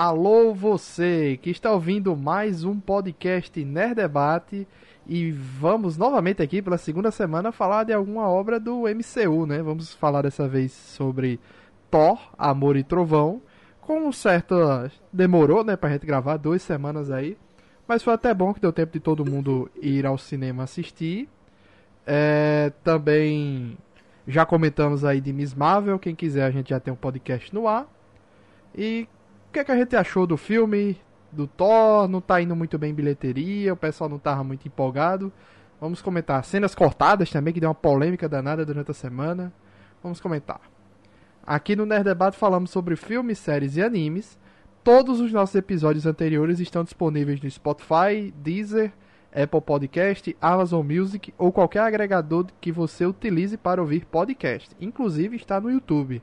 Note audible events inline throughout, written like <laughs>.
Alô você que está ouvindo mais um podcast Nerd Debate e vamos novamente aqui pela segunda semana falar de alguma obra do MCU, né? Vamos falar dessa vez sobre Thor, Amor e Trovão, com um certo demorou, né, pra gente gravar duas semanas aí, mas foi até bom que deu tempo de todo mundo ir ao cinema assistir. É, também já comentamos aí de Miss Marvel, quem quiser a gente já tem um podcast no ar. E o que, é que a gente achou do filme, do Thor? Não tá indo muito bem em bilheteria, o pessoal não tava muito empolgado. Vamos comentar. Cenas cortadas também, que deu uma polêmica danada durante a semana. Vamos comentar. Aqui no Nerd Debate falamos sobre filmes, séries e animes. Todos os nossos episódios anteriores estão disponíveis no Spotify, Deezer, Apple Podcast, Amazon Music ou qualquer agregador que você utilize para ouvir podcast. Inclusive está no YouTube,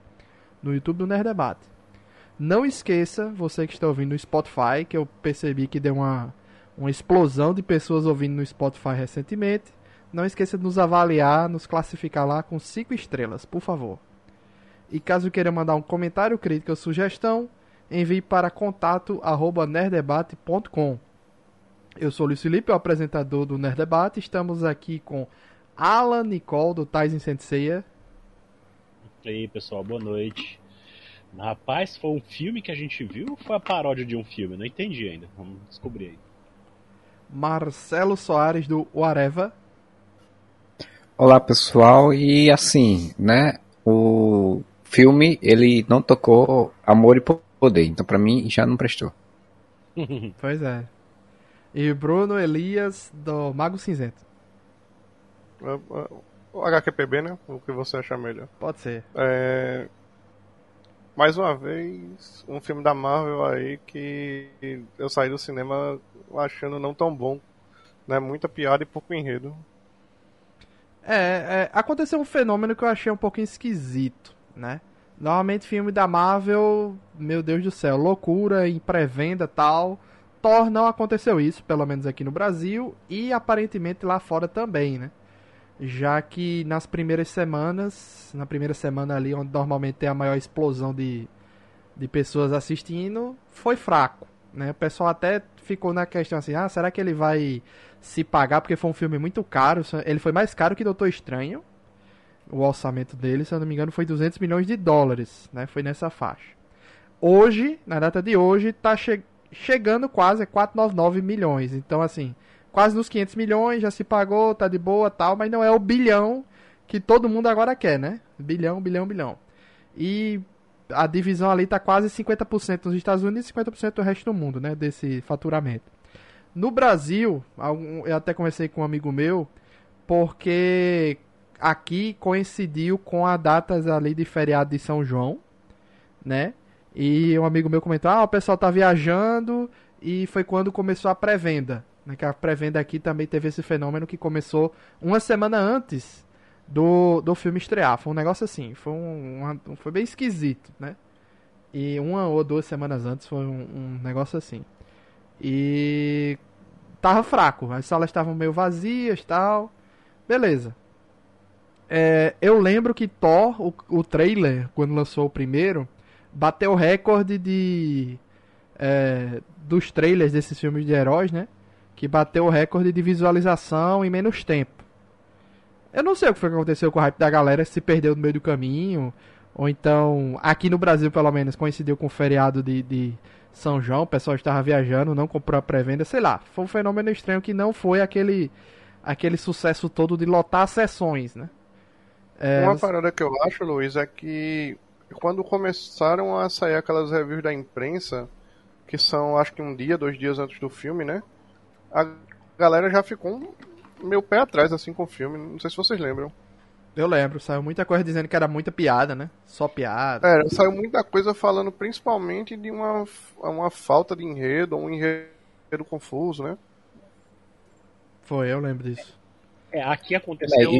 no YouTube do Nerd Debate. Não esqueça, você que está ouvindo no Spotify, que eu percebi que deu uma, uma explosão de pessoas ouvindo no Spotify recentemente. Não esqueça de nos avaliar, nos classificar lá com 5 estrelas, por favor. E caso queira mandar um comentário, crítica ou sugestão, envie para contato@nerddebate.com. Eu sou o Luiz Felipe, o apresentador do Nerd Debate. Estamos aqui com Alan Nicole, do Tyson Senseiya. E aí, pessoal, boa noite. Rapaz, foi um filme que a gente viu ou foi a paródia de um filme? Não entendi ainda. Vamos descobrir aí. Marcelo Soares, do Whatever. Olá, pessoal. E assim, né? O filme, ele não tocou Amor e Poder. Então, pra mim, já não prestou. <laughs> pois é. E Bruno Elias, do Mago Cinzento. O HQPB, né? O que você achar melhor. Pode ser. É... Mais uma vez, um filme da Marvel aí que eu saí do cinema achando não tão bom. Né? Muita piada e pouco enredo. É, é, aconteceu um fenômeno que eu achei um pouquinho esquisito, né? Normalmente filme da Marvel, meu Deus do céu, loucura em pré-venda tal. Thor não aconteceu isso, pelo menos aqui no Brasil, e aparentemente lá fora também, né? Já que nas primeiras semanas, na primeira semana ali, onde normalmente tem a maior explosão de, de pessoas assistindo, foi fraco, né? O pessoal até ficou na questão assim, ah, será que ele vai se pagar? Porque foi um filme muito caro, ele foi mais caro que Doutor Estranho, o orçamento dele, se eu não me engano, foi 200 milhões de dólares, né? Foi nessa faixa. Hoje, na data de hoje, tá chegando chegando quase a 499 milhões. Então, assim, quase nos 500 milhões, já se pagou, tá de boa tal, mas não é o bilhão que todo mundo agora quer, né? Bilhão, bilhão, bilhão. E a divisão ali tá quase 50% nos Estados Unidos e 50% do resto do mundo, né? Desse faturamento. No Brasil, eu até conversei com um amigo meu, porque aqui coincidiu com a datas ali de feriado de São João, né? E um amigo meu comentou: ah, o pessoal tá viajando e foi quando começou a pré-venda. Né, que a pré-venda aqui também teve esse fenômeno que começou uma semana antes do, do filme estrear. Foi um negócio assim, foi, um, foi bem esquisito, né? E uma ou duas semanas antes foi um, um negócio assim. E tava fraco, as salas estavam meio vazias tal. Beleza. É, eu lembro que Thor, o, o trailer, quando lançou o primeiro, bateu o recorde de é, dos trailers desses filmes de heróis, né? Que bateu o recorde de visualização em menos tempo. Eu não sei o que foi que aconteceu com o hype da galera, se perdeu no meio do caminho, ou então, aqui no Brasil pelo menos, coincidiu com o feriado de, de São João, o pessoal estava viajando, não comprou a pré-venda, sei lá. Foi um fenômeno estranho que não foi aquele, aquele sucesso todo de lotar sessões, né? É, Uma parada que eu acho, Luiz, é que quando começaram a sair aquelas reviews da imprensa, que são acho que um dia, dois dias antes do filme, né? A galera já ficou meio pé atrás assim com o filme. Não sei se vocês lembram. Eu lembro, saiu muita coisa dizendo que era muita piada, né? Só piada. É, saiu muita coisa falando principalmente de uma, uma falta de enredo, um enredo confuso, né? Foi, eu lembro disso. É, aqui aconteceu.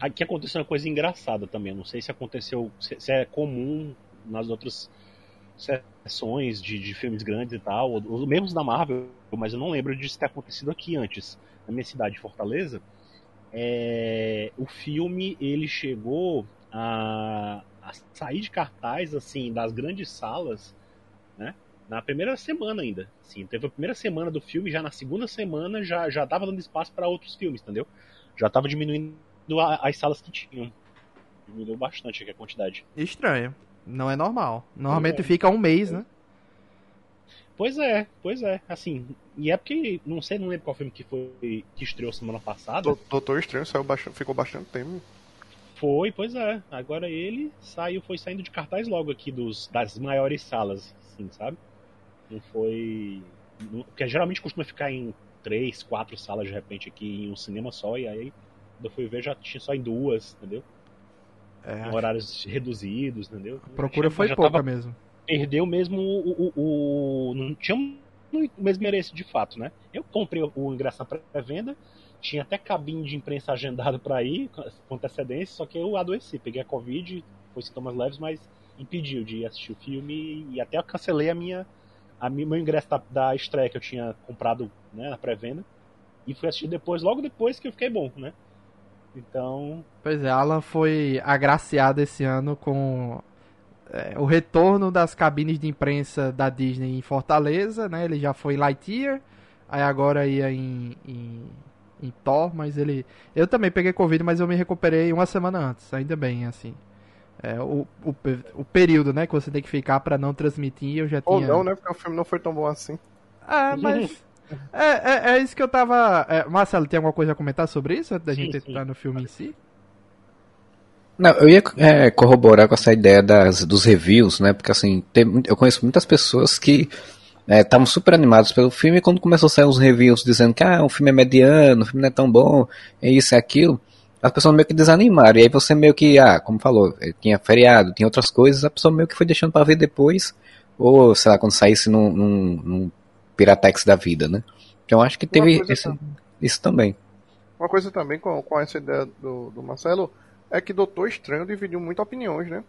É aqui aconteceu uma coisa engraçada também. Não sei se aconteceu. Se, se é comum nas outras sessões de, de, filmes grandes e tal, ou, mesmo da Marvel, mas eu não lembro disso ter acontecido aqui antes, na minha cidade, Fortaleza. É, o filme ele chegou a, a, sair de cartaz assim das grandes salas, né? Na primeira semana ainda. Sim, teve a primeira semana do filme, já na segunda semana já, já tava dando espaço para outros filmes, entendeu? Já tava diminuindo a, as salas que tinham. Diminuiu bastante a quantidade. Estranho. Não é normal. Normalmente é. fica um mês, né? Pois é, pois é. Assim, e é porque, não sei, não lembro qual filme que foi que estreou semana passada. Doutor Estranho saiu bastante, ficou bastante tempo. Foi, pois é. Agora ele saiu, foi saindo de cartaz logo aqui dos, das maiores salas, assim, sabe? Não foi. Porque geralmente costuma ficar em três, quatro salas de repente aqui em um cinema só, e aí quando eu fui ver já tinha só em duas, entendeu? É, em horários reduzidos, entendeu? A procura foi pouca tava, mesmo. Perdeu mesmo o, o, o, Não tinha o mesmo interesse de fato, né? Eu comprei o ingresso na pré-venda, tinha até cabine de imprensa agendado para ir com antecedência, só que eu adoeci, peguei a Covid, foi sintomas leves, mas impediu de assistir o filme e até eu cancelei a minha, a minha meu ingresso da, da estreia que eu tinha comprado né, na pré-venda e fui assistir depois, logo depois que eu fiquei bom, né? Então. Pois é, Alan foi agraciado esse ano com é, o retorno das cabines de imprensa da Disney em Fortaleza, né? Ele já foi em Lightyear, aí agora ia em, em, em Thor, mas ele. Eu também peguei Covid, mas eu me recuperei uma semana antes, ainda bem, assim. É, o, o, o período, né, que você tem que ficar para não transmitir, eu já tinha. Ou não, né? Porque o filme não foi tão bom assim. Ah, mas. <laughs> É, é, é, isso que eu tava. É, Marcelo, tem alguma coisa a comentar sobre isso antes da sim, gente sim. entrar no filme em si? Não, eu ia é, corroborar com essa ideia das, dos reviews, né? Porque assim, tem, eu conheço muitas pessoas que estavam é, super animados pelo filme e quando começou a sair os reviews dizendo que ah, o filme é mediano, o filme não é tão bom, é isso e aquilo, as pessoas meio que desanimaram. E aí você meio que, ah, como falou, eh, tinha feriado, tinha outras coisas, a pessoa meio que foi deixando para ver depois, ou sei lá, quando saísse num, num, num Piratex da vida, né? Então acho que teve esse, isso também. Uma coisa também com, com essa ideia do, do Marcelo é que Doutor Estranho dividiu muito opiniões, né?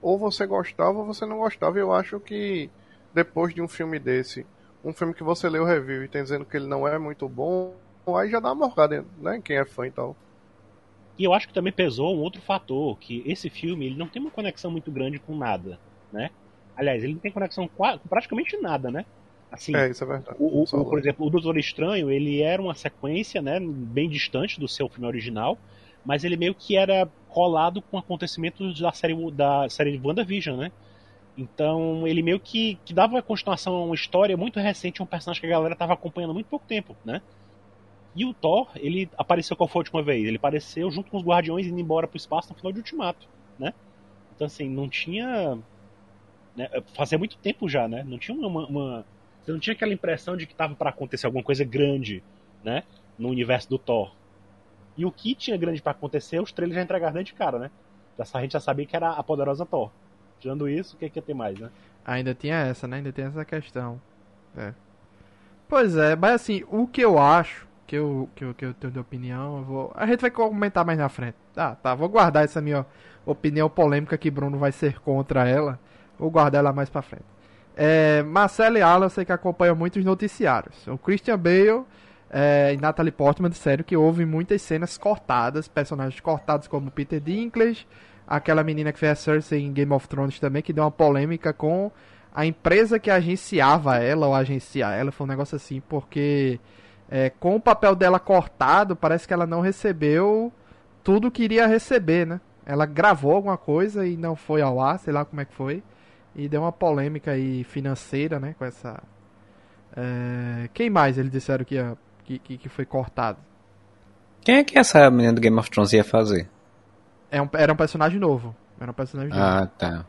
Ou você gostava ou você não gostava. Eu acho que depois de um filme desse, um filme que você lê o review e tem dizendo que ele não é muito bom, aí já dá uma morgada, né? Quem é fã e tal. E eu acho que também pesou um outro fator, que esse filme ele não tem uma conexão muito grande com nada, né? Aliás, ele não tem conexão com praticamente nada, né? Assim, é, isso é verdade. O, o, por exemplo, o Doutor Estranho, ele era uma sequência, né, bem distante do seu filme original, mas ele meio que era colado com acontecimentos da série da série de WandaVision, né? Então, ele meio que, que dava continuação a uma história muito recente, um personagem que a galera estava acompanhando há muito pouco tempo, né? E o Thor, ele apareceu qual foi a última vez? Ele apareceu junto com os Guardiões indo embora pro espaço no final de Ultimato, né? Então, assim, não tinha... Né, fazia muito tempo já, né? Não tinha uma, uma não tinha aquela impressão de que estava para acontecer alguma coisa grande, né? No universo do Thor. E o que tinha grande para acontecer, os trailers já entregaram de cara, né? A gente já sabia que era a poderosa Thor. Tirando isso, o que, que ia ter mais, né? Ainda tinha essa, né? Ainda tem essa questão. É. Pois é, mas assim, o que eu acho, que eu, que eu, que eu tenho de opinião, eu vou. A gente vai comentar mais na frente. Tá, tá, vou guardar essa minha opinião polêmica que Bruno vai ser contra ela. Vou guardar ela mais pra frente. É, Marcelo e Alan, sei que acompanham muitos noticiários. O Christian Bale é, e Natalie Portman disseram que houve muitas cenas cortadas, personagens cortados como Peter Dinklage, aquela menina que fez a Cersei em Game of Thrones também, que deu uma polêmica com a empresa que agenciava ela, ou agencia ela, foi um negócio assim, porque é, com o papel dela cortado, parece que ela não recebeu tudo que iria receber, né? Ela gravou alguma coisa e não foi ao ar, sei lá como é que foi. E deu uma polêmica aí financeira, né? Com essa. É... Quem mais eles disseram que, ia, que, que, que, foi cortado? Quem é que essa menina do Game of Thrones ia fazer? É um, era um personagem novo. Era um personagem ah, novo. tá.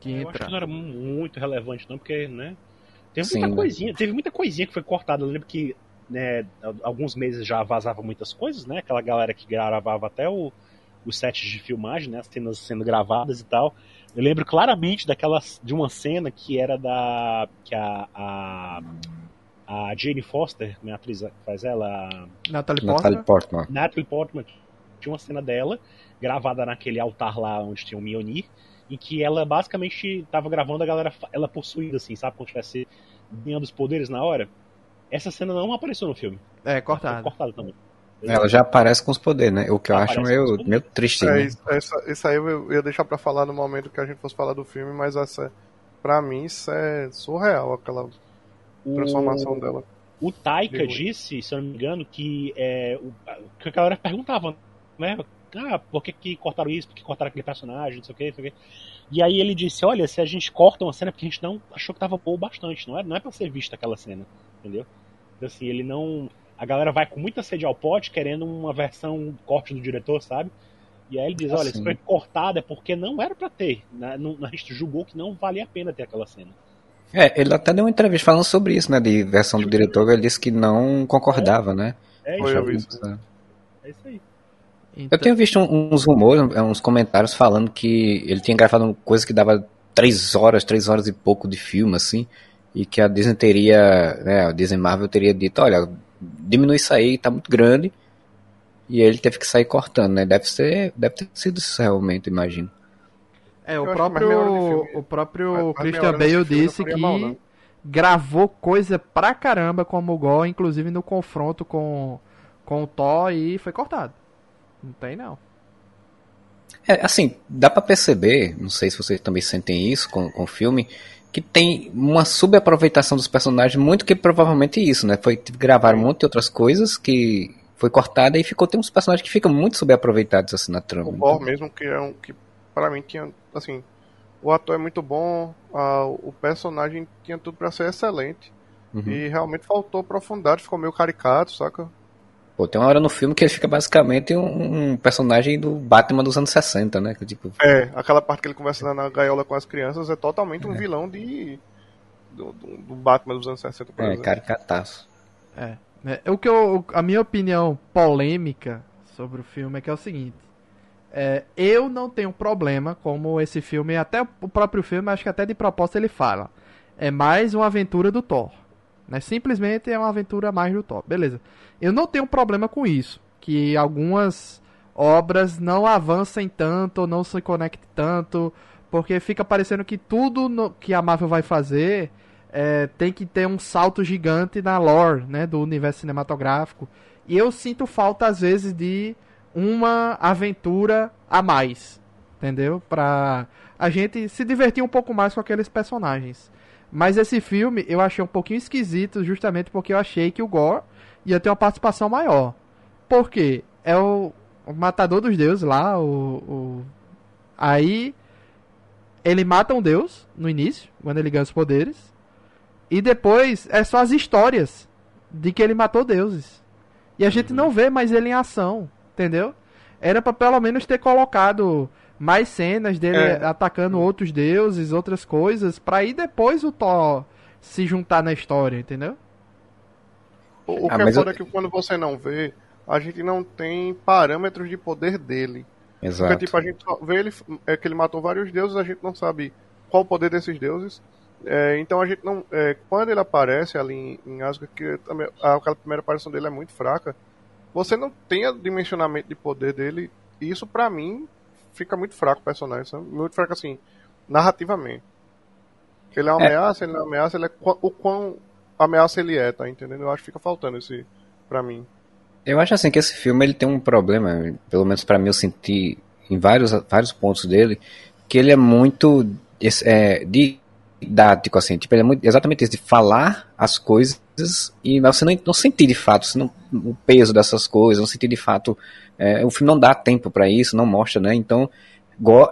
Que entra. Eu acho que não era muito relevante, não, porque, né? Teve muita Sim, coisinha, teve muita coisinha que foi cortada. Eu lembro que né, alguns meses já vazava muitas coisas, né? Aquela galera que gravava até o, os sets de filmagem, né? As cenas sendo gravadas e tal. Eu lembro claramente daquela, de uma cena que era da. que a. a, a Jane Foster, minha atriz que faz ela. Natalie Portman. Natalie Portman. Natalie Portman. Tinha uma cena dela, gravada naquele altar lá onde tinha o Mionir, em que ela basicamente estava gravando a galera, ela possuída, assim, sabe? Como se estivesse ganhando os poderes na hora. Essa cena não apareceu no filme. É, cortada. Cortada também. Ela já aparece com os poderes, né? O que eu acho meio, meio triste. É, né? isso, essa, isso aí eu ia deixar pra falar no momento que a gente fosse falar do filme, mas essa, pra mim isso é surreal, aquela transformação o... dela. O Taika disse, se eu não me engano, que, é, o, que a galera perguntava, né? Ah, por que, que cortaram isso? Por que cortaram aquele personagem? Não sei o que, não sei o que. E aí ele disse: Olha, se a gente corta uma cena é porque a gente não achou que tava boa bastante. Não é, não é pra ser vista aquela cena. Entendeu? Então, assim, ele não. A galera vai com muita sede ao pote querendo uma versão corte do diretor, sabe? E aí ele diz: Olha, assim. se foi cortada é porque não era pra ter. Né? A gente julgou que não valia a pena ter aquela cena. É, ele até deu uma entrevista falando sobre isso, né? De versão do diretor, ele disse que não concordava, é, né? É isso, é. é isso aí. Então... Eu tenho visto uns rumores, uns comentários falando que ele tinha gravado coisa que dava três horas, três horas e pouco de filme, assim, e que a Disney teria, né, a Disney Marvel teria dito, olha, diminui isso aí, tá muito grande, e ele teve que sair cortando, né? Deve ser, deve ter sido isso realmente, imagino. É, o próprio, o próprio Christian Bale disse que mal, gravou coisa pra caramba como o Gol, inclusive no confronto com, com o Thor e foi cortado. Não tem não. É, assim, dá para perceber, não sei se vocês também sentem isso com, com o filme, que tem uma subaproveitação dos personagens, muito que provavelmente isso, né? Foi gravar um monte de outras coisas que foi cortada e ficou tem uns personagens que ficam muito subaproveitados assim na trama. O então. mesmo que é um que para mim tinha assim, o ator é muito bom, a, o personagem tinha tudo para ser excelente. Uhum. E realmente faltou profundidade, ficou meio caricato, saca? Pô, tem uma hora no filme que ele fica basicamente um, um personagem do Batman dos anos 60, né? Que, tipo... É, aquela parte que ele conversa na gaiola com as crianças é totalmente um é. vilão de. Do, do, Batman dos anos 60, por é, exemplo. caricataço. É. é. O que eu, a minha opinião polêmica sobre o filme é que é o seguinte. É, eu não tenho problema como esse filme, até o próprio filme, acho que até de propósito ele fala. É mais uma aventura do Thor. Né? Simplesmente é uma aventura mais do Thor. Beleza. Eu não tenho problema com isso. Que algumas obras não avancem tanto, não se conectem tanto, porque fica parecendo que tudo no, que a Marvel vai fazer é, tem que ter um salto gigante na lore né, do universo cinematográfico. E eu sinto falta, às vezes, de uma aventura a mais. Entendeu? Pra a gente se divertir um pouco mais com aqueles personagens. Mas esse filme eu achei um pouquinho esquisito, justamente porque eu achei que o Gore ia ter uma participação maior. Por quê? É o, o matador dos deuses lá, o, o, Aí ele mata um deus no início, quando ele ganha os poderes. E depois é só as histórias de que ele matou deuses. E a gente não vê mais ele em ação, entendeu? Era para pelo menos ter colocado mais cenas dele é. atacando outros deuses, outras coisas, para aí depois o Thor se juntar na história, entendeu? O, o ah, que é foda eu... é que quando você não vê, a gente não tem parâmetros de poder dele. Exato. Porque tipo, a gente vê ele, é que ele matou vários deuses, a gente não sabe qual o poder desses deuses. É, então a gente não. É, quando ele aparece ali em, em Asgard, que também, aquela primeira aparição dele é muito fraca, você não tem o dimensionamento de poder dele. E isso para mim fica muito fraco o personagem, sabe? Muito fraco assim, narrativamente. Que ele é uma é. ameaça, ele não é uma ameaça, ele é o quão ameaça ele é, tá entendendo? Eu acho que fica faltando esse pra mim. Eu acho assim que esse filme ele tem um problema, pelo menos para mim eu senti em vários, vários pontos dele, que ele é muito é, didático, assim, tipo, é muito, exatamente isso, de falar as coisas e você não, não sentir de fato não, o peso dessas coisas, não sentir de fato é, o filme não dá tempo para isso, não mostra, né? Então,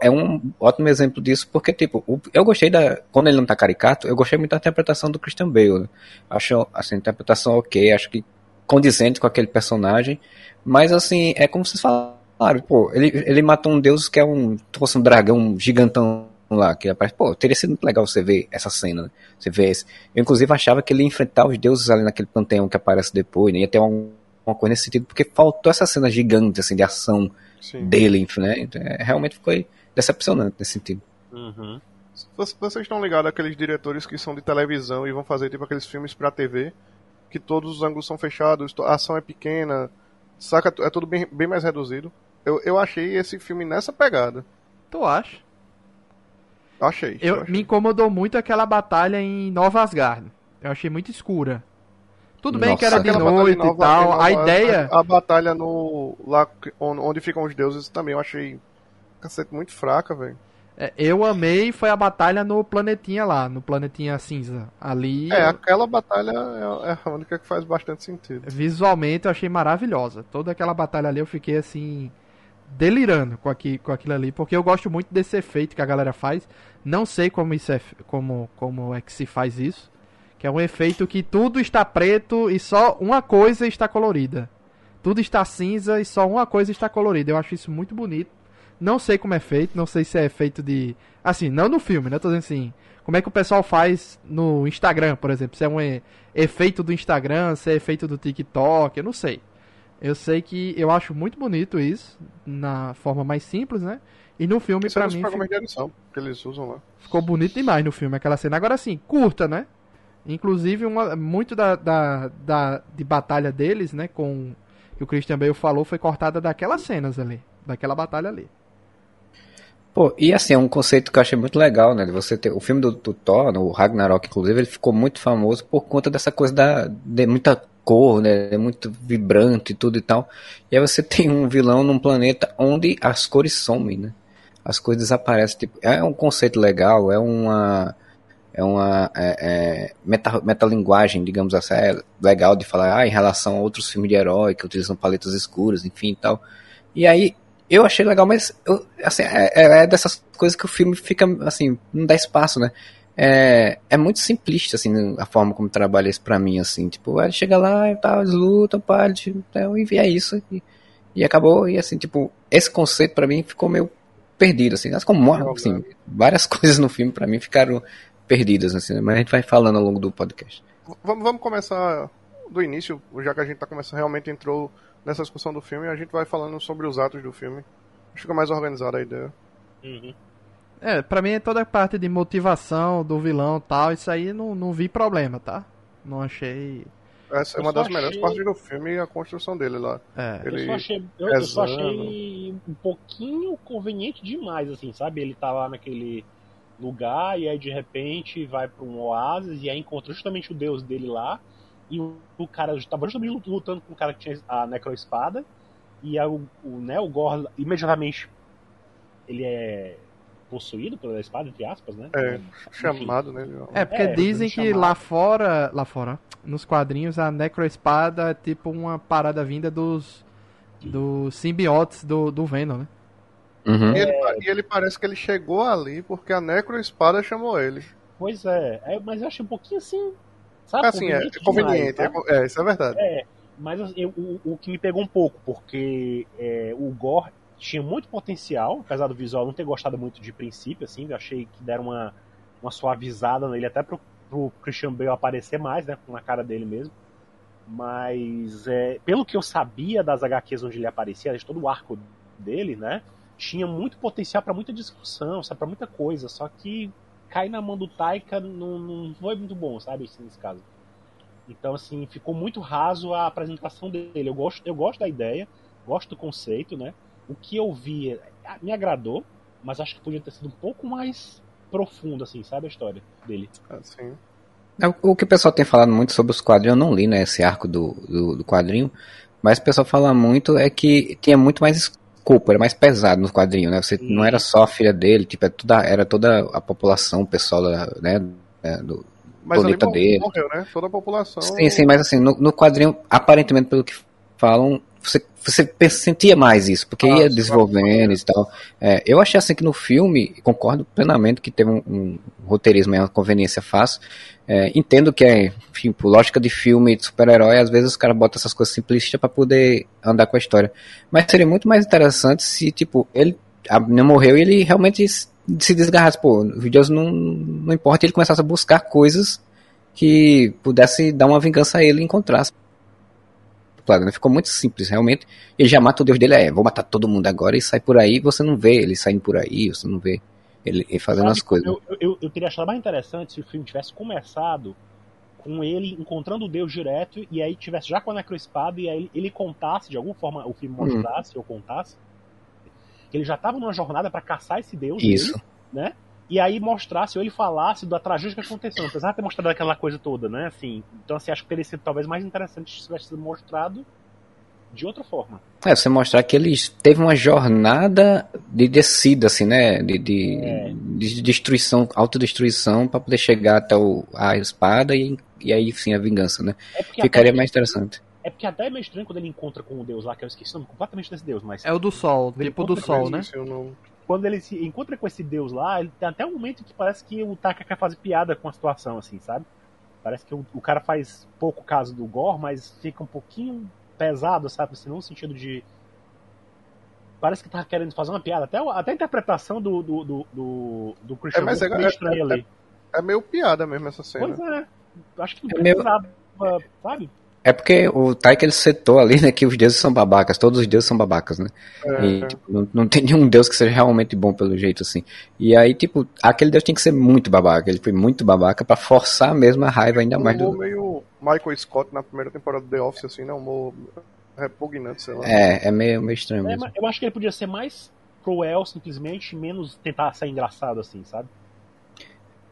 é um ótimo exemplo disso, porque, tipo, eu gostei da. Quando ele não tá caricato, eu gostei muito da interpretação do Christian Bale. Né? Acho essa interpretação ok, acho que condizente com aquele personagem. Mas, assim, é como vocês falaram, pô, ele, ele matou um deus que é um. fosse um dragão gigantão lá, que aparece. Pô, teria sido muito legal você ver essa cena, né? Você vê esse. Eu, inclusive, achava que ele ia enfrentar os deuses ali naquele panteão que aparece depois, né? Ia ter um uma coisa nesse sentido, porque faltou essa cena gigante, assim, de ação Sim. dele, né? Então, é, realmente foi decepcionante nesse sentido. Uhum. Vocês estão ligados àqueles diretores que são de televisão e vão fazer tipo aqueles filmes pra TV, que todos os ângulos são fechados, a ação é pequena, saca? É tudo bem, bem mais reduzido. Eu, eu achei esse filme nessa pegada. Tu acha? Achei. Eu, eu achei. Me incomodou muito aquela batalha em Nova Asgard. Eu achei muito escura. Tudo bem Nossa, que era de noite nova, e tal. Nova, a ideia. A, a, batalha no. lá onde ficam os deuses também eu achei. Cacete muito fraca, velho. É, eu amei foi a batalha no planetinha lá, no planetinha cinza. Ali. É, aquela batalha é, é a única que faz bastante sentido. Visualmente eu achei maravilhosa. Toda aquela batalha ali eu fiquei assim. delirando com, aqui, com aquilo ali. Porque eu gosto muito desse efeito que a galera faz. Não sei como, isso é, como, como é que se faz isso. Que é um efeito que tudo está preto e só uma coisa está colorida. Tudo está cinza e só uma coisa está colorida. Eu acho isso muito bonito. Não sei como é feito, não sei se é feito de. Assim, não no filme, né? Tô dizendo assim. Como é que o pessoal faz no Instagram, por exemplo? Se é um efeito do Instagram, se é efeito do TikTok, eu não sei. Eu sei que eu acho muito bonito isso, na forma mais simples, né? E no filme, é pra é mim. Fica... de edição que eles usam lá. Ficou bonito demais no filme, aquela cena. Agora sim, curta, né? Inclusive, uma, muito da, da, da, de batalha deles, né? Com que o Christian Bale falou, foi cortada daquelas cenas ali. Daquela batalha ali. Pô, e assim, é um conceito que eu achei muito legal, né? Você ter, o filme do, do Thor, o Ragnarok, inclusive, ele ficou muito famoso por conta dessa coisa da, de muita cor, né? É muito vibrante e tudo e tal. E aí você <laughs> tem um vilão num planeta onde as cores somem, né? As coisas desaparecem. Tipo, é um conceito legal, é uma. É uma é, é, meta, metalinguagem, digamos assim, é legal de falar ah, em relação a outros filmes de herói que utilizam paletas escuras, enfim e tal. E aí eu achei legal, mas eu, assim, é, é, dessas coisas que o filme fica, assim, não dá espaço, né? É, é muito simplista, assim, a forma como trabalha isso pra mim, assim, tipo, ele chega lá e tal, eles lutam, pá, então, e é isso, e, e, acabou, e assim, tipo, esse conceito pra mim ficou meio perdido, assim, mas como, assim, várias <laughs> coisas no filme pra mim ficaram perdidas, assim, mas a gente vai falando ao longo do podcast. Vamos, vamos começar do início, já que a gente tá começando, realmente entrou nessa discussão do filme, a gente vai falando sobre os atos do filme. Fica mais organizada a ideia. Uhum. É, pra mim é toda a parte de motivação do vilão tal, isso aí não, não vi problema, tá? Não achei. Essa é uma das achei... melhores partes do filme a construção dele lá. É. Ele eu, só achei, eu, eu só achei um pouquinho conveniente demais, assim, sabe? Ele tá lá naquele lugar e aí de repente vai para um oásis e aí encontra justamente o deus dele lá e o, o cara estava justamente lutando com o cara que tinha a necroespada e aí o, o, né, o Gor imediatamente ele é possuído pela espada, entre aspas, né? É, Enfim. chamado, né? É, porque é, dizem que chamado. lá fora, lá fora, nos quadrinhos, a necroespada é tipo uma parada vinda dos, dos simbiotes do, do Venom, né? Uhum. E, ele, e, ele, parece que ele chegou ali porque a necroespada chamou ele. Pois é, é mas eu achei um pouquinho assim, Sabe? Assim, conveniente é conveniente, demais, é, é, isso é verdade. É, mas eu, o, o que me pegou um pouco, porque é, o Gore tinha muito potencial, apesar do visual não ter gostado muito de princípio, assim, eu achei que deram uma, uma suavizada nele, até pro, pro Christian Bale aparecer mais, né, na cara dele mesmo. Mas, é, pelo que eu sabia das HQs onde ele aparecia, de todo o arco dele, né, tinha muito potencial para muita discussão, sabe, para muita coisa, só que cair na mão do Taika não, não foi muito bom, sabe, assim, nesse caso. Então, assim, ficou muito raso a apresentação dele. Eu gosto, eu gosto da ideia, gosto do conceito, né? O que eu vi me agradou, mas acho que podia ter sido um pouco mais profundo, assim, sabe, a história dele. Assim. O que o pessoal tem falado muito sobre os quadrinhos, eu não li, né, esse arco do, do, do quadrinho, mas o pessoal fala muito é que tinha muito mais culpa, era mais pesado no quadrinho, né? Você Sim. não era só a filha dele, tipo, é toda, era toda a população, o pessoal, né, é, do mas planeta dele. Morreu, né? Toda a população. Sim, sim, mas assim, no, no quadrinho, aparentemente, pelo que falam, você, você sentia mais isso, porque ah, ia desenvolvendo e tal. É, eu achei assim que no filme, concordo plenamente que teve um, um roteirismo, é uma conveniência fácil. É, entendo que é, enfim, por lógica de filme de super-herói, às vezes os caras botam essas coisas simplistas para poder andar com a história. Mas seria muito mais interessante se, tipo, ele menina morreu e ele realmente se desgarrasse. Pô, o Deus não, não importa, ele começasse a buscar coisas que pudesse dar uma vingança a ele e encontrasse claro, né? Ficou muito simples, realmente. Ele já mata o deus dele, é, vou matar todo mundo agora e sai por aí, você não vê ele saindo por aí, você não vê ele, ele fazendo Sabe, as coisas. Eu, eu, eu, teria achado mais interessante se o filme tivesse começado com ele encontrando o deus direto e aí tivesse já com a necroespada e aí ele contasse, de alguma forma o filme hum. mostrasse hum. ou contasse, que ele já estava numa jornada para caçar esse deus Isso. Dele, né? E aí mostrasse, ou ele falasse da tragédia que aconteceu, apesar de ter mostrado aquela coisa toda, né? Assim, então assim, acho que teria sido talvez mais interessante se tivesse sido mostrado de outra forma. É, você mostrar que eles teve uma jornada de descida, assim, né? De, de, é. de destruição, autodestruição, para poder chegar até o, a espada e, e aí sim a vingança, né? É Ficaria mais interessante. É porque até é meio estranho quando ele encontra com o deus lá, que eu esqueci o nome completamente desse deus, mas. É o do sol, tipo do sol, né? Quando ele se encontra com esse deus lá, ele tem até um momento que parece que o Taka quer fazer piada com a situação, assim, sabe? Parece que o, o cara faz pouco caso do Gore, mas fica um pouquinho pesado, sabe? Assim, no sentido de. Parece que tá querendo fazer uma piada. Até, até a interpretação do, do, do, do, do Christian é, mas é, é, é, ali. É, meio piada mesmo essa cena. Pois é. Acho que não é meio... sabe? É porque o Taika ele setou ali, né, que os deuses são babacas, todos os deuses são babacas, né? É. E tipo, não, não, tem nenhum deus que seja realmente bom pelo jeito assim. E aí, tipo, aquele deus tem que ser muito babaca, ele foi muito babaca para forçar mesmo a raiva ainda mais do. meio Michael Scott na primeira temporada do The Office, assim, né? Um repugnante, sei lá. É, é meio, meio estranho é, mesmo. Eu acho que ele podia ser mais cruel, simplesmente, menos tentar ser engraçado, assim, sabe?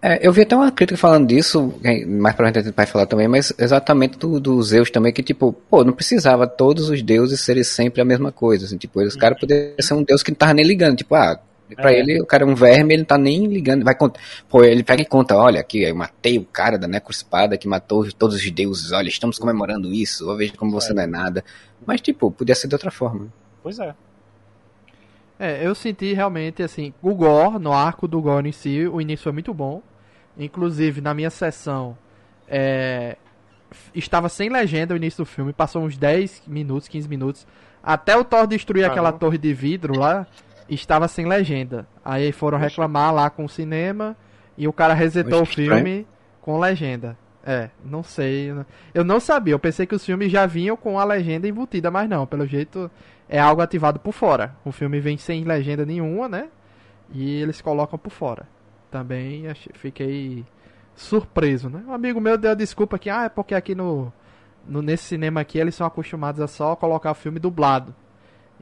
É, eu vi até uma crítica falando disso, mais pra gente vai falar também, mas exatamente do, dos Zeus também, que tipo, pô, não precisava todos os deuses serem sempre a mesma coisa, assim, tipo, os caras poderiam ser um deus que não tava nem ligando, tipo, ah, pra é. ele o cara é um verme, ele não tá nem ligando, vai contar, pô, ele pega e conta, olha, aqui, eu matei o cara da necrospada que matou todos os deuses, olha, estamos comemorando isso, eu vejo como você é. não é nada, mas tipo, podia ser de outra forma. Pois é. É, eu senti realmente, assim, o Gore, no arco do Gore em si, o início foi muito bom. Inclusive, na minha sessão, é, estava sem legenda o início do filme, passou uns 10 minutos, 15 minutos, até o Thor destruir Caramba. aquela torre de vidro lá, estava sem legenda. Aí foram reclamar lá com o cinema e o cara resetou o filme com legenda. É, não sei. Eu não sabia. Eu pensei que os filmes já vinham com a legenda embutida, mas não. Pelo jeito, é algo ativado por fora. O filme vem sem legenda nenhuma, né? E eles colocam por fora. Também achei, fiquei surpreso, né? Um amigo meu deu a desculpa que, ah, é porque aqui no, no nesse cinema aqui eles são acostumados a só colocar o filme dublado.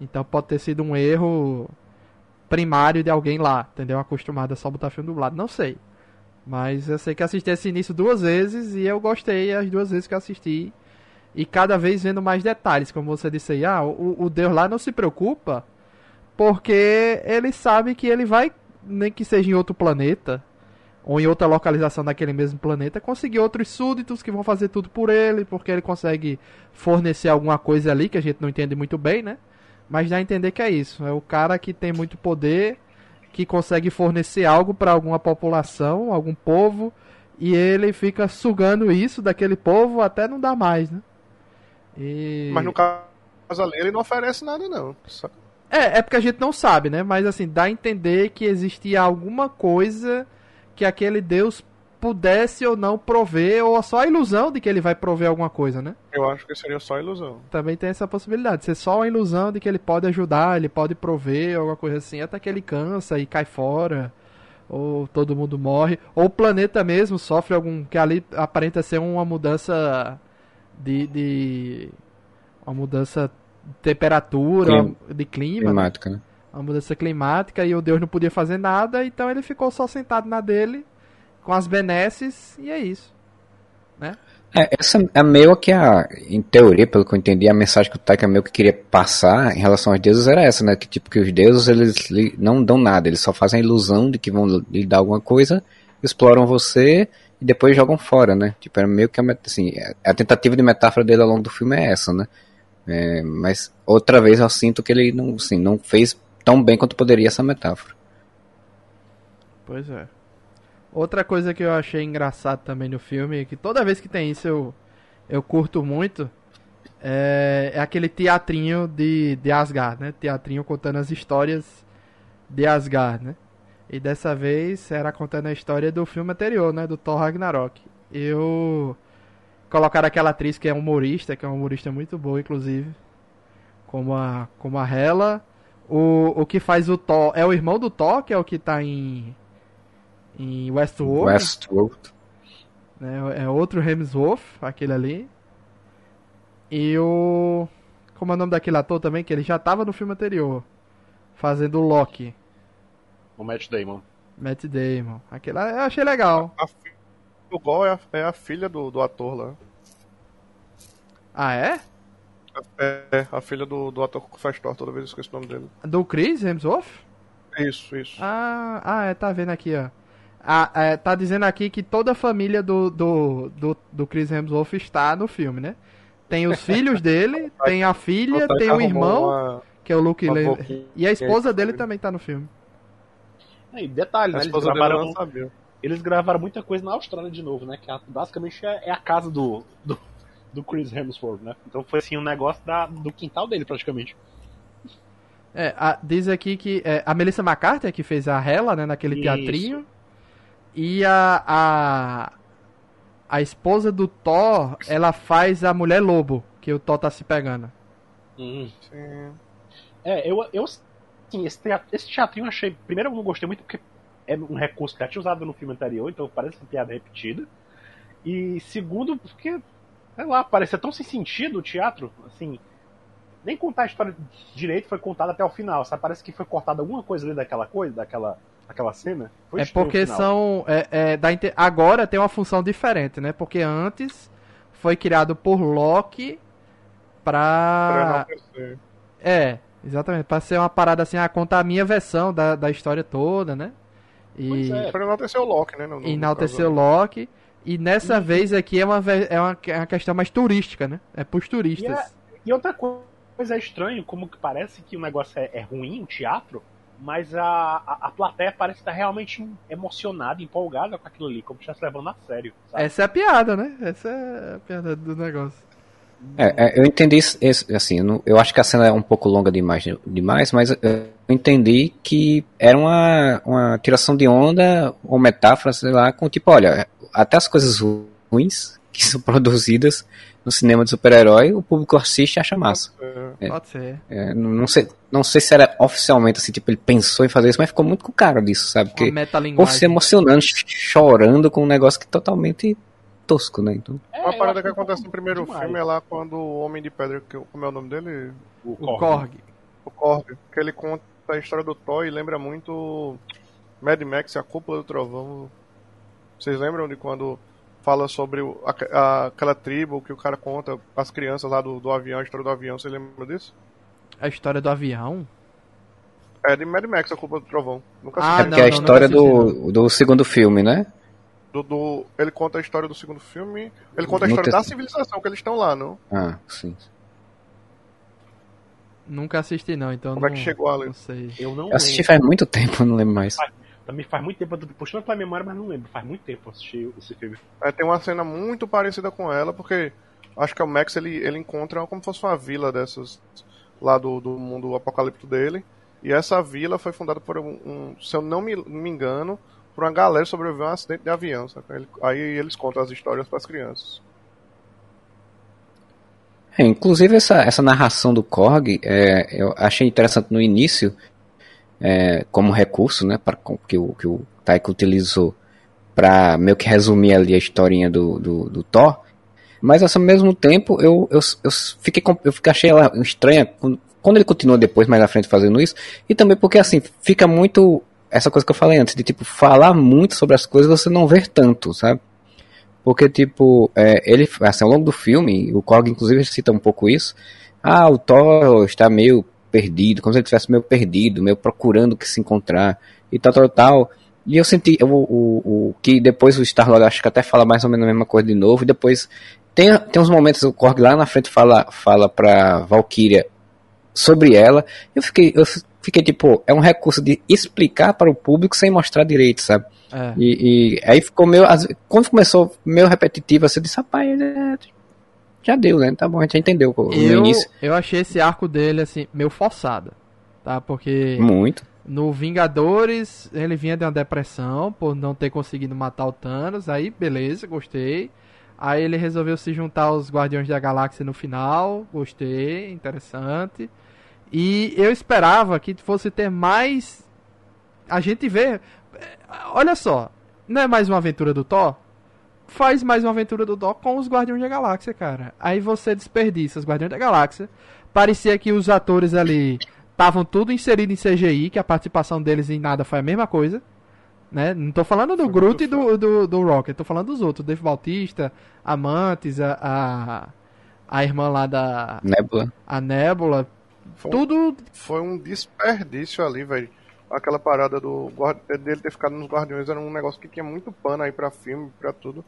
Então pode ter sido um erro primário de alguém lá, entendeu? Acostumado a só botar filme dublado. Não sei. Mas eu sei que assisti esse início duas vezes e eu gostei as duas vezes que assisti. E cada vez vendo mais detalhes, como você disse aí, ah, o, o Deus lá não se preocupa, porque ele sabe que ele vai, nem que seja em outro planeta, ou em outra localização daquele mesmo planeta, conseguir outros súditos que vão fazer tudo por ele, porque ele consegue fornecer alguma coisa ali que a gente não entende muito bem, né? Mas dá a entender que é isso. É o cara que tem muito poder, que consegue fornecer algo para alguma população, algum povo, e ele fica sugando isso daquele povo até não dar mais, né? E... Mas no caso ali ele não oferece nada, não. Só... É, é porque a gente não sabe, né? Mas assim, dá a entender que existia alguma coisa que aquele Deus pudesse ou não prover, ou só a ilusão de que ele vai prover alguma coisa, né? Eu acho que seria só a ilusão. Também tem essa possibilidade, ser só a ilusão de que ele pode ajudar, ele pode prover, alguma coisa assim, até que ele cansa e cai fora, ou todo mundo morre, ou o planeta mesmo sofre algum. que ali aparenta ser uma mudança de, de uma mudança de temperatura, Clima. de clima. Né? Climática, né? Uma mudança climática e o Deus não podia fazer nada, então ele ficou só sentado na dele, com as benesses, e é isso. Né? É, essa é meio que a, em teoria, pelo que eu entendi, a mensagem que o Taika meio que queria passar em relação aos deuses era essa, né? Que tipo, que os deuses eles não dão nada, eles só fazem a ilusão de que vão lhe dar alguma coisa, exploram você e depois jogam fora, né? Tipo, era meio que a, assim, a tentativa de metáfora dele ao longo do filme é essa, né? É, mas outra vez eu sinto que ele não, assim, não fez tão bem quanto poderia essa metáfora. Pois é. Outra coisa que eu achei engraçado também no filme, que toda vez que tem isso eu, eu curto muito, é, é aquele teatrinho de, de Asgard, né? Teatrinho contando as histórias de Asgard, né? E dessa vez era contando a história do filme anterior, né? Do Thor Ragnarok. Eu colocaram aquela atriz que é humorista, que é uma humorista muito boa, inclusive. Como a, como a Hela. O, o que faz o Thor é o irmão do Thor, que é o que tá em. Em Westworld. Westworld. É, é outro Hemsworth, aquele ali. E o. Como é o nome daquele ator também? Que ele já tava no filme anterior. Fazendo o Loki. O Matt Damon. Matt Damon. Aquele eu achei legal. A, a o Gol é a, é a filha do, do ator lá. Ah, é? É, a filha do, do ator que faz Thor, toda vez eu esqueço o nome dele. Do Chris Hemsworth? Isso, isso. Ah, ah é, tá vendo aqui, ó. Ah, é, tá dizendo aqui que toda a família do, do, do, do Chris Hemsworth está no filme, né? Tem os filhos dele, <laughs> tem a filha, tem o irmão, uma, que é o Luke Lane, e a esposa dele também tá no filme. E detalhe, né? Eles gravaram, eles gravaram muita coisa na Austrália de novo, né? Que basicamente é, é, a casa do, do, do, Chris Hemsworth, né? Então foi assim um negócio da, do quintal dele praticamente. É, a, diz aqui que é, a Melissa McCarthy é que fez a Hela, né, naquele Isso. teatrinho. E a, a a esposa do Thor, ela faz a mulher lobo, que o Thor tá se pegando. Hum. É, eu, eu sim, esse, teatro, esse teatrinho eu achei. Primeiro, eu não gostei muito porque é um recurso que já tinha usado no filme anterior, então parece uma piada repetida. E segundo, porque, sei lá, parecia tão sem sentido o teatro, assim. Nem contar a história direito foi contada até o final, sabe? Parece que foi cortada alguma coisa ali daquela coisa, daquela aquela cena. é porque são. É, é, da, agora tem uma função diferente, né? Porque antes foi criado por Loki pra. pra é, exatamente. Pra ser uma parada assim, ah, contar a minha versão da, da história toda, né? E... Pois é, pra enaltecer o Loki, né? No, no enaltecer o Loki. E nessa uhum. vez aqui é uma, é, uma, é uma questão mais turística, né? É pros turistas. E, é, e outra coisa é estranho, como que parece que o negócio é, é ruim, o teatro, mas a, a, a, plateia parece estar realmente emocionada, empolgada com aquilo ali, como se estivesse levando a sério. Sabe? Essa é a piada, né? Essa é a piada do negócio. É, é eu entendi isso, assim, eu, acho que a cena é um pouco longa demais, demais mas eu entendi que era uma, uma tiração de onda ou metáfora, sei lá, com tipo, olha, até as coisas ruins que são <laughs> produzidas no cinema de super-herói, o público assiste e acha massa. É, Pode ser. É, não, sei, não sei se era oficialmente assim, tipo, ele pensou em fazer isso, mas ficou muito com cara disso, sabe? Porque ou se emocionando, chorando com um negócio que é totalmente tosco, né? Então... É, Uma parada que acontece no primeiro demais. filme é lá quando o Homem de Pedra, que, como é o nome dele? O, o Korg. O Korg, que ele conta a história do Thor e lembra muito Mad Max e a Cúpula do Trovão. Vocês lembram de quando fala sobre o, a, a, aquela tribo que o cara conta as crianças lá do, do avião, a história do avião, você lembra disso? A história do avião? É de Mad Max, a culpa do trovão. Nunca ah, não, é a história do, do segundo filme, né? Do, do, ele conta a história do segundo filme. Ele conta a história da civilização que eles estão lá, não? Ah, sim. Nunca assisti não, então Como não, é que chegou ali? Não sei. Eu não Eu assisti faz muito tempo, não lembro mais. Também faz muito tempo, eu tô puxando pra memória, mas não lembro. Faz muito tempo eu assisti esse filme. É, tem uma cena muito parecida com ela, porque acho que o Max ele, ele encontra como se fosse uma vila dessas lá do, do mundo apocalíptico dele. E essa vila foi fundada por um, um se eu não me, me, engano, por uma galera que sobreviveu a um acidente de avião. Aí eles contam as histórias para as crianças. É, inclusive essa, essa narração do Korg, é, eu achei interessante no início, é, como recurso, né, para que o, que o Taika utilizou para meio que resumir ali a historinha do, do, do Thor. Mas ao mesmo tempo eu, eu, eu fiquei eu fiquei, achei ela estranha quando ele continua depois, mais à frente, fazendo isso. E também porque assim, fica muito. Essa coisa que eu falei antes, de tipo, falar muito sobre as coisas você não ver tanto, sabe? Porque, tipo, é, ele, assim, ao longo do filme, o Korg inclusive cita um pouco isso. Ah, o Thor está meio perdido, como se ele estivesse meio perdido, meio procurando o que se encontrar e tal, tal, tal. E eu senti o, o, o que depois o Star-Lord acho que até fala mais ou menos a mesma coisa de novo, e depois tem, tem uns momentos o Korg lá na frente fala, fala pra Valkyria sobre ela, eu fiquei, eu fiquei tipo, é um recurso de explicar para o público sem mostrar direito, sabe? É. E, e, aí ficou meio, quando começou meio repetitivo, você disse, rapaz, é, já deu, né? Tá bom, a gente já entendeu no eu, início. Eu achei esse arco dele, assim, meio forçado, tá? Porque... Muito. No Vingadores, ele vinha de uma depressão por não ter conseguido matar o Thanos, aí beleza, gostei. Aí ele resolveu se juntar aos Guardiões da Galáxia no final, gostei, interessante. E eu esperava que fosse ter mais. A gente vê. Olha só, não é mais uma aventura do Thor? faz mais uma aventura do Doc com os Guardiões da Galáxia, cara. Aí você desperdiça os Guardiões da Galáxia. Parecia que os atores ali estavam tudo inserido em CGI, que a participação deles em nada foi a mesma coisa. Né? Não tô falando do foi Groot e do, do, do Rocket, tô falando dos outros. Dave Bautista, Amantes, a, a, a irmã lá da. Nebula. A Nebula. Foi Tudo. Um, foi um desperdício ali, velho. Aquela parada do dele ter ficado nos Guardiões era um negócio que tinha muito pano aí pra filme, pra tudo.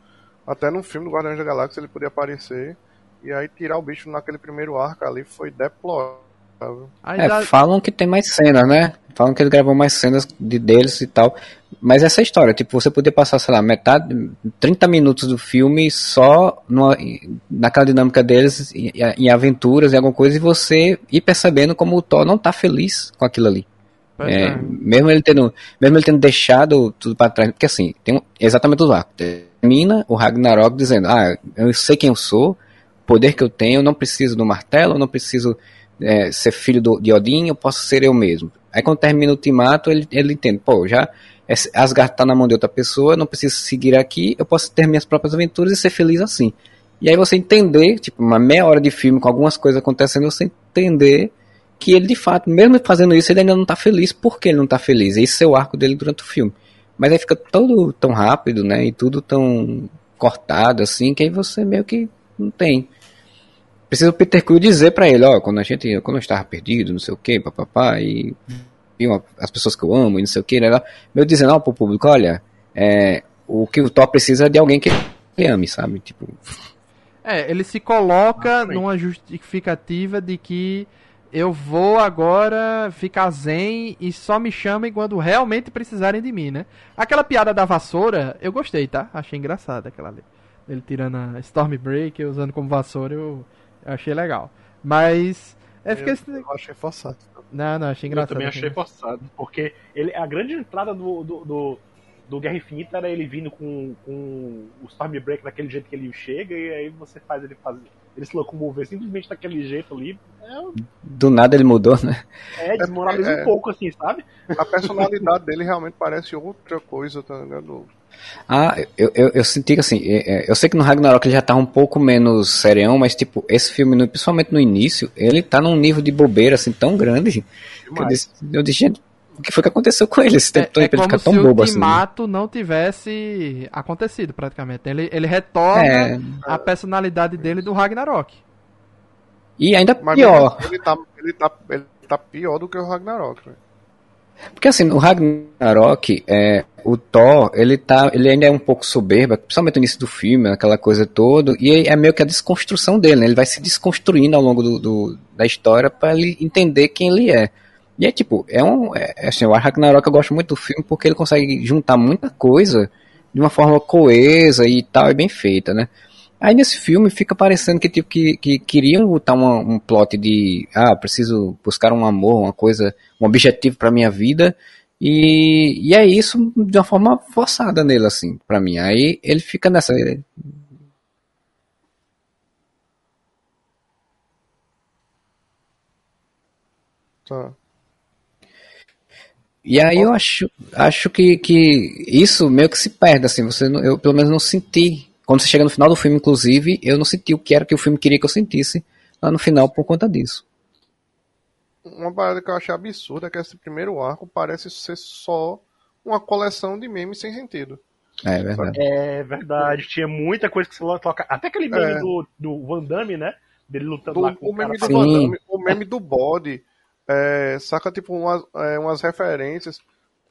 Até no filme do Guardiões da Galáxia ele podia aparecer. E aí tirar o bicho naquele primeiro arco ali foi deplorável. É, falam que tem mais cenas, né? Falam que ele gravou mais cenas de deles e tal. Mas essa é história, tipo, você podia passar, sei lá, metade, 30 minutos do filme só numa, naquela dinâmica deles, em, em aventuras, em alguma coisa, e você ir percebendo como o Thor não tá feliz com aquilo ali. É, é. Mesmo ele tendo, mesmo ele tendo deixado tudo para trás, porque assim, tem exatamente o arco. Termina o Ragnarok dizendo: "Ah, eu sei quem eu sou, poder que eu tenho, eu não preciso do martelo, eu não preciso é, ser filho do, de Odin, eu posso ser eu mesmo. Aí quando termina o Ultimato, ele, ele entende, pô, já Asgard tá na mão de outra pessoa, não preciso seguir aqui, eu posso ter minhas próprias aventuras e ser feliz assim. E aí você entender, tipo, uma meia hora de filme com algumas coisas acontecendo, você entender que ele de fato, mesmo fazendo isso, ele ainda não tá feliz porque ele não tá feliz. Esse é o arco dele durante o filme. Mas aí fica todo tão rápido, né? E tudo tão cortado assim, que aí você meio que não tem precisa o Peter Quill dizer para ele, ó, quando a gente, quando eu estava perdido, não sei o que, papapá, e, uma, as pessoas que eu amo, e não sei o que, né, meu dizendo, ó, pro público, olha, é, o que o Thor precisa é de alguém que ele ame, sabe, tipo... É, ele se coloca ah, numa justificativa de que eu vou agora ficar zen e só me chamem quando realmente precisarem de mim, né? Aquela piada da vassoura, eu gostei, tá? Achei engraçada aquela ali. Ele tirando a Stormbreaker, usando como vassoura, eu eu achei legal. Mas. É porque eu, eu achei forçado. Não, não, achei engraçado. Eu também achei forçado. Porque ele, a grande entrada do, do, do, do Guerra Infinita era ele vindo com, com o Stormbreaker daquele jeito que ele chega, e aí você faz ele fazer. Ele se locomover simplesmente daquele jeito ali. É... Do nada ele mudou, né? É, desmoraliza é, um pouco, assim, sabe? A personalidade dele realmente parece outra coisa, tá ligado? Ah, eu, eu, eu senti que assim, é, é, eu sei que no Ragnarok ele já tá um pouco menos serião, mas tipo, esse filme, principalmente no início, ele tá num nível de bobeira assim tão grande. Que eu, disse, eu disse, gente, o que foi que aconteceu com ele esse tempo é, todo é pra ele ficar tão bobo assim? o Ultimato não tivesse acontecido praticamente. Ele, ele retorna é... a personalidade dele do Ragnarok. E ainda pior. Ele tá, ele, tá, ele tá pior do que o Ragnarok, velho. Porque assim, o Ragnarok, é, o Thor, ele tá, ele ainda é um pouco soberba, principalmente no início do filme, aquela coisa toda, e é meio que a desconstrução dele, né? Ele vai se desconstruindo ao longo do, do da história para ele entender quem ele é. E é tipo, é um, é, assim, o Ragnarok eu gosto muito do filme porque ele consegue juntar muita coisa de uma forma coesa e tal, é bem feita, né? Aí nesse filme fica parecendo que tipo que, que queriam botar uma, um plot de ah, preciso buscar um amor, uma coisa, um objetivo para minha vida e, e é isso de uma forma forçada nele assim, para mim. Aí ele fica nessa Tá. E aí eu acho, acho que, que isso meio que se perde, assim, você não, eu pelo menos não senti quando você chega no final do filme, inclusive, eu não senti o que era que o filme queria que eu sentisse lá no final por conta disso. Uma parada que eu achei absurda é que esse primeiro arco parece ser só uma coleção de memes sem sentido. É verdade. É verdade. Tinha muita coisa que você toca. Até aquele meme é. do, do Van Damme, né? Dele lutando do, lá com o, o meme do Van Damme, o meme do bode. É, saca tipo umas, é, umas referências.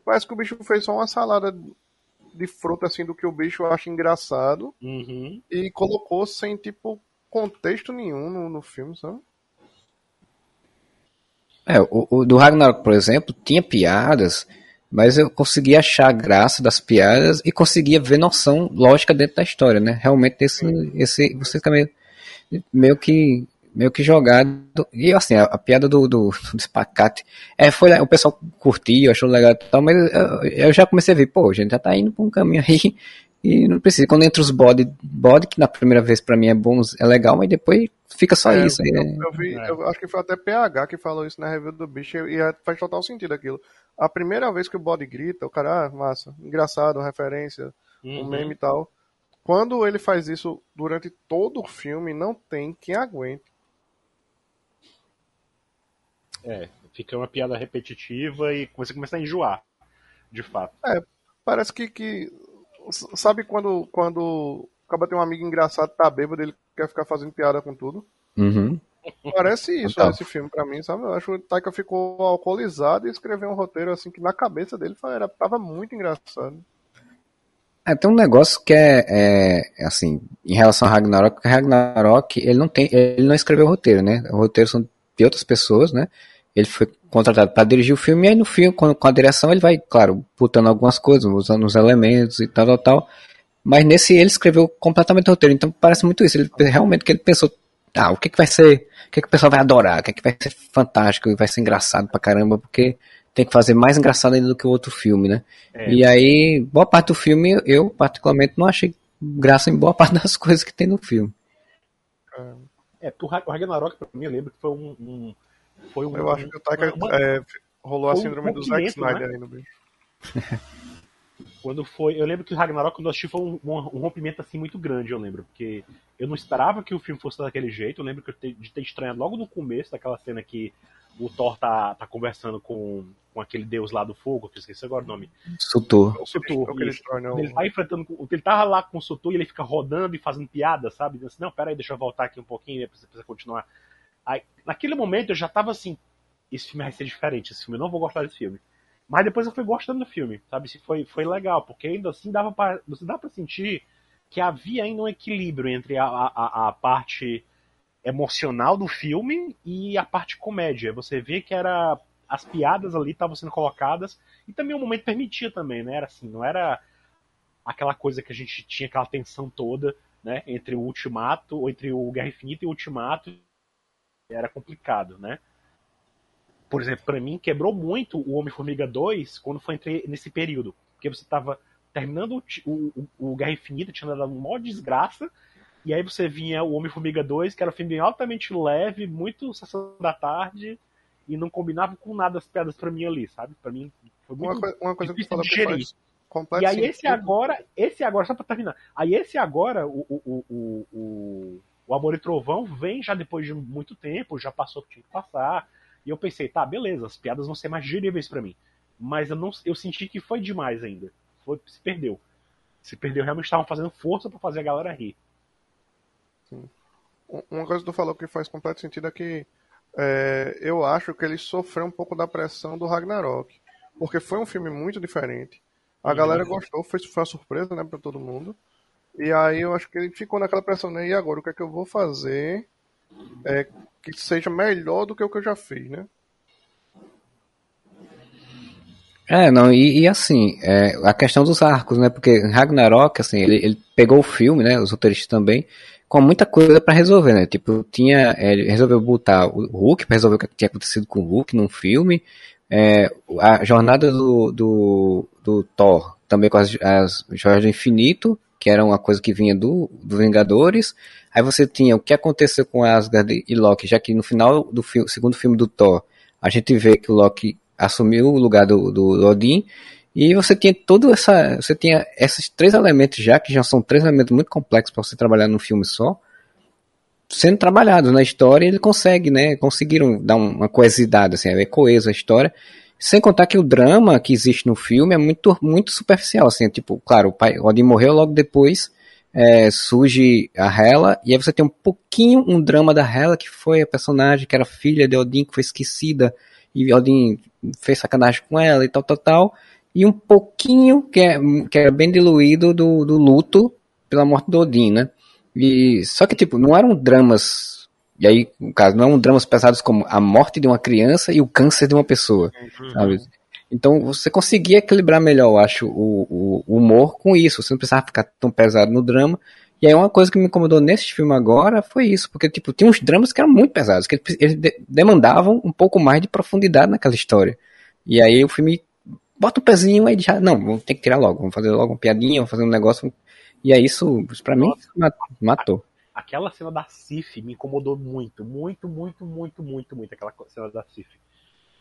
Parece que o bicho fez só uma salada de fruta assim do que o bicho acha engraçado uhum. e colocou sem tipo contexto nenhum no, no filme, sabe? É, o, o, do Ragnarok, por exemplo, tinha piadas, mas eu conseguia achar a graça das piadas e conseguia ver noção lógica dentro da história, né? Realmente esse, esse você fica meio, meio que meio que jogado. E assim, a, a piada do, do, <laughs> do espacate. É, foi o pessoal curtiu, achou legal e tal, mas eu, eu, já comecei a ver, pô, a gente já tá indo pra um caminho aí. <laughs> E não precisa. Quando entra os body, body que na primeira vez pra mim é bom, é legal, mas depois fica só é, isso. Aí, eu, né? eu, vi, é. eu acho que foi até PH que falou isso na review do bicho e é, faz total sentido aquilo. A primeira vez que o body grita, o cara, ah, massa, engraçado, referência, uhum. um meme e tal. Quando ele faz isso durante todo o filme, não tem quem aguente. É, fica uma piada repetitiva e você começa a enjoar, de fato. É, parece que, que sabe quando quando acaba tem um amigo engraçado, tá bêbado, ele quer ficar fazendo piada com tudo. Uhum. Parece isso, então. esse filme pra mim, sabe? Eu acho que o Taika ficou alcoolizado e escreveu um roteiro assim que na cabeça dele era, tava muito engraçado. É, tem um negócio que é, é, assim, em relação a Ragnarok, Ragnarok, ele não tem, ele não escreveu o roteiro, né? O roteiro são de outras pessoas, né? Ele foi contratado para dirigir o filme e aí no filme, com, com, a direção, ele vai, claro, botando algumas coisas, usando os elementos e tal, tal, tal. Mas nesse ele escreveu completamente o roteiro, então parece muito isso. Ele realmente que ele pensou, ah, o que, que vai ser, o que, que o pessoal vai adorar, o que, que vai ser fantástico, vai ser engraçado pra caramba, porque tem que fazer mais engraçado ainda do que o outro filme, né? É. E aí, boa parte do filme, eu particularmente não achei graça em boa parte das <laughs> coisas que tem no filme. É, o Ragnarok, pra mim, eu lembro que foi um. um foi um eu acho que o Taika é, rolou a síndrome um do Zack Snyder né? aí no bicho. <laughs> Quando foi. Eu lembro que o Ragnarok, quando eu assisti, foi um, um, um, rompimento assim muito grande, eu lembro. Porque eu não esperava que o filme fosse daquele jeito. Eu lembro que eu te, de ter estranhado logo no começo daquela cena que o Thor tá, tá conversando com, com aquele deus lá do fogo, que eu esqueci agora o nome. Sutur. O Sutur. Ele, ele tá enfrentando. Ele tava lá com o Sutur e ele fica rodando e fazendo piada, sabe? Dizendo assim, não, peraí, deixa eu voltar aqui um pouquinho, depois você precisa continuar. Aí, naquele momento eu já tava assim, esse filme vai ser diferente, esse filme, eu não vou gostar desse filme. Mas depois eu fui gostando do filme, sabe? Se foi, foi legal, porque ainda assim dava pra, você dá para sentir que havia ainda um equilíbrio entre a, a, a parte emocional do filme e a parte comédia. Você vê que era as piadas ali estavam sendo colocadas e também o momento permitia também, né? Era assim, não era aquela coisa que a gente tinha aquela tensão toda, né? Entre o Ultimato, ou entre o Guerra Infinita e o Ultimato, era complicado, né? por exemplo, para mim, quebrou muito o Homem-Formiga 2 quando foi entre, nesse período. Porque você tava terminando o, o, o Guerra Infinita, tinha dado uma maior desgraça, e aí você vinha o Homem-Formiga 2, que era um filme altamente leve, muito sessão da tarde, e não combinava com nada as piadas pra mim ali, sabe? Pra mim foi muito uma, uma coisa que que faz E aí esse agora, esse agora, só pra terminar, aí esse agora, o, o, o, o, o Amor e Trovão vem já depois de muito tempo, já passou o que tinha que passar, e eu pensei, tá, beleza, as piadas vão ser mais digeríveis para mim. Mas eu, não, eu senti que foi demais ainda. Foi, se perdeu. Se perdeu, realmente estavam fazendo força para fazer a galera rir. Sim. Uma coisa que tu falou que faz completo sentido é que é, eu acho que ele sofreu um pouco da pressão do Ragnarok. Porque foi um filme muito diferente. A galera gostou, foi, foi uma surpresa né, para todo mundo. E aí eu acho que ele ficou naquela pressão, né? E agora, o que é que eu vou fazer é, que seja melhor do que o que eu já fiz, né? É, não, e, e assim, é, a questão dos arcos, né? Porque Ragnarok, assim, ele, ele pegou o filme, né? Os roteiristas também, com muita coisa para resolver, né? Tipo, tinha, é, ele resolveu botar o Hulk para resolver o que tinha acontecido com o Hulk num filme, é, a jornada do, do, do Thor, também com as, as joias do infinito, que era uma coisa que vinha do, do Vingadores. Aí você tinha o que aconteceu com Asgard e Loki, já que no final do fi segundo filme do Thor, a gente vê que o Loki assumiu o lugar do, do, do Odin. E você tinha toda essa. Você tinha esses três elementos já, que já são três elementos muito complexos para você trabalhar num filme só, sendo trabalhados na história, ele consegue, né? Conseguiram dar uma coesidade, assim, é coesa a história. Sem contar que o drama que existe no filme é muito, muito superficial, assim, tipo, claro, o pai Odin morreu logo depois, é, surge a Hela, e aí você tem um pouquinho um drama da Hela, que foi a personagem que era filha de Odin, que foi esquecida, e Odin fez sacanagem com ela e tal, tal, tal, e um pouquinho, que é, que é bem diluído, do, do luto pela morte do Odin, né? E, só que, tipo, não eram dramas e aí, no caso, não dramas pesados como a morte de uma criança e o câncer de uma pessoa, uhum. sabe? Então, você conseguia equilibrar melhor, eu acho, o, o, humor com isso. Você não precisava ficar tão pesado no drama. E aí, uma coisa que me incomodou nesse filme agora foi isso. Porque, tipo, tinha uns dramas que eram muito pesados, que eles demandavam um pouco mais de profundidade naquela história. E aí, o filme bota o pezinho e já, não, vamos ter que tirar logo. Vamos fazer logo uma piadinha, vamos fazer um negócio. E aí, isso, pra mim, matou aquela cena da Cif me incomodou muito, muito, muito, muito, muito, muito aquela cena da Cif.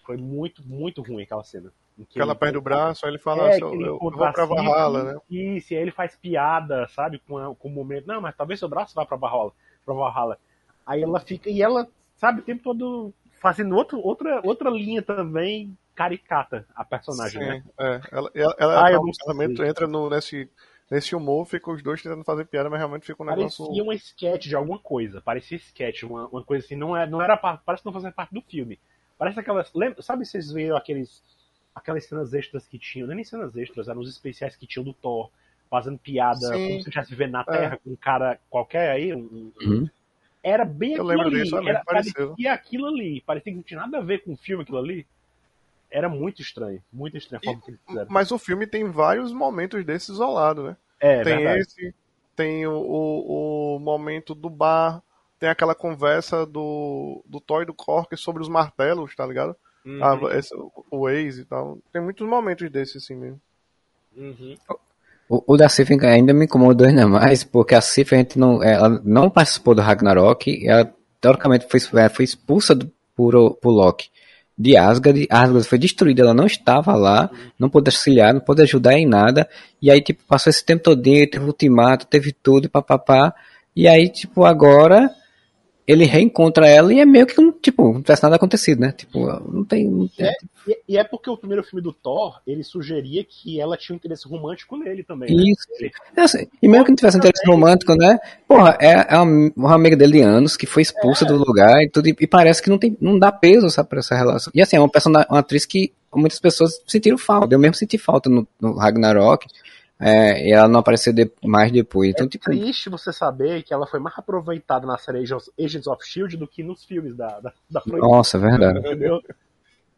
Foi muito, muito ruim aquela cena. Que ela perde o braço, aí ele fala, é, eu, eu, vou pra Valhalla, né? Isso, e aí ele faz piada, sabe, com, com o momento, não, mas talvez seu braço vá pra Valhalla, pra Valhalla. Aí ela fica, e ela, sabe, o tempo todo fazendo outro, outra, outra linha também caricata, a personagem, Sim, né? É, ela, ela, ela, ah, ela entra no, nesse nesse humor fica os dois tentando fazer piada, mas realmente fica um negócio. Parecia uma sketch de alguma coisa. Parecia sketch, uma, uma coisa assim. Não, é, não era. Parece que não fazia parte do filme. Parece aquelas. Lembra, sabe vocês viram aqueles. Aquelas cenas extras que tinham, não é nem cenas extras, eram os especiais que tinham do Thor, fazendo piada Sim. como se estivesse vivendo na é. Terra é. com um cara qualquer aí. Um, uhum. Era bem Eu aquilo ali. Disso, era, parecia aquilo ali. Parecia que não tinha nada a ver com o filme aquilo ali. Era muito estranho. Muito estranho a forma e, que eles fizeram. Mas o filme tem vários momentos desses isolados, né? É, tem verdade. esse, tem o, o, o, momento do bar, tem aquela conversa do, do Toy do Cork sobre os martelos, tá ligado? Uhum. Ah, esse, o Waze e tal. Tem muitos momentos desses assim mesmo. Uhum. O, o da Sif ainda me incomodou ainda mais, porque a Sif a gente não, ela não participou do Ragnarok, ela teoricamente foi, foi expulsa do, por, por Loki de Asgard, Asgard foi destruída, ela não estava lá, não pôde auxiliar, não pôde ajudar em nada, e aí, tipo, passou esse tempo todinho, teve ultimato, teve tudo, papapá, e aí, tipo, agora ele reencontra ela e é meio que, tipo, não tivesse nada acontecido, né? Tipo, não tem. Não tem... É, e, é porque o primeiro filme do Thor, ele sugeria que ela tinha um interesse romântico nele também. Né? Isso. Ele... É assim, e mesmo que não tivesse interesse romântico, né? Porra, é, é uma, uma, amiga dele de anos que foi expulsa é. do lugar e tudo, e, e, parece que não, tem, não dá peso, sabe, pra essa relação. E assim, é uma, personagem, uma atriz que muitas pessoas sentiram falta. Eu mesmo senti falta no, no Ragnarok. É, e ela não apareceu de, mais depois. Então, é tipo... triste você saber que ela foi mais aproveitada na série Agents of Shield do que nos filmes da, da, da Nossa, é verdade. Entendeu?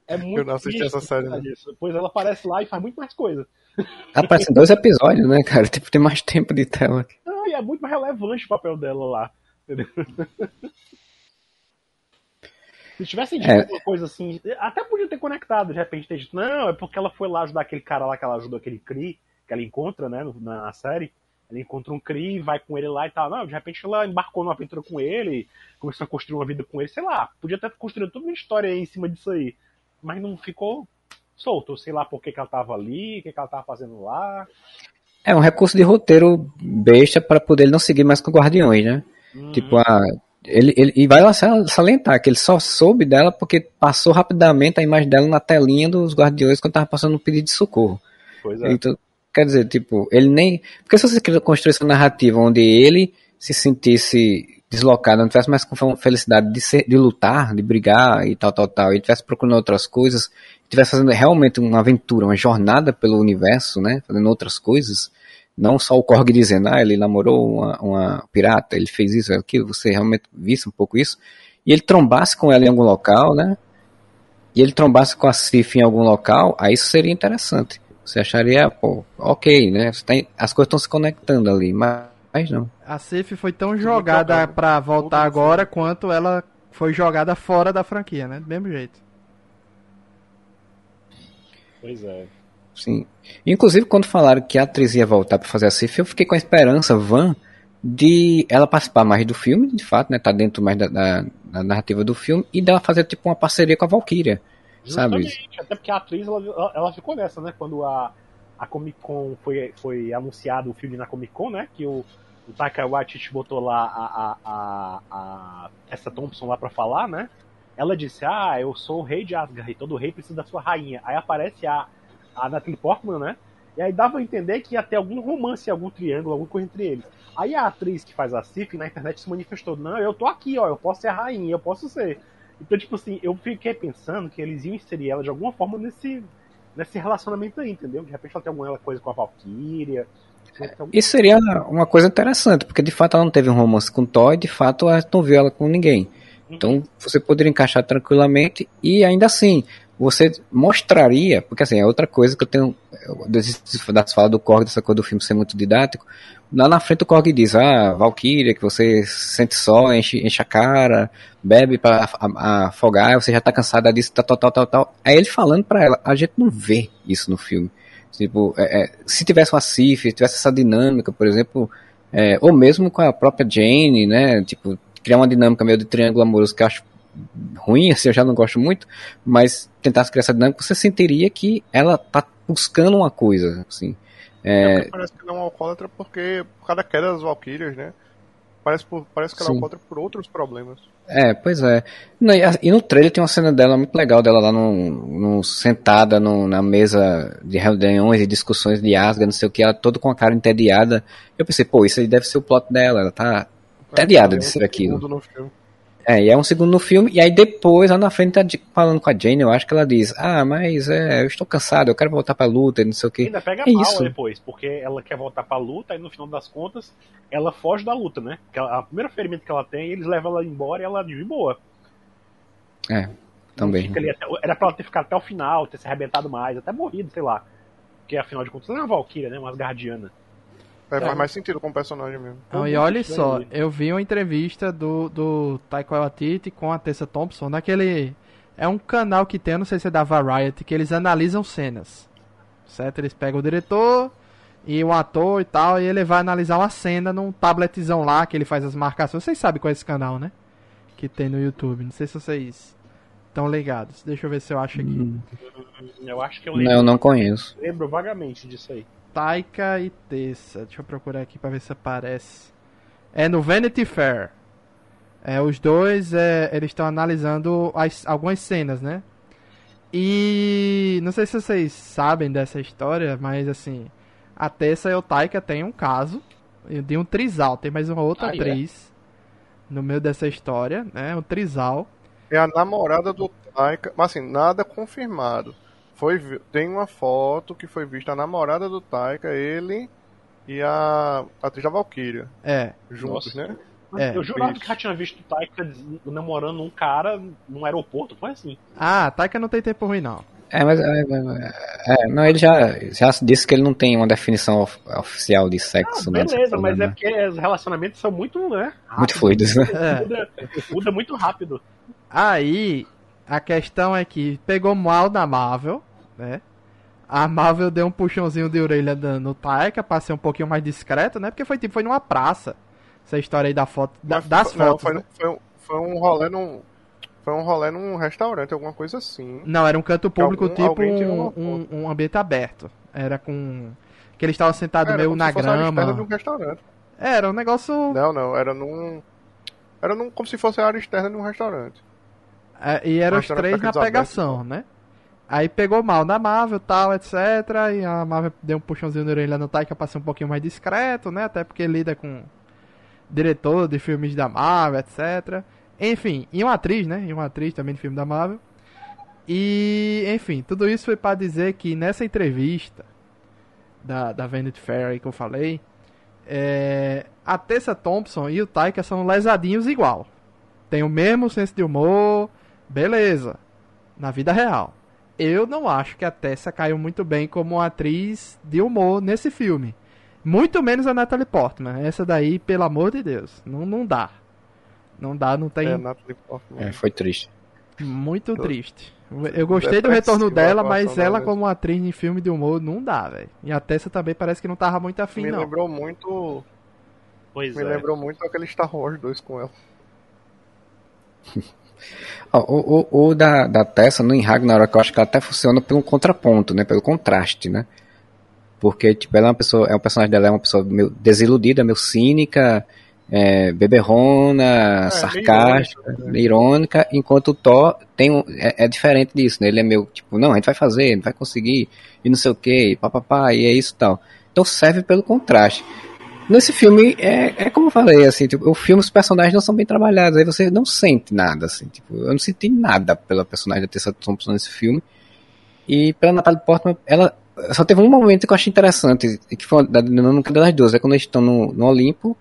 É muito Eu não assisti essa série. Né? Pois ela aparece lá e faz muito mais coisa. Aparece em dois episódios, né, cara? Tipo, tem mais tempo de tela. Ah, e é muito mais relevante o papel dela lá. Entendeu? Se tivessem dito é. alguma coisa assim, até podia ter conectado, de repente ter dito, não, é porque ela foi lá ajudar aquele cara lá que ela ajudou aquele Cree que ela encontra, né, na série. Ela encontra um Kree, vai com ele lá e tal. Não, de repente ela embarcou numa aventura com ele, começou a construir uma vida com ele, sei lá. Podia ter construído toda uma história aí em cima disso aí. Mas não ficou solto. Sei lá por que, que ela tava ali, o que, que ela tava fazendo lá. É um recurso de roteiro besta para poder ele não seguir mais com Guardiões, né? Uhum. Tipo, a, ele, ele, e vai lá salientar que ele só soube dela porque passou rapidamente a imagem dela na telinha dos Guardiões quando tava passando um pedido de socorro. Pois é. Então, Quer dizer, tipo, ele nem. Porque se você construir essa narrativa onde ele se sentisse deslocado, não tivesse mais com felicidade de, ser, de lutar, de brigar e tal, tal, tal, e tivesse procurando outras coisas, tivesse fazendo realmente uma aventura, uma jornada pelo universo, né, fazendo outras coisas, não só o Korg dizendo, ah, ele namorou uma, uma pirata, ele fez isso, aquilo, você realmente visse um pouco isso, e ele trombasse com ela em algum local, né, e ele trombasse com a Sif em algum local, aí isso seria interessante. Você acharia, pô, ok, né? Tem, as coisas estão se conectando ali, mas, mas não. A Sif foi tão jogada para voltar agora quanto ela foi jogada fora da franquia, né? Do mesmo jeito. Pois é. Sim. Inclusive, quando falaram que a atriz ia voltar para fazer a Sif, eu fiquei com a esperança, Van, de ela participar mais do filme, de fato, né? Tá dentro mais da, da, da narrativa do filme, e dela fazer tipo uma parceria com a Valkyria. Justamente, sabe? até porque a atriz ela, ela ficou nessa, né? Quando a, a Comic Con foi, foi anunciado o filme na Comic Con, né? Que o, o Taika Waititi botou lá a, a, a, essa Thompson lá pra falar, né? Ela disse, ah, eu sou o rei de Asgard e todo rei precisa da sua rainha. Aí aparece a, a Natalie Portman, né? E aí dava a entender que ia ter algum romance, algum triângulo, alguma coisa entre eles. Aí a atriz que faz a Sif na internet se manifestou, não, eu tô aqui, ó, eu posso ser a rainha, eu posso ser. Então, tipo assim, eu fiquei pensando que eles iam inserir ela de alguma forma nesse, nesse relacionamento aí, entendeu? De repente ela tem alguma coisa com a Valkyria. Então... Isso seria uma coisa interessante, porque de fato ela não teve um romance com o Thor e de fato ela não viu ela com ninguém. Uhum. Então você poderia encaixar tranquilamente e ainda assim você mostraria, porque assim, é outra coisa que eu tenho, das falas do Korg, dessa coisa do filme ser muito didático, lá na frente o Korg diz, ah, Valkyria, que você sente só, enche, enche a cara, bebe para afogar, você já tá cansada disso, tal, tal, tal, tal, tal. Aí ele falando para ela, a gente não vê isso no filme. Tipo, é, é, se tivesse uma Sif, tivesse essa dinâmica, por exemplo, é, ou mesmo com a própria Jane, né, tipo, criar uma dinâmica meio de triângulo amoroso que eu acho ruim, assim, eu já não gosto muito, mas tentasse criar essa dinâmica, você sentiria que ela tá buscando uma coisa, assim. É... é parece que não é um alcoólatra porque por causa da queda das Valkyrias, né? parece, por, parece que ela Sim. encontra por outros problemas. É, pois é. E no trailer tem uma cena dela muito legal, dela lá no, no sentada no, na mesa de reuniões e discussões de Asgard, não sei o que, ela toda com a cara entediada. Eu pensei, pô, isso aí deve ser o plot dela, ela tá entediada é, de ser aquilo. É, e é um segundo no filme, e aí depois, lá na frente, tá falando com a Jane, eu acho que ela diz, ah, mas é, eu estou cansado, eu quero voltar pra luta, não sei o que. Ainda pega é mal isso. depois, porque ela quer voltar pra luta, e no final das contas, ela foge da luta, né? Porque a primeira ferimento que ela tem, eles levam ela embora e ela de boa. É, também. Até, era pra ela ter ficado até o final, ter se arrebentado mais, até morrido, sei lá. Porque afinal de contas, ela é uma Valkyria, né? Uma Asgardiana. É, faz mais sentido com o personagem mesmo. Não, e olha só, eu vi uma entrevista do, do Taika Waititi com a Tessa Thompson naquele... É um canal que tem, não sei se é da Variety, que eles analisam cenas. Certo? Eles pegam o diretor e o ator e tal, e ele vai analisar uma cena num tabletzão lá, que ele faz as marcações. Vocês sabem qual é esse canal, né? Que tem no YouTube. Não sei se vocês estão ligados. Deixa eu ver se eu acho aqui. Hum. Eu acho que eu lembro. Não, eu não conheço. Lembro vagamente disso aí. Taika e Tessa. Deixa eu procurar aqui pra ver se aparece. É no Vanity Fair. É, os dois, é, eles estão analisando as, algumas cenas, né? E não sei se vocês sabem dessa história, mas assim, a Tessa e o Taika têm um caso de um trisal. Tem mais uma outra ah, é? atriz é? no meio dessa história, né? Um trisal. É a namorada do Taika, mas assim, nada confirmado. Foi, tem uma foto que foi vista a namorada do Taika, ele e a, atriz da Valkyria. É. Juntos, Nossa. né? É. Eu jurava que já tinha visto o Taika namorando um cara num aeroporto, foi assim. Ah, Taika não tem tempo ruim, não. É, mas é, é, não, ele já, já disse que ele não tem uma definição of, oficial de sexo. Ah, beleza, né, mas é porque os relacionamentos são muito, né? Rápido, muito fluidos, né? É. Muda, muda muito rápido. Aí, a questão é que pegou mal da Marvel, né? A Marvel deu um puxãozinho de orelha no Taika pra ser um pouquinho mais discreto, né? Porque foi tipo, foi numa praça. Essa história aí da foto. Da, das não, fotos. Foi, né? foi, foi, um rolê num. Foi um rolê num restaurante, alguma coisa assim. Não, era um canto público algum, tipo um, um, um, ambiente aberto. Era com. Que eles estavam sentados meio na grama. De um restaurante. Era um negócio. Não, não, era num. Era num, como se fosse a área externa de um restaurante. É, e eram os três na pegação, né? Aí pegou mal na Marvel tal, etc. E a Marvel deu um puxãozinho no orelha no Taika pra ser um pouquinho mais discreto, né? Até porque lida com diretor de filmes da Marvel, etc. Enfim, e uma atriz, né? E uma atriz também de filme da Marvel. E, enfim, tudo isso foi para dizer que nessa entrevista da, da Vanity Fair que eu falei, é, a Tessa Thompson e o Taika são lesadinhos igual. Tem o mesmo senso de humor, beleza, na vida real eu não acho que a Tessa caiu muito bem como atriz de humor nesse filme. Muito menos a Natalie Portman. Essa daí, pelo amor de Deus, não, não dá. Não dá, não tem. É, Natalie Portman. É, foi triste. Muito eu... triste. Eu gostei do retorno dela, mas ela como atriz em filme de humor não dá, velho. E a Tessa também parece que não tava muito afim, Me não. Me lembrou muito. Pois Me é. lembrou muito aquele Star Wars 2 com ela. <laughs> O, o, o, da, da Tessa no Ragnarok eu acho que ela até funciona pelo contraponto, né? Pelo contraste, né? Porque, tipo, ela é uma pessoa, é um personagem dela é uma pessoa meio desiludida, meio cínica, é, beberrona, é, sarcástica, irônica, irônica, enquanto o Thor tem um, é, é, diferente disso, né? Ele é meio, tipo, não, a gente vai fazer, vai conseguir, e não sei o que, papapá, e é isso e tal. Então serve pelo contraste. Nesse filme, é, é como eu falei, assim, tipo, o filme, os personagens não são bem trabalhados, aí você não sente nada, assim, tipo, eu não senti nada pela personagem da Tessa Thompson nesse filme. E pela Natalie Portman, ela só teve um momento que eu achei interessante, que foi da dinâmica das duas, é quando eles estão no, no Olimpo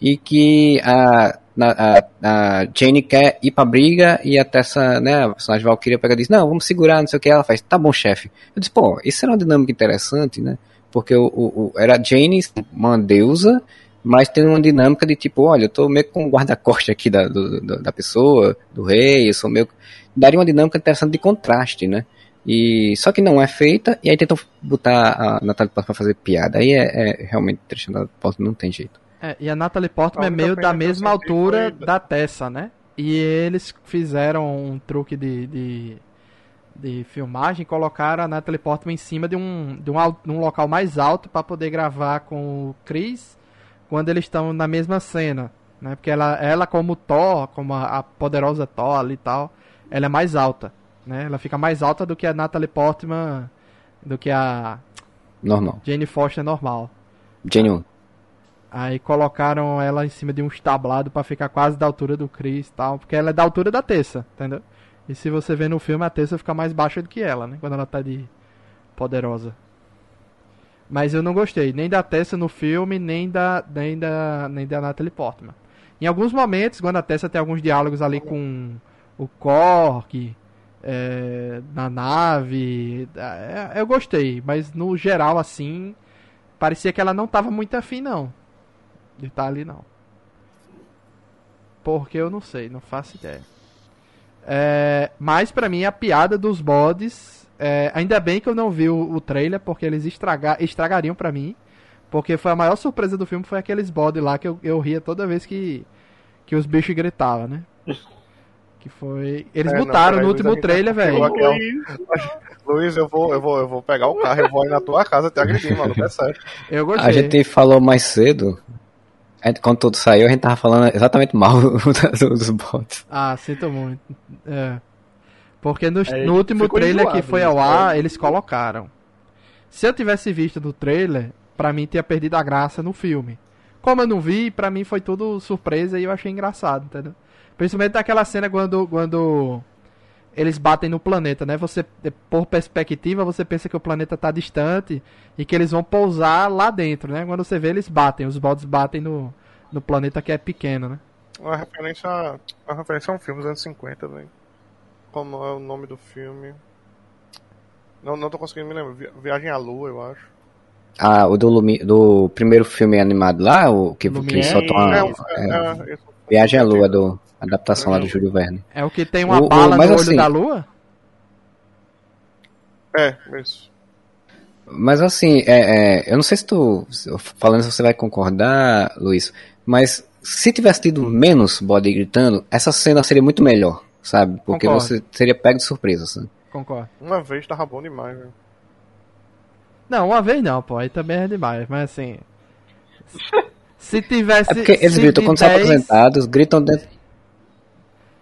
e que a, a, a Jane quer ir pra briga e a Tessa, né, a personagem Valkyria pega e diz, não, vamos segurar, não sei o que, ela faz, tá bom, chefe. Eu disse, pô, isso era uma dinâmica interessante, né? Porque o, o, o era Jane, uma deusa, mas tem uma dinâmica de tipo, olha, eu tô meio com guarda-costas aqui da, do, da pessoa, do rei, eu sou meio. Daria uma dinâmica interessante de contraste, né? E, só que não é feita, e aí tentam botar a Natalie Portman pra fazer piada. Aí é, é realmente triste, a Natalie Portman não tem jeito. É, e a Natalie Portman é meio da mesma altura da Tessa, né? E eles fizeram um truque de, de de filmagem, colocaram a Natalie Portman em cima de um, de um, de um local mais alto para poder gravar com o Chris quando eles estão na mesma cena. né? Porque ela, ela como Thor, como a, a poderosa Thor ali e tal, ela é mais alta, né? Ela fica mais alta do que a Natalie Portman, do que a normal. Jane Foster normal. Jane Aí colocaram ela em cima de um establado para ficar quase da altura do Chris e tal, porque ela é da altura da Tessa, entendeu? E se você vê no filme, a Tessa fica mais baixa do que ela, né? Quando ela tá de poderosa. Mas eu não gostei nem da Tessa no filme, nem da, nem da, nem da Natalie Portman. Em alguns momentos, quando a Tessa tem alguns diálogos ali com o Korg, é, na nave, é, eu gostei. Mas no geral, assim, parecia que ela não tava muito afim, não de estar tá ali não. Porque eu não sei, não faço ideia. É, mas para mim a piada dos bodes, é, ainda bem que eu não vi o, o trailer porque eles estraga, estragariam para mim, porque foi a maior surpresa do filme foi aqueles bodes lá que eu, eu ria toda vez que que os bichos gritavam, né? Que foi. Eles é, botaram não, no último trailer, velho. <laughs> Luiz, eu vou, eu, vou, eu vou pegar o carro, eu vou ir na tua casa até agredir, mano. É sério. Eu gostei. A gente falou mais cedo quando tudo saiu, a gente tava falando exatamente mal <laughs> dos bots. Ah, sinto muito. É. Porque no, é, no último trailer que foi ao ar, eles colocaram. Se eu tivesse visto no trailer, pra mim tinha perdido a graça no filme. Como eu não vi, pra mim foi tudo surpresa e eu achei engraçado, entendeu? Principalmente daquela cena quando, quando eles batem no planeta, né? Você, por perspectiva, você pensa que o planeta está distante e que eles vão pousar lá dentro, né? Quando você vê, eles batem, os bots batem no, no planeta que é pequeno, né? Uma referência, uma referência a um filme dos anos 50, velho. Como é o nome do filme? Não, não tô conseguindo me lembrar. Viagem à Lua, eu acho. Ah, o do, Lumi, do primeiro filme animado lá, o que, que soltou uma. É, é, é, Viagem à Lua, do, adaptação lá do Júlio Verne. É o que tem uma o, bala o, no olho assim, da lua? É, isso. Mas assim, é, é, eu não sei se tu, falando se você vai concordar, Luiz, mas se tivesse tido menos body gritando, essa cena seria muito melhor, sabe? Porque Concordo. você seria pego de surpresa, assim. Concordo. Uma vez tava bom demais, velho. Não, uma vez não, pô, aí também é demais, mas assim. <laughs> Se tivesse. É porque eles gritam quando 10... são apresentados, gritam dentro.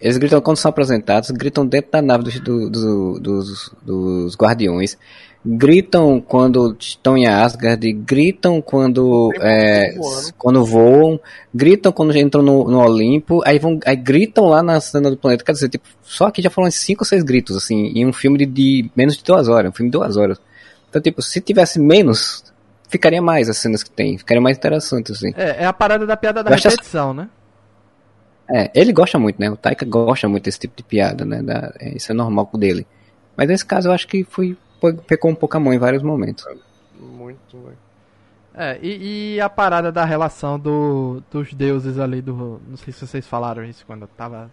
Eles gritam quando são apresentados, gritam dentro da nave dos, do, dos, dos guardiões, gritam quando estão em Asgard, gritam quando, é, quando voam, gritam quando entram no, no Olimpo, aí, vão, aí gritam lá na cena do planeta. Quer dizer, tipo, só aqui já foram cinco ou seis gritos, assim, em um filme de, de menos de duas horas, um filme de duas horas. Então, tipo, se tivesse menos, ficaria mais as cenas que tem, ficaria mais interessante, assim. É, é a parada da piada da repetição, né? É, ele gosta muito, né? O Taika gosta muito desse tipo de piada, né? Da, é, isso é normal dele. Mas nesse caso eu acho que foi, foi pecou um pouco a mão em vários momentos. Muito, velho. É, e, e, a parada da relação do, dos deuses ali do. Não sei se vocês falaram isso quando eu tava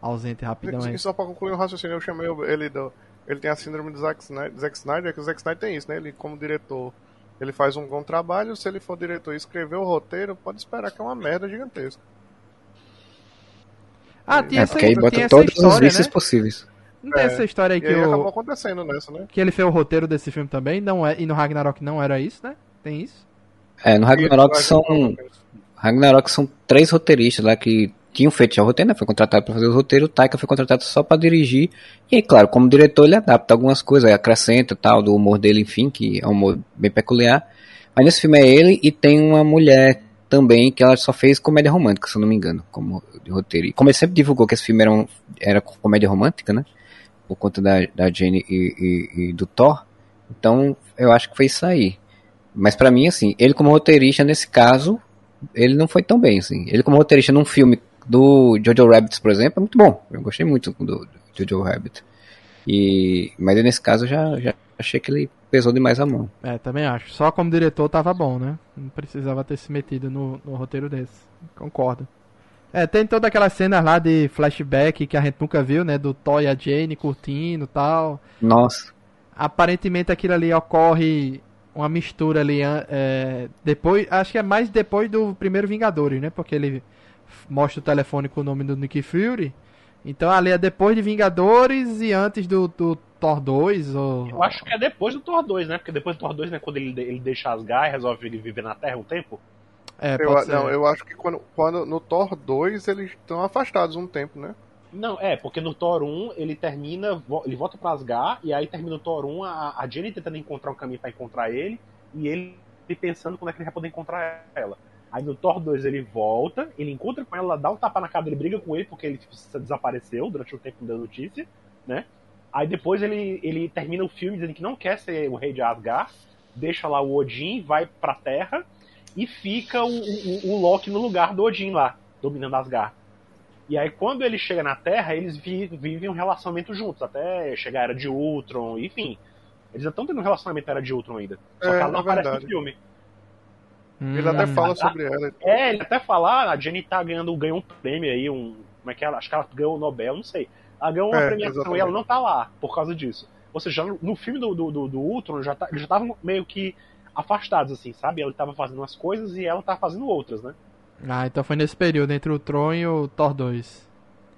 ausente rapidão. Sim, só pra concluir o raciocínio, eu chamei ele do. Ele tem a síndrome do Zack Snyder, Zack Snyder, que o Zack Snyder tem isso, né? Ele, como diretor, ele faz um bom trabalho. Se ele for diretor e escrever o roteiro, pode esperar que é uma merda gigantesca. Ah, tinha é, essa, porque aí bota todos história, os vícios né? possíveis. Não tem é, essa história aí que aí o... acabou acontecendo nessa, né? Que ele fez o roteiro desse filme também, não é, e no Ragnarok não era isso, né? Tem isso? É, no Ragnarok são Ragnarok são três roteiristas lá que tinham feito já o roteiro, né? Foi contratado para fazer o roteiro, o Taika foi contratado só para dirigir. E aí, claro, como diretor ele adapta algumas coisas, acrescenta tal do humor dele, enfim, que é um humor bem peculiar. Mas nesse filme é ele e tem uma mulher também que ela só fez comédia romântica, se eu não me engano, como roteiro. E como ele sempre divulgou que esse filme era, um, era comédia romântica, né? Por conta da, da Jane e, e, e do Thor. Então, eu acho que foi isso aí. Mas para mim, assim, ele como roteirista, nesse caso, ele não foi tão bem, assim. Ele como roteirista num filme do Jojo Rabbit, por exemplo, é muito bom. Eu gostei muito do, do Jojo Rabbit. E, mas nesse caso, eu já, já achei que ele pesou demais a mão. É, também acho. Só como diretor tava bom, né? Não precisava ter se metido no, no roteiro desse. Concordo. É, tem toda aquela cena lá de flashback que a gente nunca viu, né? Do Toy e a Jane curtindo e tal. Nossa. Aparentemente aquilo ali ocorre uma mistura ali é, depois, acho que é mais depois do primeiro Vingadores, né? Porque ele mostra o telefone com o nome do Nick Fury. Então ali é depois de Vingadores e antes do, do Thor 2? Ou... Eu acho que é depois do Thor 2, né? Porque depois do Thor 2, né? Quando ele, ele deixa as garras e resolve viver na Terra um tempo. É, eu, não, eu acho que quando, quando no Thor 2 eles estão afastados um tempo, né? Não, é, porque no Thor 1 ele termina, ele volta pra Asgard, e aí termina o Thor 1, a, a Jenny tentando encontrar um caminho para encontrar ele, e ele pensando como é que ele vai poder encontrar ela. Aí no Thor 2 ele volta, ele encontra com ela, dá um tapa na cara, ele briga com ele porque ele tipo, desapareceu durante o tempo da notícia, né? Aí depois ele, ele termina o filme dizendo que não quer ser o rei de Asgard, deixa lá o Odin, vai pra Terra e fica o, o, o Loki no lugar do Odin lá, dominando Asgard. E aí quando ele chega na Terra, eles vi, vivem um relacionamento juntos, até chegar a Era de Ultron, enfim. Eles estão tendo um relacionamento Era de Ultron ainda. Só é, que ela não aparece verdade. no filme. Hum, ele até fala sobre ela. É, ele até fala, ah, a Jenny tá ganhando, ganhou um prêmio aí, um. Como é que é? Acho que ela ganhou o Nobel, não sei. Ela ganhou uma é, premiação exatamente. e ela não tá lá por causa disso. Ou seja, no filme do, do, do, do Ultron já tá, eles já estavam meio que afastados, assim, sabe? Ele tava fazendo umas coisas e ela tava fazendo outras, né? Ah, então foi nesse período entre o Tron e o Thor 2.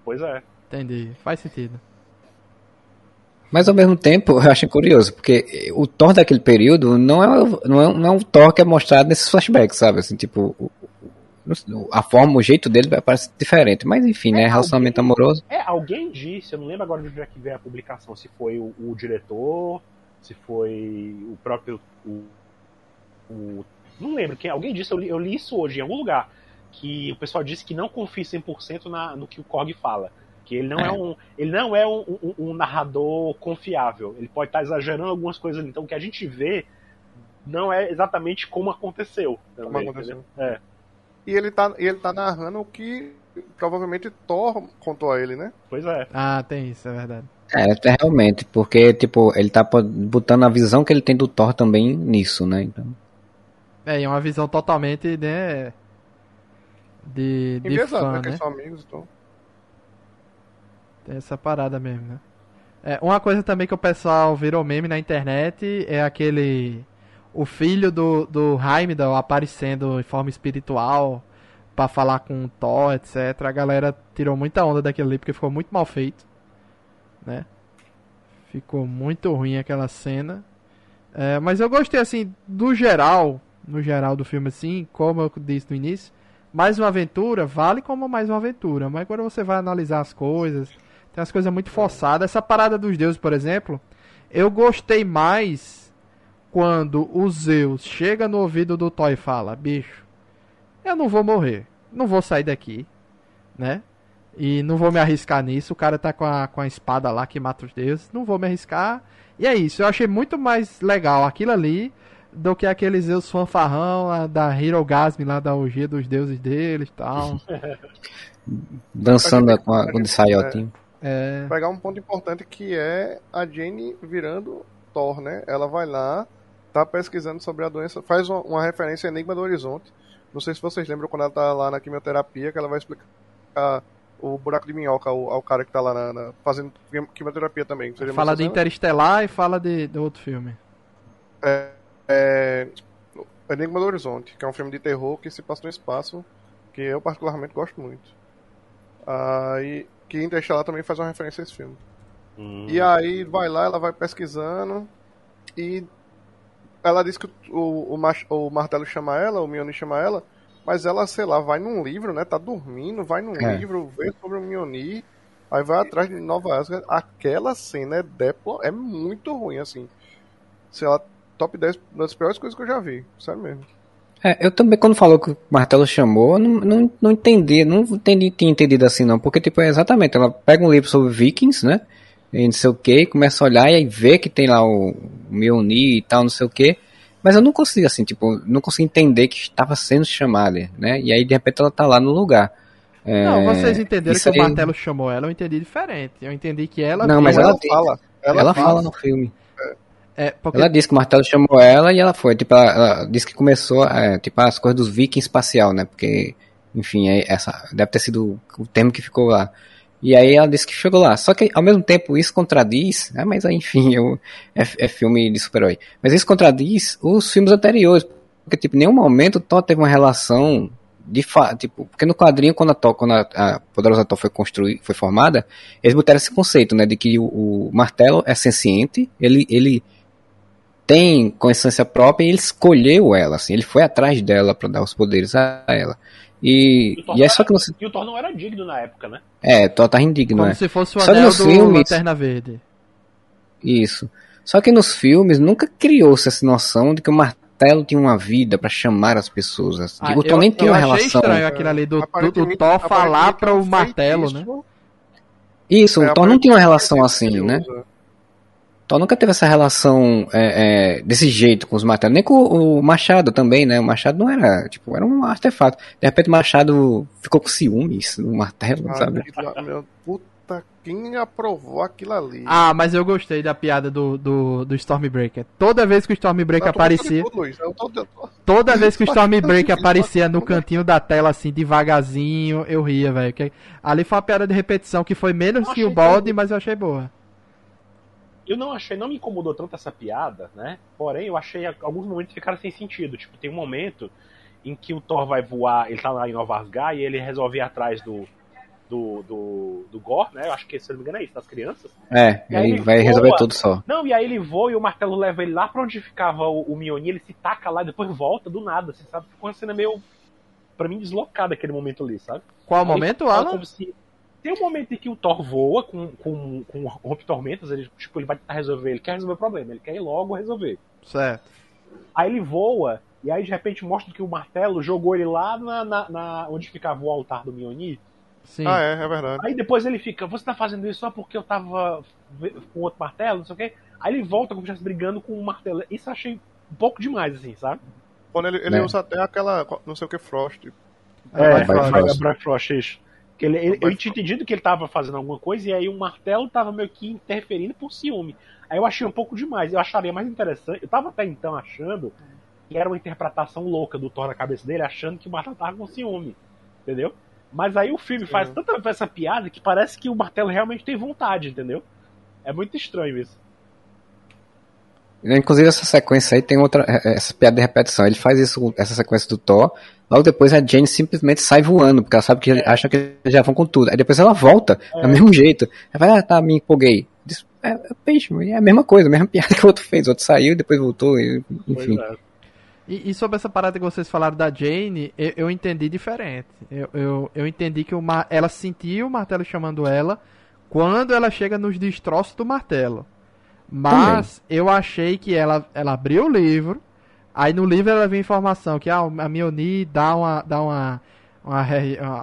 Pois é. Entendi, faz sentido. Mas ao mesmo tempo, eu acho curioso, porque o Thor daquele período não é, não é, não é um Thor que é mostrado nesses flashbacks, sabe? Assim, tipo, a forma, o jeito dele vai parecer diferente. Mas enfim, né, é, né? Relacionamento alguém, amoroso. É, alguém disse, eu não lembro agora de onde é que veio a publicação, se foi o, o diretor, se foi o próprio. O, o, não lembro quem. Alguém disse, eu li, eu li, isso hoje em algum lugar. Que o pessoal disse que não confia 100% na, no que o Korg fala. Que ele não é, é um, ele não é um, um, um, narrador confiável. Ele pode estar exagerando algumas coisas ali. Então o que a gente vê não é exatamente como aconteceu. Também, como aconteceu. É e ele tá, ele tá narrando o que provavelmente Thor contou a ele, né? Pois é. Ah, tem isso, é verdade. É, realmente, porque, tipo, ele tá botando a visão que ele tem do Thor também nisso, né? Então... É, e é uma visão totalmente, né? De, de fã, né? São amigos, então. Tem essa parada mesmo, né? É, uma coisa também que o pessoal virou meme na internet é aquele o filho do, do Heimdall aparecendo em forma espiritual para falar com o Thor, etc. A galera tirou muita onda daquele ali porque ficou muito mal feito, né? Ficou muito ruim aquela cena. É, mas eu gostei, assim, do geral, no geral do filme, assim, como eu disse no início, mais uma aventura vale como mais uma aventura. Mas quando você vai analisar as coisas, tem as coisas muito forçadas. Essa parada dos deuses, por exemplo, eu gostei mais quando o Zeus chega no ouvido do Thor e fala: Bicho, eu não vou morrer, não vou sair daqui, né? E não vou me arriscar nisso. O cara tá com a, com a espada lá que mata os deuses, não vou me arriscar. E é isso, eu achei muito mais legal aquilo ali do que aquele Zeus fanfarrão da Hero Gasm lá da orgia dos deuses deles e tal. <laughs> Dançando com a, quando sai o tempo. É. Pegar um ponto importante que é a Jane virando Thor, né? Ela vai lá, tá pesquisando sobre a doença, faz uma, uma referência a Enigma do Horizonte. Não sei se vocês lembram quando ela tá lá na quimioterapia, que ela vai explicar o buraco de minhoca ao, ao cara que tá lá na, na, fazendo quimioterapia também. fala de Interestelar e fala de, de outro filme. É, é, Enigma do Horizonte, que é um filme de terror que se passa no espaço, que eu particularmente gosto muito. Ah, e que Interestelar também faz uma referência a esse filme. Hum. E aí vai lá, ela vai pesquisando e ela diz que o, o, o martelo chama ela, o Mioni chama ela, mas ela, sei lá, vai num livro, né? Tá dormindo, vai num é. livro, vê sobre o Mioni, aí vai atrás de Nova Asgard. Aquela cena é deplo, é muito ruim, assim. Sei lá, top 10 das piores coisas que eu já vi, sério mesmo. É, eu também, quando falou que o martelo chamou, não, não, não entendi, não entendi, tinha entendido assim não, porque, tipo, é exatamente, ela pega um livro sobre vikings, né? e não sei o que, começa a olhar e aí vê que tem lá o, Mjolnir e tal, não sei o que, mas eu não consigo, assim, tipo, não consigo entender que estava sendo chamada, né? E aí, de repente, ela tá lá no lugar. É... Não, vocês entenderam que aí... o martelo chamou ela, eu entendi diferente. Eu entendi que ela. Não, mas ela, ela fala. Ela, ela fala no filme. É, porque... Ela disse que o martelo chamou ela e ela foi. Tipo, ela, ela disse que começou, é, tipo, as coisas dos vikings espacial, né? Porque, enfim, é, essa deve ter sido o termo que ficou lá. E aí ela disse que chegou lá. Só que ao mesmo tempo isso contradiz, né? mas enfim, <laughs> eu, é, é filme de super-herói. Mas isso contradiz os filmes anteriores. Porque, tipo, em nenhum momento Thor teve uma relação de fato, tipo, porque no quadrinho, quando a, Thor, quando a, a Poderosa Thor foi construída, foi formada, eles botaram esse conceito, né, de que o, o martelo é senciente, ele, ele tem consciência própria e ele escolheu ela, assim, ele foi atrás dela para dar os poderes a ela. E, e, e é só que não E o Thor não era digno na época, né? É, o Thor tá indigno, Como né? se fosse o só anel do filmes... Lanterna Verde. Isso. Só que nos filmes nunca criou-se essa noção de que o martelo tinha uma vida para chamar as pessoas. Assim. Ah, o Thor nem tinha uma relação. estranho aquilo ali do, do, do Thor falar para o martelo, né? Isso, é, o Thor não tinha uma relação assim, né? Thor nunca teve essa relação é, é, desse jeito com os martelos, nem com o Machado também, né? O Machado não era, tipo, era um artefato. De repente o Machado ficou com ciúmes no martelo, ah, sabe? Meu, puta, quem aprovou aquilo ali? Ah, mas eu gostei da piada do, do, do Stormbreaker. Toda vez que o Stormbreaker aparecia. Tudo, toda vez que o <laughs> Stormbreaker aparecia no cantinho da tela, assim, devagarzinho, eu ria, velho. Ali foi uma piada de repetição que foi menos que o Bode, mas eu achei boa eu não achei, não me incomodou tanto essa piada, né? Porém, eu achei alguns momentos ficaram sem sentido. Tipo, tem um momento em que o Thor vai voar, ele tá lá em Nova Asgard e ele resolve ir atrás do, do, do, do Gore, né? Eu acho que, se não me engano, é isso, das crianças. É, e aí ele vai voa, resolver tudo só. Não, e aí ele voa e o martelo leva ele lá pra onde ficava o, o Mjolnir, ele se taca lá e depois volta do nada, você sabe? Ficou uma cena meio, pra mim, deslocada aquele momento ali, sabe? Qual aí momento, Alan? Como se tem um momento em que o Thor voa com, com, com rompe-tormentas, ele, tipo, ele vai tentar resolver, ele quer resolver o problema, ele quer ir logo resolver. Certo. Aí ele voa, e aí de repente mostra que o martelo jogou ele lá na, na, na onde ficava o altar do Mjolnir. Sim. Ah, é, é verdade. Aí depois ele fica, você tá fazendo isso só porque eu tava com outro martelo, não sei o quê. Aí ele volta como se estivesse brigando com o um martelo. Isso eu achei um pouco demais, assim, sabe? Quando ele, ele é. usa até aquela, não sei o que, Frost. É, é, Frost, é Frost, isso. Que ele, ele, eu tinha entendido que ele estava fazendo alguma coisa e aí o martelo estava meio que interferindo por ciúme. Aí eu achei um pouco demais. Eu acharia mais interessante. Eu estava até então achando que era uma interpretação louca do Thor na cabeça dele, achando que o martelo estava com ciúme. Entendeu? Mas aí o filme Sim. faz tanta essa piada que parece que o martelo realmente tem vontade, entendeu? É muito estranho isso. Inclusive essa sequência aí tem outra. É, essa piada de repetição. Ele faz isso, essa sequência do Thor. Logo depois a Jane simplesmente sai voando, porque ela sabe que é. acha que já vão com tudo. Aí depois ela volta, é. do mesmo jeito. Ela vai, ah, tá, me empolguei. Diz, é, é, peixe, é a mesma coisa, a mesma <laughs> piada que o outro fez. O outro saiu e depois voltou, e, enfim. É. E, e, sobre essa parada que vocês falaram da Jane, eu, eu entendi diferente. Eu, eu, eu entendi que uma, ela sentiu o martelo chamando ela quando ela chega nos destroços do martelo. Mas Também. eu achei que ela, ela abriu o livro, aí no livro ela viu informação que ah, a Mioni dá uma, dá uma, uma,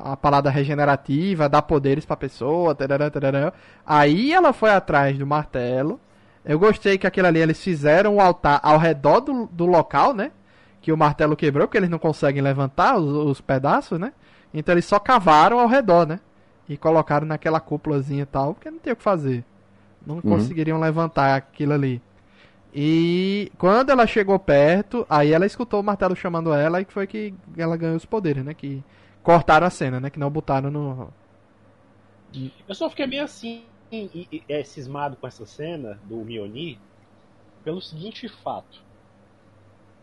uma, palavra regenerativa, dá poderes pra pessoa, tarará, tarará. aí ela foi atrás do martelo. Eu gostei que aquilo ali eles fizeram o altar ao redor do, do local, né? Que o martelo quebrou, porque eles não conseguem levantar os, os pedaços, né? Então eles só cavaram ao redor, né? E colocaram naquela cúpulazinha e tal, porque não tem o que fazer. Não uhum. conseguiriam levantar aquilo ali. E quando ela chegou perto, aí ela escutou o martelo chamando ela e foi que ela ganhou os poderes, né? Que cortaram a cena, né? Que não botaram no. Eu só fiquei meio assim, e, e, é, cismado com essa cena do Mioni, pelo seguinte fato.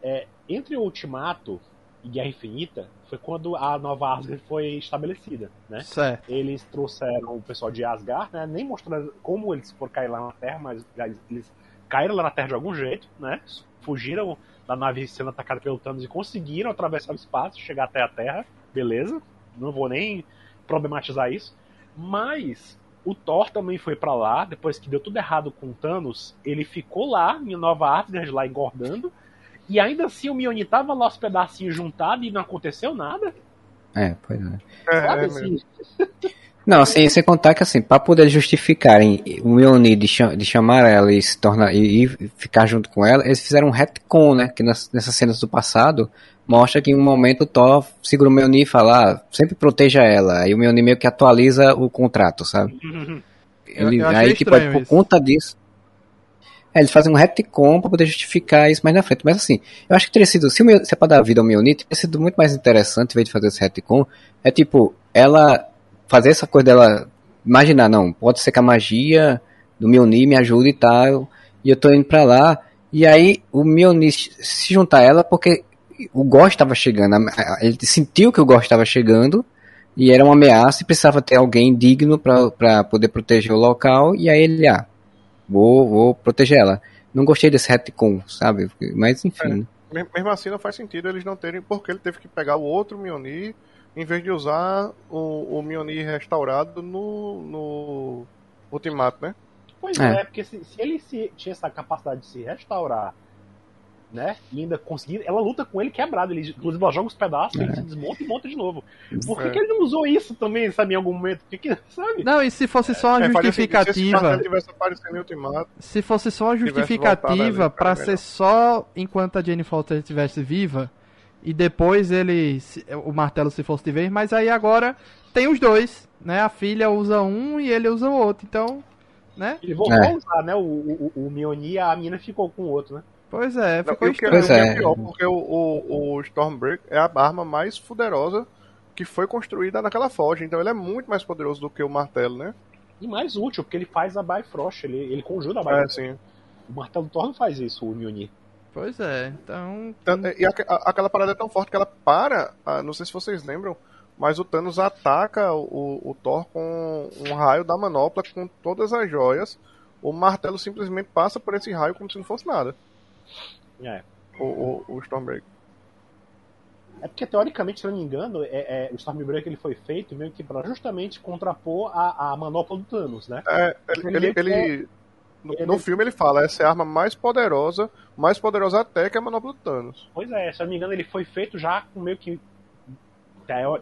É, entre o Ultimato e Guerra Infinita foi quando a nova Asgard foi estabelecida, né? Certo. Eles trouxeram o pessoal de Asgard, né? Nem mostrando como eles foram cair lá na Terra, mas eles caíram lá na Terra de algum jeito, né? Fugiram da nave sendo atacada pelo Thanos e conseguiram atravessar o espaço, chegar até a Terra, beleza? Não vou nem problematizar isso. Mas o Thor também foi para lá, depois que deu tudo errado com o Thanos, ele ficou lá em Nova Asgard, lá engordando, e ainda assim o Mioni tava lá os pedacinhos juntados e não aconteceu nada. É, pois é. é Sabe é assim? Não, assim, sem contar que assim, para poder justificarem o Mioni de, de, chamar ela e se tornar e, e, ficar junto com ela, eles fizeram um retcon, né? Que nas, nessas cenas do passado mostra que em um momento o Thor segura o Mioni e fala, ah, sempre proteja ela. Aí o Mioni meio que atualiza o contrato, sabe? <laughs> Ele, eu, eu aí, tipo, por conta disso. É, eles fazem um retcon pra poder justificar isso mais na frente. Mas assim, eu acho que teria sido, se, o se é pra dar vida ao Mjolnir, teria sido muito mais interessante, em vez de fazer esse retcon, é tipo, ela fazer essa coisa dela, imaginar, não, pode ser que a magia do Mjolnir me ajude e tal, e eu tô indo pra lá, e aí o Mjolnir se juntar a ela porque o Ghost estava chegando, ele sentiu que o Ghost estava chegando, e era uma ameaça e precisava ter alguém digno para poder proteger o local, e aí ele, ah, vou, vou proteger ela. não gostei desse retcon, sabe? Mas enfim. É, mesmo assim não faz sentido eles não terem, porque ele teve que pegar o outro Mjolnir em vez de usar o, o Mjolnir restaurado no, no Ultimato, né? Pois é, é porque se, se ele se, tinha essa capacidade de se restaurar né? E ainda conseguir. Ela luta com ele quebrado. Ele, inclusive, ela joga os pedaços, é. ele se desmonta e monta de novo. Por que, é. que, ele não usou isso também, sabe, em algum momento? Que, que, <laughs> sabe? Não, e se fosse só uma é, justificativa. Se, se fosse só uma justificativa para ser só enquanto a Jane Foster estivesse viva. E depois ele. O martelo se fosse de vez, mas aí agora tem os dois, né? A filha usa um e ele usa o outro. Então. Né? Ele voltou a usar, né? O, o, o Mioni e a mina ficou com o outro, né? Pois é, ficou Não, estranho. Pois é. é pior, porque o, o, o Stormbreaker é a arma mais poderosa que foi construída naquela forja. Então ele é muito mais poderoso do que o martelo, né? E mais útil, porque ele faz a Bifrost, ele, ele conjura a Bifrost. É, sim. O martelo do Thor não faz isso, o Mjolnir. Pois é, então... então e a, a, aquela parada é tão forte que ela para, ah, não sei se vocês lembram, mas o Thanos ataca o, o Thor com um raio da manopla com todas as joias. O martelo simplesmente passa por esse raio como se não fosse nada. É. O, o, o Stormbreaker. É porque, teoricamente, se eu não me engano, é, é, o Stormbreaker ele foi feito meio que para justamente contrapor a, a manopla do Thanos, né? É, ele, ele, ele, é- no, ele, no, filme ele fala, essa é a arma mais poderosa, mais poderosa até que a manopla do Thanos. Pois é, se eu não me engano, ele foi feito já com meio que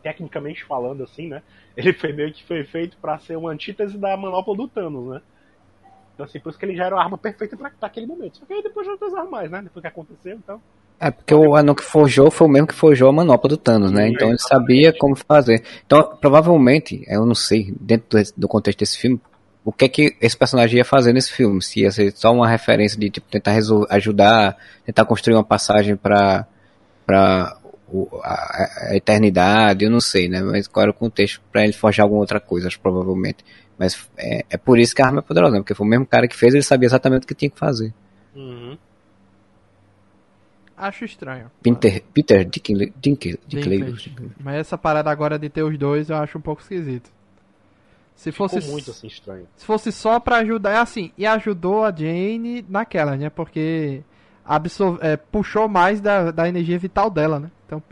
tecnicamente falando assim, né? Ele foi meio que foi feito para ser uma antítese da manopla do Thanos, né? Então, assim, por isso que ele já era a arma perfeita para aquele momento. Só que aí depois já usaram mais, né? Depois que aconteceu, então. É, porque o anão que forjou foi o mesmo que forjou a manopla do Thanos, né? Então ele sabia como fazer. Então, provavelmente, eu não sei, dentro do contexto desse filme, o que é que esse personagem ia fazer nesse filme? Se ia ser só uma referência de tipo, tentar ajudar, tentar construir uma passagem para para a, a, eternidade, eu não sei, né? Mas qual era o contexto para ele forjar alguma outra coisa, acho, provavelmente. Mas é, é por isso que a arma é poderosa, né? porque foi o mesmo cara que fez, ele sabia exatamente o que tinha que fazer. Uhum. Acho estranho. Peter, Peter Dinklage. Dinklage. Mas essa parada agora de ter os dois eu acho um pouco esquisito. Se fosse Ficou muito assim estranho. Se fosse só para ajudar, é assim, e ajudou a Jane naquela, né? Porque absor é, puxou mais da, da energia vital dela, né? Então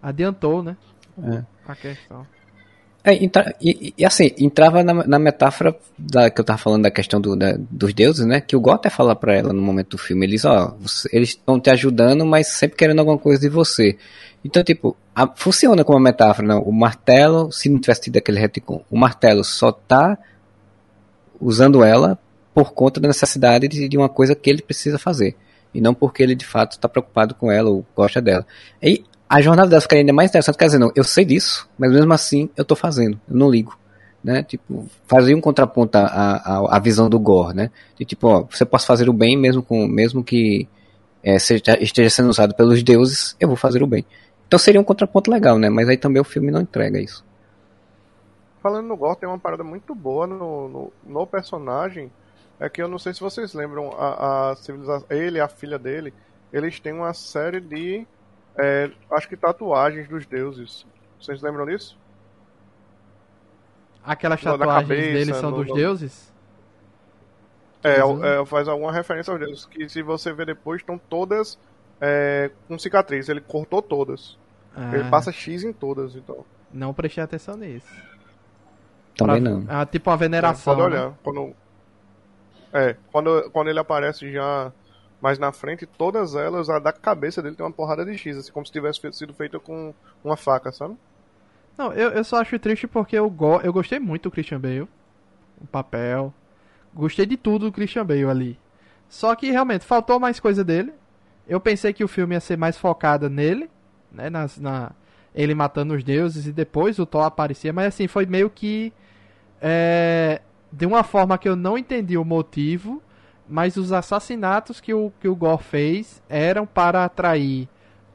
adiantou, né? É. A questão. É, entra, e, e, assim, entrava na, na, metáfora da, que eu tava falando da questão do, da, dos deuses, né? Que o God até fala pra ela no momento do filme. Eles, ó, você, eles estão te ajudando, mas sempre querendo alguma coisa de você. Então, tipo, a, funciona como uma metáfora, não? O martelo, se não tivesse tido aquele retcon, o martelo só tá usando ela por conta da necessidade de, de uma coisa que ele precisa fazer. E não porque ele de fato está preocupado com ela ou gosta dela. E a jornada dela ficaria ainda mais interessante, quer dizer, não, eu sei disso, mas mesmo assim eu tô fazendo, eu não ligo. Né? Tipo, fazia um contraponto à, à, à visão do Gore, né? De tipo, ó, você pode fazer o bem mesmo com mesmo que é, seja, esteja sendo usado pelos deuses, eu vou fazer o bem. Então seria um contraponto legal, né? Mas aí também o filme não entrega isso. Falando no Gore, tem uma parada muito boa no, no, no personagem. É que eu não sei se vocês lembram, a, a civilização, ele e a filha dele, eles têm uma série de é, acho que tatuagens dos deuses. Vocês lembram disso? Aquelas tatuagens cabeça, deles são no, dos no... deuses? É, é, faz alguma referência aos deuses. Que se você ver depois, estão todas é, com cicatriz. Ele cortou todas. Ah. Ele passa X em todas, então. Não prestei atenção nisso. Também pra, não. É tipo uma veneração. É, pode olhar. Né? Quando, é, quando, quando ele aparece já mas na frente, todas elas, a da cabeça dele tem uma porrada de X, assim, como se tivesse sido feita com uma faca, sabe? Não, eu, eu só acho triste porque eu, go eu gostei muito do Christian Bale. O papel. Gostei de tudo do Christian Bale ali. Só que realmente faltou mais coisa dele. Eu pensei que o filme ia ser mais focado nele, né? Nas, na, ele matando os deuses e depois o Thor aparecia, mas assim, foi meio que. É, de uma forma que eu não entendi o motivo mas os assassinatos que o, que o Gore fez eram para atrair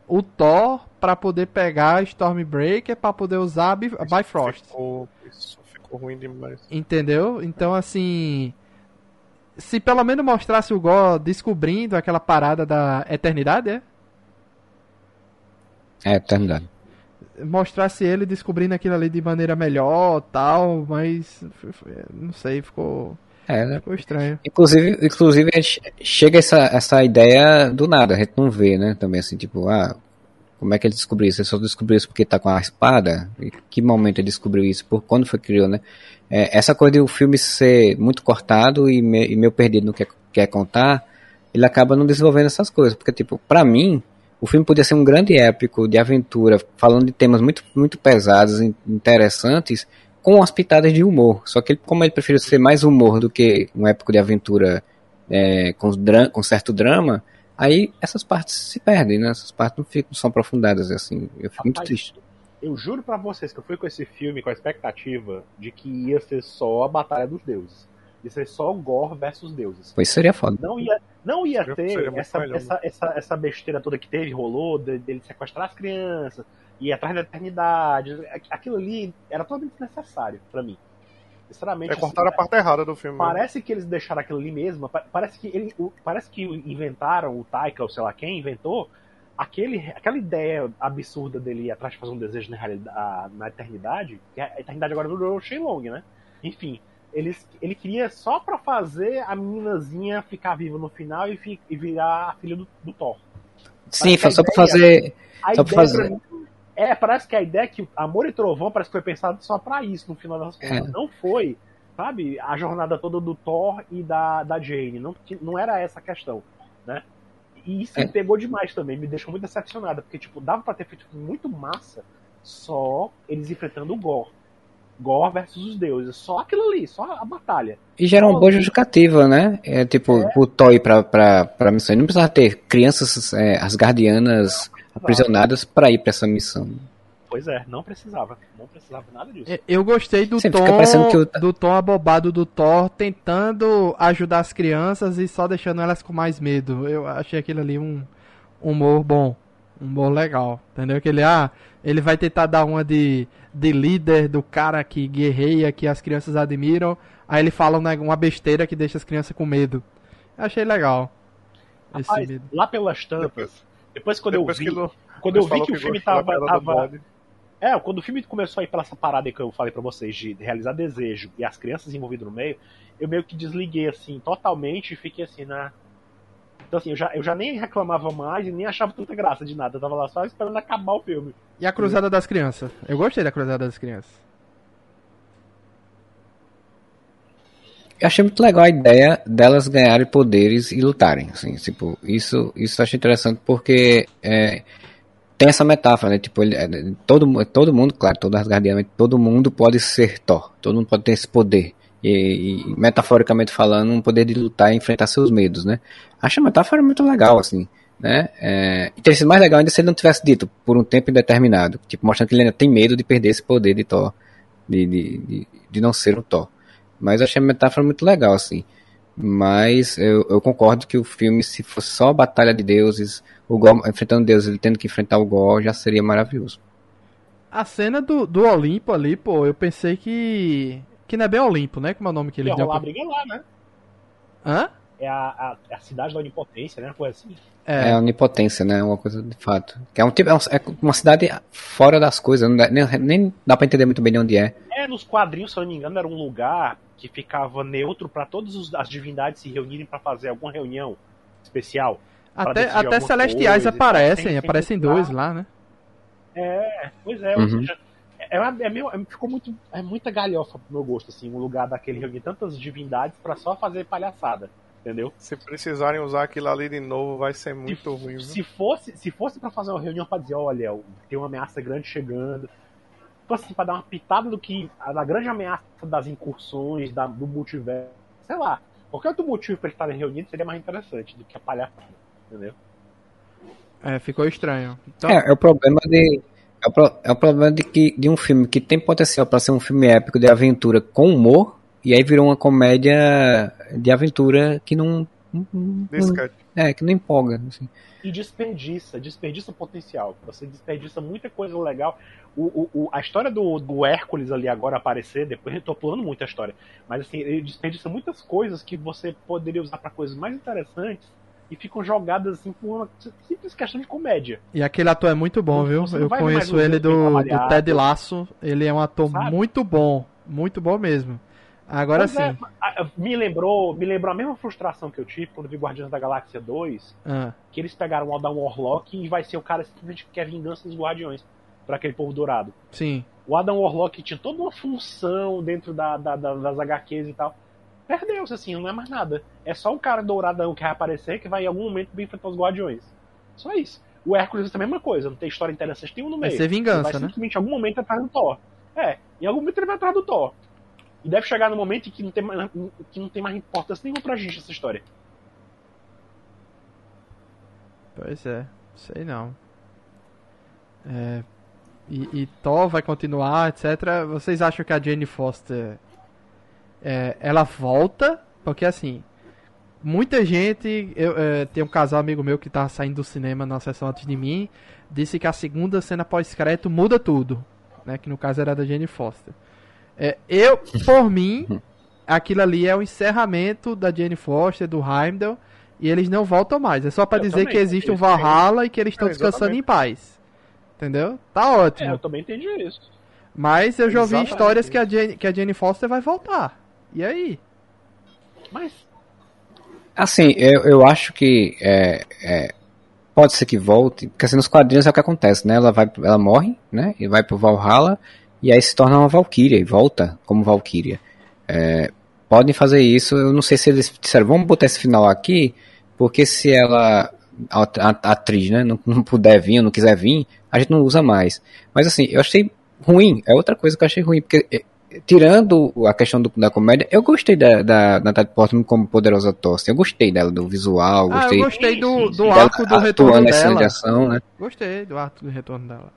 o Thor para poder pegar a Stormbreaker para poder usar a Bifrost. Ficou, isso ficou ruim demais. Entendeu? Então, assim. Se pelo menos mostrasse o Gore descobrindo aquela parada da eternidade, é? É, eternidade. Mostrasse ele descobrindo aquilo ali de maneira melhor tal, mas. Não sei, ficou É, né? Ficou estranho. Inclusive, inclusive chega essa, essa ideia do nada, a gente não vê, né? Também assim, tipo, ah, como é que ele descobriu isso? Ele só descobriu isso porque tá com a espada? Em que momento ele descobriu isso? Por quando foi criou, né? É, essa coisa do filme ser muito cortado e, me, e meio perdido no que quer contar, ele acaba não desenvolvendo essas coisas. Porque, tipo, pra mim, o filme podia ser um grande épico de aventura, falando de temas muito, muito pesados, interessantes, com as pitadas de humor. Só que ele, como ele preferiu ser mais humor do que um épico de aventura é, com, com certo drama, aí essas partes se perdem, né? Essas partes não ficam são aprofundadas assim. Eu fico Rapaz, muito triste. Eu juro para vocês que eu fui com esse filme com a expectativa de que ia ser só a Batalha dos Deuses. Ia ser só Gore versus deuses. Pois seria foda. Não ia, não ia ter essa, essa, essa, essa, besteira toda que teve, rolou, dele sequestrar as crianças, ir atrás da eternidade. Aquilo ali era totalmente desnecessário para mim. Sinceramente. É cortar assim, a parte errada do filme. Né? Parece que eles deixaram aquilo ali mesmo. Parece que, ele, parece que inventaram, o Taika, ou sei lá quem, inventou aquele, aquela ideia absurda dele ir atrás de fazer um desejo na, realidade, na eternidade. Que a eternidade agora virou Shenlong, né? Enfim. Eles, ele queria só pra fazer a meninazinha ficar viva no final e, fi, e virar a filha do, do Thor. Sim, só pra fazer. Só pra fazer. Mim, é, parece que a ideia é que Amor e Trovão parece que foi pensado só para isso no final das contas. É. Não foi, sabe, a jornada toda do Thor e da, da Jane. Não, não era essa a questão, né? E isso é. me pegou demais também, me deixou muito decepcionada, porque, tipo, dava pra ter feito muito massa só eles enfrentando o Gore. Gore versus os deuses. Só aquilo ali, só a batalha. E gera uma boa justificativa, né? É tipo, é. o Toy pra, pra, pra missão. não precisava ter crianças, é, as guardianas aprisionadas para ir para essa missão. Pois é, não precisava. Não precisava nada disso. Eu gostei do Sempre tom que eu... do tom abobado do Thor tentando ajudar as crianças e só deixando elas com mais medo. Eu achei aquilo ali um humor bom. Um humor legal. Entendeu? Que ele, ah, ele vai tentar dar uma de, de líder do cara que guerreia, que as crianças admiram. Aí ele fala uma besteira que deixa as crianças com medo. Eu achei legal. Rapaz, lá pelas tampas, depois quando Depois eu vi, que quando eu vi que, que o filme tava, tava é, quando o filme começou a ir pela essa parada que eu falei para vocês de realizar desejo e as crianças envolvidas no meio, eu meio que desliguei assim totalmente e fiquei assim na então assim, eu já, eu já nem reclamava mais e nem achava tanta graça de nada. Eu tava lá só esperando acabar o filme. E a Cruzada das Crianças? Eu gostei da Cruzada das Crianças. Eu achei muito legal a ideia delas ganharem poderes e lutarem, assim, tipo, isso, isso eu achei interessante porque é, tem essa metáfora, né, tipo, ele, é, todo, todo mundo, claro, todo Asgardiano, todo mundo pode ser Thor, todo mundo pode ter esse poder, e, e, metaforicamente falando, um poder de lutar e enfrentar seus medos, né, acho a metáfora muito legal, assim, né, é, e teria sido mais legal ainda se ele não tivesse dito, por um tempo indeterminado, tipo, mostrando que ele ainda tem medo de perder esse poder de Thor, de, de, de, de não ser o Thor. Mas achei a metáfora muito legal, assim. Mas eu, eu concordo que o filme, se fosse só a Batalha de Deuses, o Gol enfrentando Deus, ele tendo que enfrentar o Gol, já seria maravilhoso. A cena do, do Olimpo ali, pô, eu pensei que. Que não é bem Olimpo, né? Como é o nome que ele deu? Pra... briga lá, né? Hã? É a, a, a, cidade da onipotência, né? Coisa assim. É. é a onipotência, né? Uma coisa de fato. É, um tipo, é, é uma cidade fora das coisas, dá, nem, nem dá pra entender muito bem de onde é. É, nos quadrinhos, se eu não me engano, era um lugar que ficava neutro para todas as divindades se reunirem para fazer alguma reunião especial. Até, até celestiais aparecem, aparecem dois lá, né? É, pois é, uhum. ou seja, é, é, meio, é, ficou muito, é muita galhofa pro meu gosto, assim, um lugar daquele reunir tantas divindades para só fazer palhaçada, entendeu? Se precisarem usar aquilo ali de novo, vai ser muito se, ruim. Se fosse, se fosse para fazer uma reunião para dizer, olha, tem uma ameaça grande chegando, tipo assim, pra dar uma pitada do que. da grande ameaça das incursões, da, do multiverso. Sei lá. Qualquer outro motivo pra eles estarem reunidos seria mais interessante do que a palhaçada, entendeu? É, ficou estranho. Então... É, é o problema de. É o, pro, é o problema de, que, de um filme que tem potencial para ser um filme épico de aventura com humor, e aí virou uma comédia de aventura que não. não, não é, que não empolga. Assim. E desperdiça, desperdiça o potencial. Você desperdiça muita coisa legal o, o, a história do, do Hércules ali agora aparecer, depois eu tô pulando muito a história, mas assim, ele desperdiça muitas coisas que você poderia usar para coisas mais interessantes e ficam jogadas assim por uma simples questão de comédia. E aquele ator é muito bom, viu? Eu conheço ele do, do Ted Lasso, ele é um ator Sabe? muito bom, muito bom mesmo. Agora sim. É, me lembrou, me lembrou a mesma frustração que eu tive quando vi Guardiões da Galáxia 2, ah. que eles pegaram o Adam Warlock e vai ser o cara simplesmente que quer vingança dos Guardiões para aquele povo dourado. Sim. O Adam Warlock tinha toda uma função dentro da, da, da, das HQs e tal. Perdeu-se, assim, não é mais nada. É só o cara douradão que vai aparecer que vai em algum momento enfrentar os Guardiões. Só isso. O Hércules é a mesma coisa, não tem história interessante nenhuma no meio. Vai ser vingança, vai né? simplesmente em algum momento atrás do Thor. É, em algum momento ele vai atrás do Thor. E deve chegar no momento em que não tem mais, que não tem mais importância nenhuma pra gente essa história. Pois é, sei não. É, e, e Thor vai continuar, etc. Vocês acham que a Jane Foster é, ela volta? Porque assim, muita gente. Eu, é, tem um casal amigo meu que tá saindo do cinema na sessão antes de mim. Disse que a segunda cena pós-crédito muda tudo. Né, que no caso era da Jane Foster. É, eu, por <laughs> mim, aquilo ali é o encerramento da Jane Foster, do Heimdall, e eles não voltam mais. É só para dizer também, que existe um Valhalla e que eles estão é, descansando em paz. Entendeu? Tá ótimo. É, eu também entendi isso. Mas eu já ouvi histórias que a, Jane, que a Jane Foster vai voltar. E aí? Mas. Assim, eu, eu acho que é, é, pode ser que volte, porque assim, nos quadrinhos é o que acontece, né? Ela, vai, ela morre, né? E vai pro Valhalla e aí se torna uma Valkyria e volta como Valkyria. É, podem fazer isso, eu não sei se eles disseram, vamos botar esse final aqui, porque se ela, a, a, a atriz, né, não, não, puder vir, não quiser vir, a gente não usa mais. Mas assim, eu achei ruim, é outra coisa que eu achei ruim, porque é, tirando a questão do, da comédia, eu gostei da, da Natalie Portman como poderosa Thorsten. Eu gostei dela, do visual. Ah, gostei, eu gostei do, do arco do retorno dela. De ação, né? Gostei do arco do retorno dela.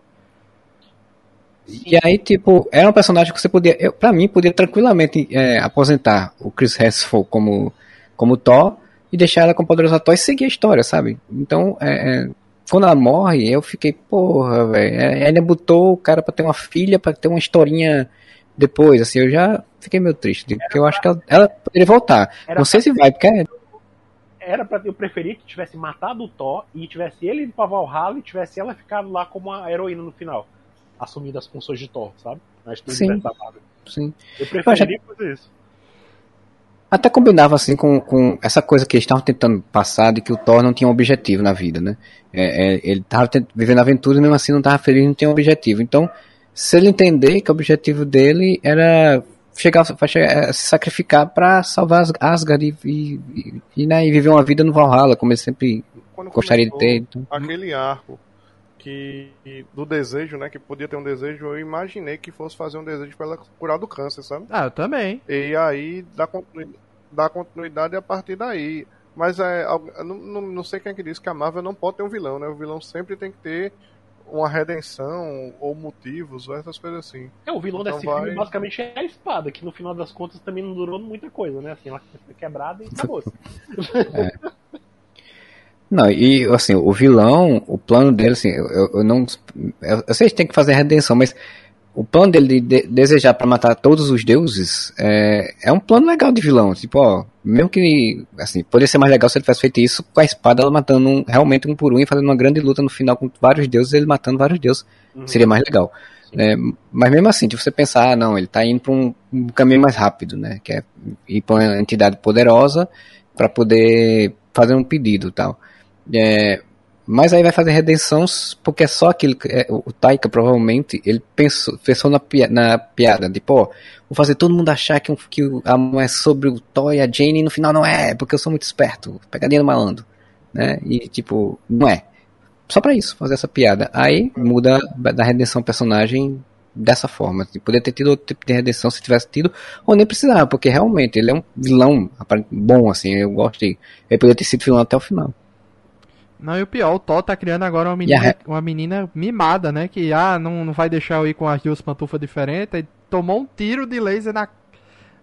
E aí, tipo, era um personagem que você podia, eu, pra mim, podia tranquilamente é, aposentar o Chris Hemsworth como, como Thor e deixar ela como poderosa Thor e seguir a história, sabe? Então, é, é, quando ela morre, eu fiquei, porra, velho, é, ainda botou o cara pra ter uma filha, pra ter uma historinha depois, assim, eu já fiquei meio triste, porque eu acho que ela, ela poderia voltar. Não sei se vai, porque é... Era pra eu preferir que tivesse matado o Thor e tivesse ele ido pra Valhalla e tivesse ela ficado lá como a heroína no final assumindo as funções de Thor, sabe? Sim. Sim. Eu preferiria fazer isso. Até combinava assim com, com essa coisa que eles estavam tentando passar de que o Thor não tinha um objetivo na vida, né? É, é, ele estava vivendo aventura e mesmo assim não estava feliz, não tinha um objetivo. Então, se ele entender que o objetivo dele era chegar, chegar se sacrificar para salvar Asgard e, e, e, e, né, e viver uma vida no Valhalla, como ele sempre Quando gostaria de ter. Então. Aquele arco que do desejo, né? Que podia ter um desejo, eu imaginei que fosse fazer um desejo para ela curar do câncer, sabe? Ah, eu também. E aí dá continuidade, dá continuidade a partir daí. Mas é, não, não, não sei quem é que disse que a Marvel não pode ter um vilão, né? O vilão sempre tem que ter uma redenção ou motivos ou essas coisas assim. É, o vilão então desse vai... filme basicamente é a espada, que no final das contas também não durou muita coisa, né? Assim, ela foi quebrada e acabou. <laughs> É. Não, e assim, o vilão, o plano dele, assim, eu, eu não. Eu, eu sei que tem que fazer redenção, mas o plano dele de, de desejar para matar todos os deuses é, é um plano legal de vilão. Tipo, ó, mesmo que. Assim, poderia ser mais legal se ele tivesse feito isso com a espada, ela matando um, realmente um por um e fazendo uma grande luta no final com vários deuses, ele matando vários deuses. Uhum. Seria mais legal. É, mas mesmo assim, se você pensar, ah, não, ele tá indo para um, um, caminho mais rápido, né? Que é ir para uma entidade poderosa para poder fazer um pedido tal. É, mas aí vai fazer redenção porque é só aquilo que é, o Taika provavelmente ele pensou, pensou na, na piada de pô, vou fazer todo mundo achar que, que a mão é sobre o Thor e a Jane e no final não é, porque eu sou muito esperto, pegadinha do malandro, né? E tipo, não é. Só para isso, fazer essa piada. Aí muda da redenção personagem dessa forma. Tipo, poderia ter tido outro tipo de redenção se tivesse tido, ou nem precisava, porque realmente ele é um vilão bom, assim, eu gosto de. Ele poderia ter sido vilão até o final. Não, e o pior, o Thor tá criando agora uma menina, yeah. uma menina mimada, né? Que ah, não, não vai deixar eu ir com as duas pantufas diferentes. E tomou um tiro de laser na.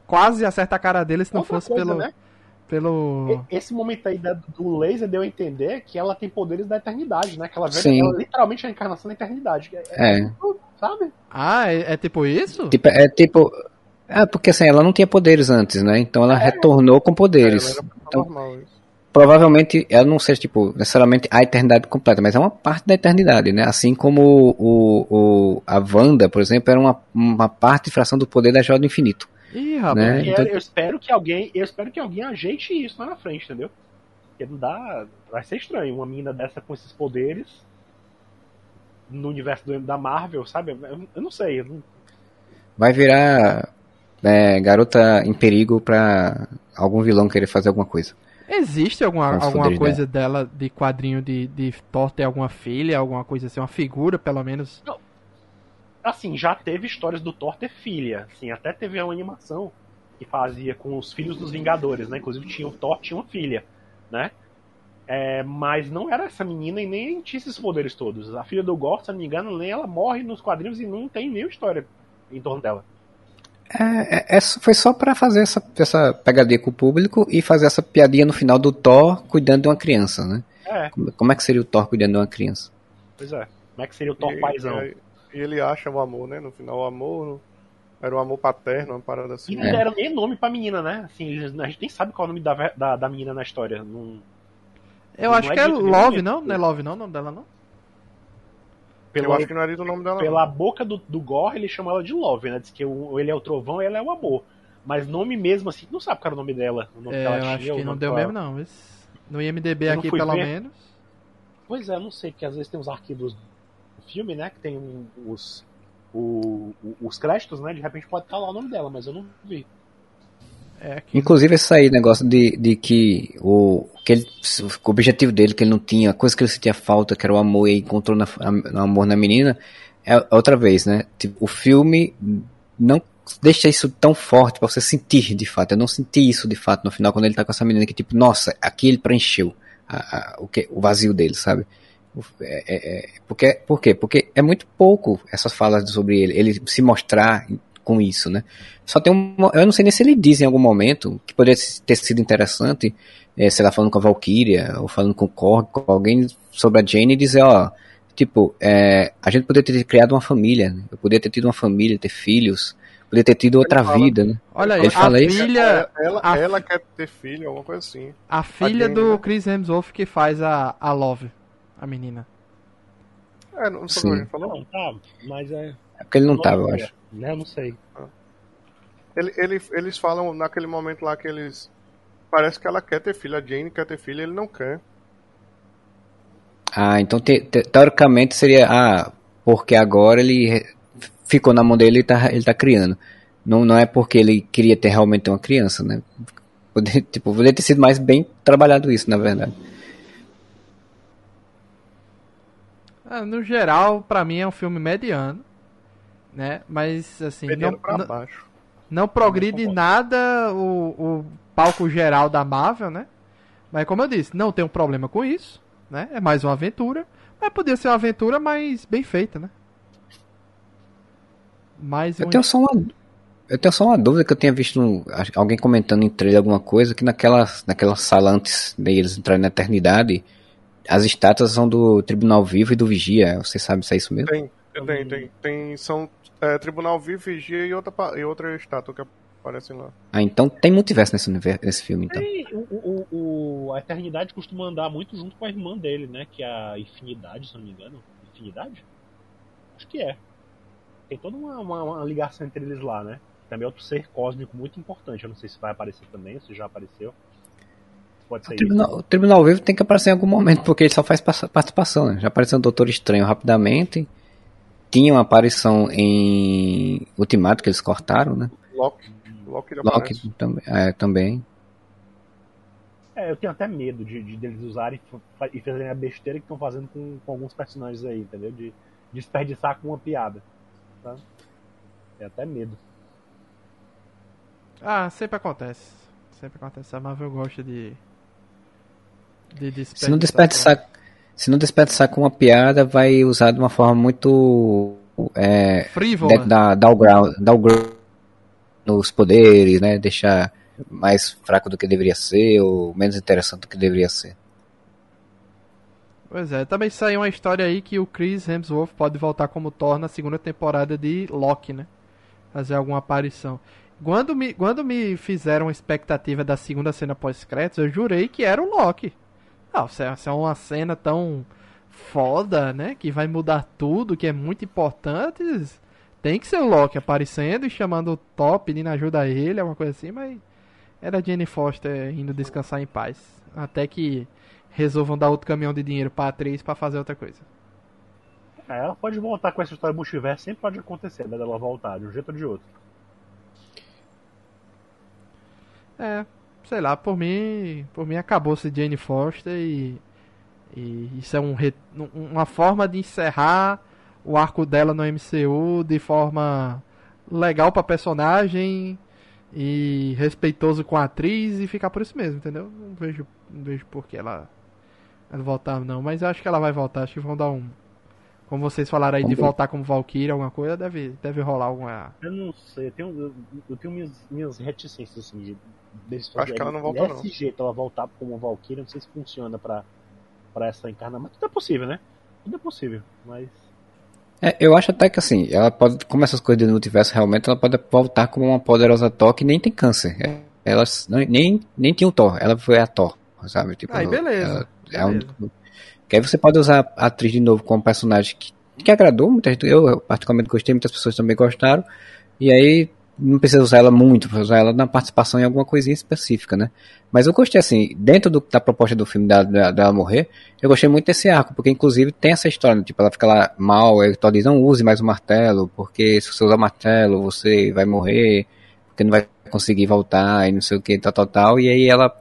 Quase acerta a cara dele se não Outra fosse coisa, pelo. Né? Pelo. Esse momento aí do laser deu a entender que ela tem poderes da eternidade, né? Que ela, vê, ela literalmente é a encarnação da eternidade. É. é. Sabe? Ah, é, é, tipo isso? Tipo, é tipo. É, porque assim, ela não tinha poderes antes, né? Então ela é. retornou com poderes. É, então, normal, isso provavelmente ela não seja tipo necessariamente a eternidade completa, mas é uma parte da eternidade, né? Assim como o, o a Wanda, por exemplo, era uma, uma parte de fração do poder da Joia do Infinito. Ih, rapaz, né? então... eu espero que alguém, eu espero que alguém ajeite isso lá na frente, entendeu? Porque não dá, vai ser estranho uma menina dessa com esses poderes no universo da Marvel, sabe? Eu, eu não sei, eu não... Vai virar é, garota em perigo pra algum vilão querer fazer alguma coisa. Existe alguma, alguma coisa dela. dela de quadrinho de, de Thor ter alguma filha, alguma coisa assim, uma figura pelo menos? Não. Assim, já teve histórias do Thor ter filha. Assim, até teve uma animação que fazia com os filhos dos Vingadores, né? Inclusive tinha o Thor tinha uma filha, né? É, mas não era essa menina e nem tinha esses poderes todos. A filha do Gore, se não me engano, nem ela morre nos quadrinhos e não tem nenhuma história em torno dela. É, é, é foi só para fazer essa, essa pegadinha com o público e fazer essa piadinha no final do Thor cuidando de uma criança, né? É. Como, como, é que seria o Thor cuidando de uma criança? Pois é. Como é que seria o Thor e, paizão? E, e, ele acha o amor, né? No final, o amor era o amor paterno, uma parada assim. E não deram nem nome pra menina, né? Assim, a gente nem sabe qual é o nome da, da, da menina na história. Não, Eu não acho é que é Love, não? Não é Love, não? O nome dela, não? Pelo, eu acho que não era o nome dela. Pela não. boca do, do Gore, ele chama ela de Love, né? Diz que o, ele é o trovão e ela é o amor. Mas nome mesmo, assim, não sabe qual era o nome dela. O nome é, eu acho que não deu mesmo, não. Mas no IMDB aqui, pelo ver. menos. Pois é, não sei, porque às vezes tem os arquivos do filme, né? Que tem os, o, os créditos, né? De repente pode estar lá o nome dela, mas eu não vi. É Inclusive esse aí, negócio de, de que o, que ele, o objetivo dele, que ele não tinha, a coisa que ele sentia falta, que era o amor, e encontrou na, a, amor na menina, é outra vez, né? Tipo, o filme não deixa isso tão forte para você sentir de fato. Eu não senti isso de fato no final, quando ele tá com essa menina que, tipo, nossa, aqui ele preencheu a, a, o, que, o vazio dele, sabe? É, é, é, porque, por quê? Porque é muito pouco essas falas sobre ele, ele se mostrar com isso, né? Só tem um. Eu não sei nem se ele diz em algum momento que poderia ter sido interessante, é, sei lá, falando com a Valkyria, ou falando com o Korg, com alguém sobre a Jane e dizer, ó, tipo, é, a gente poderia ter criado uma família, né? Eu poderia ter tido uma família, ter filhos, poderia ter tido outra vida, né? Olha aí, ele fala isso. Filha, ela, a, ela quer ter filho, alguma coisa assim. A filha a Jane, do né? Chris Hemsworth que faz a, a Love, a menina. É, não sei o que falou. Não, tá, mas é. É porque ele não, não tava, eu acho. Né, eu não sei. Ele, ele, eles falam naquele momento lá que eles. Parece que ela quer ter filho, a Jane quer ter filho, ele não quer. Ah, então te, te, teoricamente seria. Ah, porque agora ele ficou na mão dele e tá, ele tá criando. Não, não é porque ele queria ter realmente uma criança, né? Poder, <laughs> tipo, poderia ter sido mais bem trabalhado isso, na verdade. Ah, no geral, para mim é um filme mediano né? Mas assim, não, não, não, progride nada o, o palco geral da Marvel, né? Mas como eu disse, não tem um problema com isso, né? É mais uma aventura, mas poderia ser uma aventura mais bem feita, né? Mais eu um... tenho só uma eu tenho só uma dúvida que eu tinha visto um, alguém comentando em trailer alguma coisa que naquela naquela sala antes deles entrarem na eternidade as estátuas são do Tribunal Vivo e do Vigia. Você sabe se é isso mesmo? Tem, tem, tem, tem. São é, Tribunal Vivo, Vigia e outra, e outra estátua que aparecem lá. Ah, então tem multiverso nesse, nesse filme, então. o, o, o, a Eternidade costuma andar muito junto com a irmã dele, né? Que é a Infinidade, se não me engano. Infinidade? Acho que é. Tem toda uma, uma, uma ligação entre eles lá, né? Também é outro ser cósmico muito importante. Eu não sei se vai aparecer também, se já apareceu. Pode ser o, tribunal, o Tribunal Vivo tem que aparecer em algum momento, porque ele só faz participação, né? Já apareceu o Doutor Estranho rapidamente tinha uma aparição em Ultimato que eles cortaram, né? Loki. Loki, Loki também, é, também. É, eu tenho até medo de, de deles usarem e fazerem a besteira que estão fazendo com, com, alguns personagens aí, entendeu? De, de desperdiçar com uma piada. Tá? É até medo. Ah, sempre acontece. Sempre acontece. A Marvel gosta de. de desperdiçar. Se não desperdiçar se não desperdiçar com uma piada, vai usar de uma forma muito. É, Frívola. Dar, dar, o ground, dar o ground nos poderes, né? Deixar mais fraco do que deveria ser, ou menos interessante do que deveria ser. Pois é, também saiu uma história aí que o Chris Hemsworth pode voltar como Thor na segunda temporada de Loki, né? Fazer alguma aparição. Quando me, quando me fizeram a expectativa da segunda cena pós-créditos, eu jurei que era o Loki. Ah, se é uma cena tão foda, né? Que vai mudar tudo, que é muito importante. Tem que ser o Loki aparecendo e chamando o Top, pedindo ajuda a ele, alguma coisa assim, mas era Jenny Foster indo descansar em paz. Até que resolvam dar outro caminhão de dinheiro pra atriz para fazer outra coisa. É, ela pode voltar com essa história do multiverso, sempre pode acontecer, né, dela voltar, de um jeito ou de outro. É, sei lá, por mim, por mim acabou-se Jane Foster e, e isso é um, uma forma de encerrar o arco dela no MCU de forma legal pra personagem e respeitoso com a atriz e ficar por isso mesmo, entendeu? Não vejo, não vejo por que ela, ela voltar não, mas acho que ela vai voltar, acho que vão dar um como vocês falaram aí de voltar como Valkyrie, alguma coisa, deve, deve rolar alguma. Eu não sei, eu tenho, eu, eu tenho minhas, minhas reticências assim de deles Acho que ela não voltou desse não. jeito ela voltar como Valkyrie, não sei se funciona pra, pra essa encarnação. Mas tudo é possível, né? Tudo é possível, mas. É, eu acho até que assim, ela pode, como essas coisas do multiverso, realmente ela pode voltar como uma poderosa Thor que nem tem câncer. É, ela nem, nem tinha o Thor, ela foi a Thor, sabe? Tipo, aí beleza. Ela, beleza. É um, que aí você pode usar a atriz de novo como personagem que, que agradou muita gente. Eu particularmente gostei, muitas pessoas também gostaram. E aí não precisa usar ela muito, precisa usar ela na participação em alguma coisinha específica, né? Mas eu gostei, assim, dentro do, da proposta do filme dela, dela, morrer, eu gostei muito desse arco, porque inclusive tem essa história, tipo, ela fica lá mal, Thor diz, não use mais o martelo, porque se você usar o martelo, você vai morrer, porque não vai conseguir voltar, e não sei o que, tal, tal, tal, e aí ela,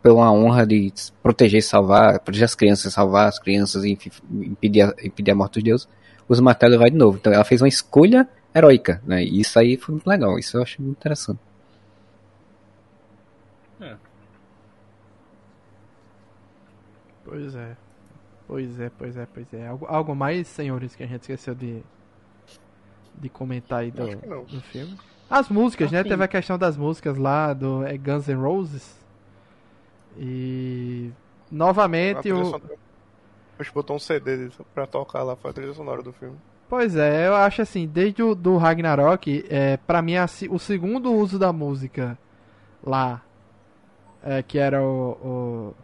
pela honra de proteger e salvar, proteger as crianças, salvar as crianças e impedir impedir a morte dos deuses, usa o martelo e vai de novo. Então ela fez uma escolha heróica, né? E isso aí foi muito legal, isso eu achei muito interessante. É. Pois é. Pois é, pois é, pois é. Algo, algo mais, senhores, que a gente esqueceu de, de comentar aí do, do filme? As músicas, né? Teve a questão das músicas lá do é Guns N' Roses. E novamente o. A gente botou um CD pra tocar lá, foi a trilha sonora do filme. Pois é, eu acho assim, desde o do Ragnarok, é, pra mim o segundo uso da música lá, é, que era o. o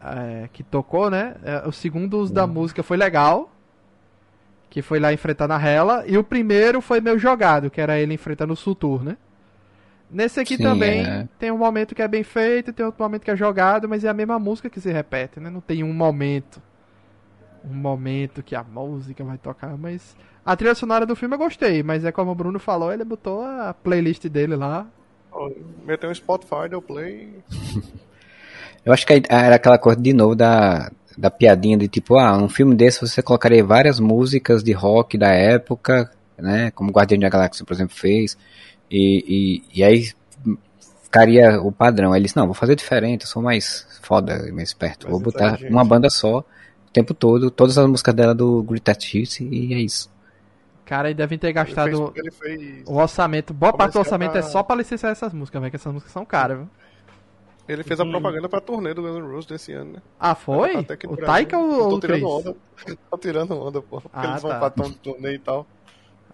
é, que tocou, né? É, o segundo uso uhum. da música foi legal. Que foi lá enfrentando a Hela. E o primeiro foi meio jogado, que era ele enfrentando o Sutur, né? Nesse aqui Sim, também é. tem um momento que é bem feito, tem outro momento que é jogado, mas é a mesma música que se repete, né? Não tem um momento um momento que a música vai tocar, mas a trilha sonora do filme eu gostei, mas é como o Bruno falou, ele botou a playlist dele lá. Oh, meteu um Spotify, deu play. eu acho que era aquela coisa de novo da, da piadinha de tipo, ah, um filme desse você colocaria várias músicas de rock da época, né, como Guardião da Galáxia, por exemplo, fez, e, e, e aí ficaria o padrão. Aí ele disse, não, vou fazer diferente, eu sou mais foda, mais esperto, vou botar uma banda só tempo todo, todas as músicas dela do Greatest Hits e é isso. Cara, e devem ter gastado ele fez, ele fez... o orçamento, boa parte do orçamento pra... é só pra licenciar essas músicas, velho, que essas músicas são caras, viu? Ele fez a hum. propaganda pra turnê do Guns N' Roses desse ano, né? Ah, foi? O Taika ou o Chris? Onda. <laughs> Tô tirando onda, pô. Porque ah, eles vão tá. pra tom de turnê e tal.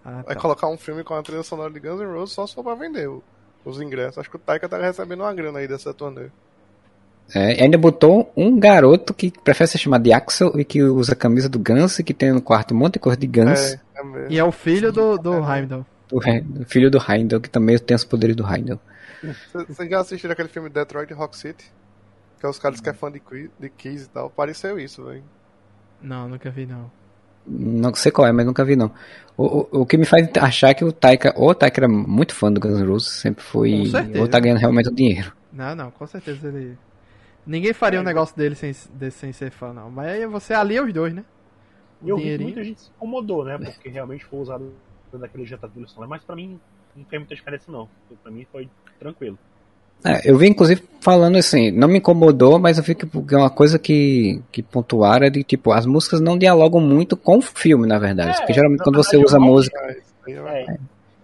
Ah, Vai tá. colocar um filme com a trilha sonora de Guns N' Roses só se for pra vender os ingressos. Acho que o Taika tá recebendo uma grana aí dessa turnê. É, ainda botou um garoto que prefere ser chamado de Axel e que usa a camisa do Guns e que tem no quarto um monte de cor de Guns. É, é e é o filho do, do é Heimdall. O filho do Heimdall, que também tem os poderes do Heimdall. Vocês já assistiram aquele filme Detroit Rock City? Que é os caras que é fã de, de Kiss e tal. Pareceu isso, velho. Não, nunca vi não. Não sei qual é, mas nunca vi não. O, o, o que me faz achar que o Taika, ou o Taika era muito fã do Guns N' Roses, sempre foi, ou tá ganhando realmente o dinheiro. Não, não, com certeza ele Ninguém faria é, um negócio dele sem, desse, sem ser fã, não. Mas aí você alia os dois, né? O eu vi que muita gente se incomodou, né? Porque realmente foi usado daquele jeito do celular. Mas pra mim não tem muita diferença, não. Pra mim foi tranquilo. É, eu vi inclusive falando assim, não me incomodou, mas eu vi que é uma coisa que, que pontuaram é de tipo, as músicas não dialogam muito com o filme, na verdade. É, porque geralmente quando você usa música. É, é,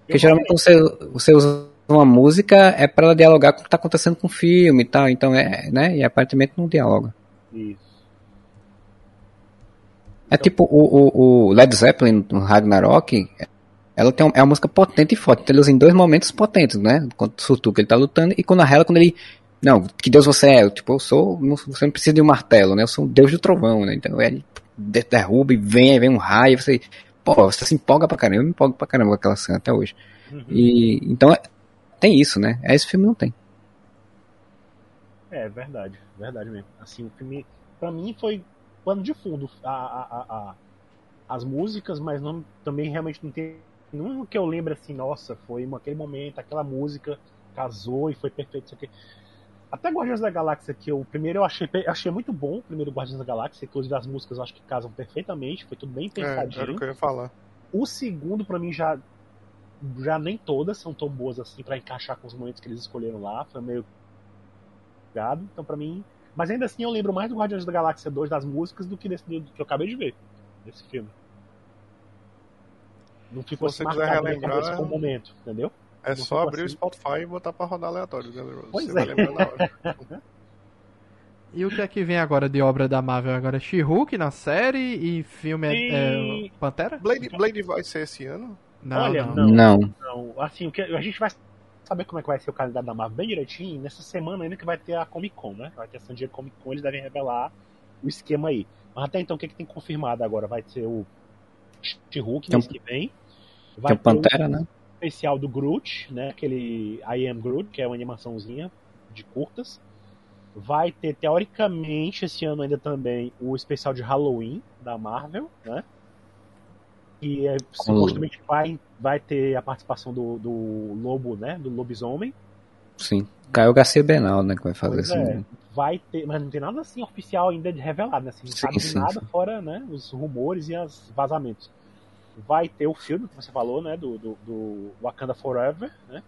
porque geralmente quando você, você usa uma música é para ela dialogar com o que está acontecendo com o filme e tal, então é, né? E aparentemente não dialoga. Isso. É então, tipo o, o, Led Zeppelin no Ragnarok, ela tem uma, é uma música potente e forte. Então ele usa em dois momentos potentes, né? Quando o Surtur ele tá lutando e quando a Hela, quando ele. Não, que Deus você é? Tipo, eu sou. Não, você não precisa de um martelo, né? Eu sou o Deus do trovão, né? Então ele derruba e vem, vem um raio, você pô, você se empolga pra caramba, eu me empolgo pra caramba com aquela cena até hoje. Uhum. E, então, é, tem isso, né? Esse filme não tem. É, verdade, verdade mesmo. Assim, o filme, pra mim, foi pano de fundo. A, a, a, as músicas, mas não, também realmente não tem nenhum que eu lembre assim, nossa, foi aquele momento, aquela música casou e foi perfeito isso aqui. Até Guardiões da Galáxia, que eu primeiro eu achei, achei muito bom, o primeiro Guardiões da Galáxia, inclusive as músicas eu acho que casam perfeitamente, foi tudo bem pensadinho. É, era o que eu ia falar. O segundo, para mim, já já nem todas são tão boas assim para encaixar com os momentos que eles escolheram lá, foi meio gado, então para mim, mas ainda assim eu lembro mais do Guardiões da Galáxia 2 das músicas do que desse do que eu acabei de ver desse filme. Não ficou Se você quiser relembrar com o momento, entendeu? É não só abrir assim. o Spotify e botar pra rodar aleatório, Pois Você é. vai lembrar na hora. <laughs> E o que é que vem agora de obra da Marvel? Agora é She-Hulk na série e filme é, e... é, Pantera? Blade, Blade vai ser esse ano? Não, Olha, não. Não. não. Assim, o que a gente vai saber como é que vai ser o calendário da Marvel bem direitinho nessa semana ainda que vai ter a Comic Con, né? Vai ter a San Diego Comic Con, eles devem revelar o esquema aí. Mas até então, o que, é que tem confirmado agora? Vai ser o She-Hulk mês que vem. Vai tem o Pantera, né? especial do Groot, né? Aquele I Am Groot, que é uma animaçãozinha de curtas. Vai ter, teoricamente, esse ano ainda também o especial de Halloween da Marvel, né? E é, supostamente vai, vai ter a participação do, do Lobo, né? Do Lobisomem. Sim. Caio Garcia Benal, né? Que vai fazer isso. É, vai ter, mas não tem nada assim oficial ainda de revelado, né? Assim, não sim, sabe sim, nada sim. fora, né? Os rumores e os vazamentos vai ter o filme que você falou, né? Do, do, do Wakanda Forever, né?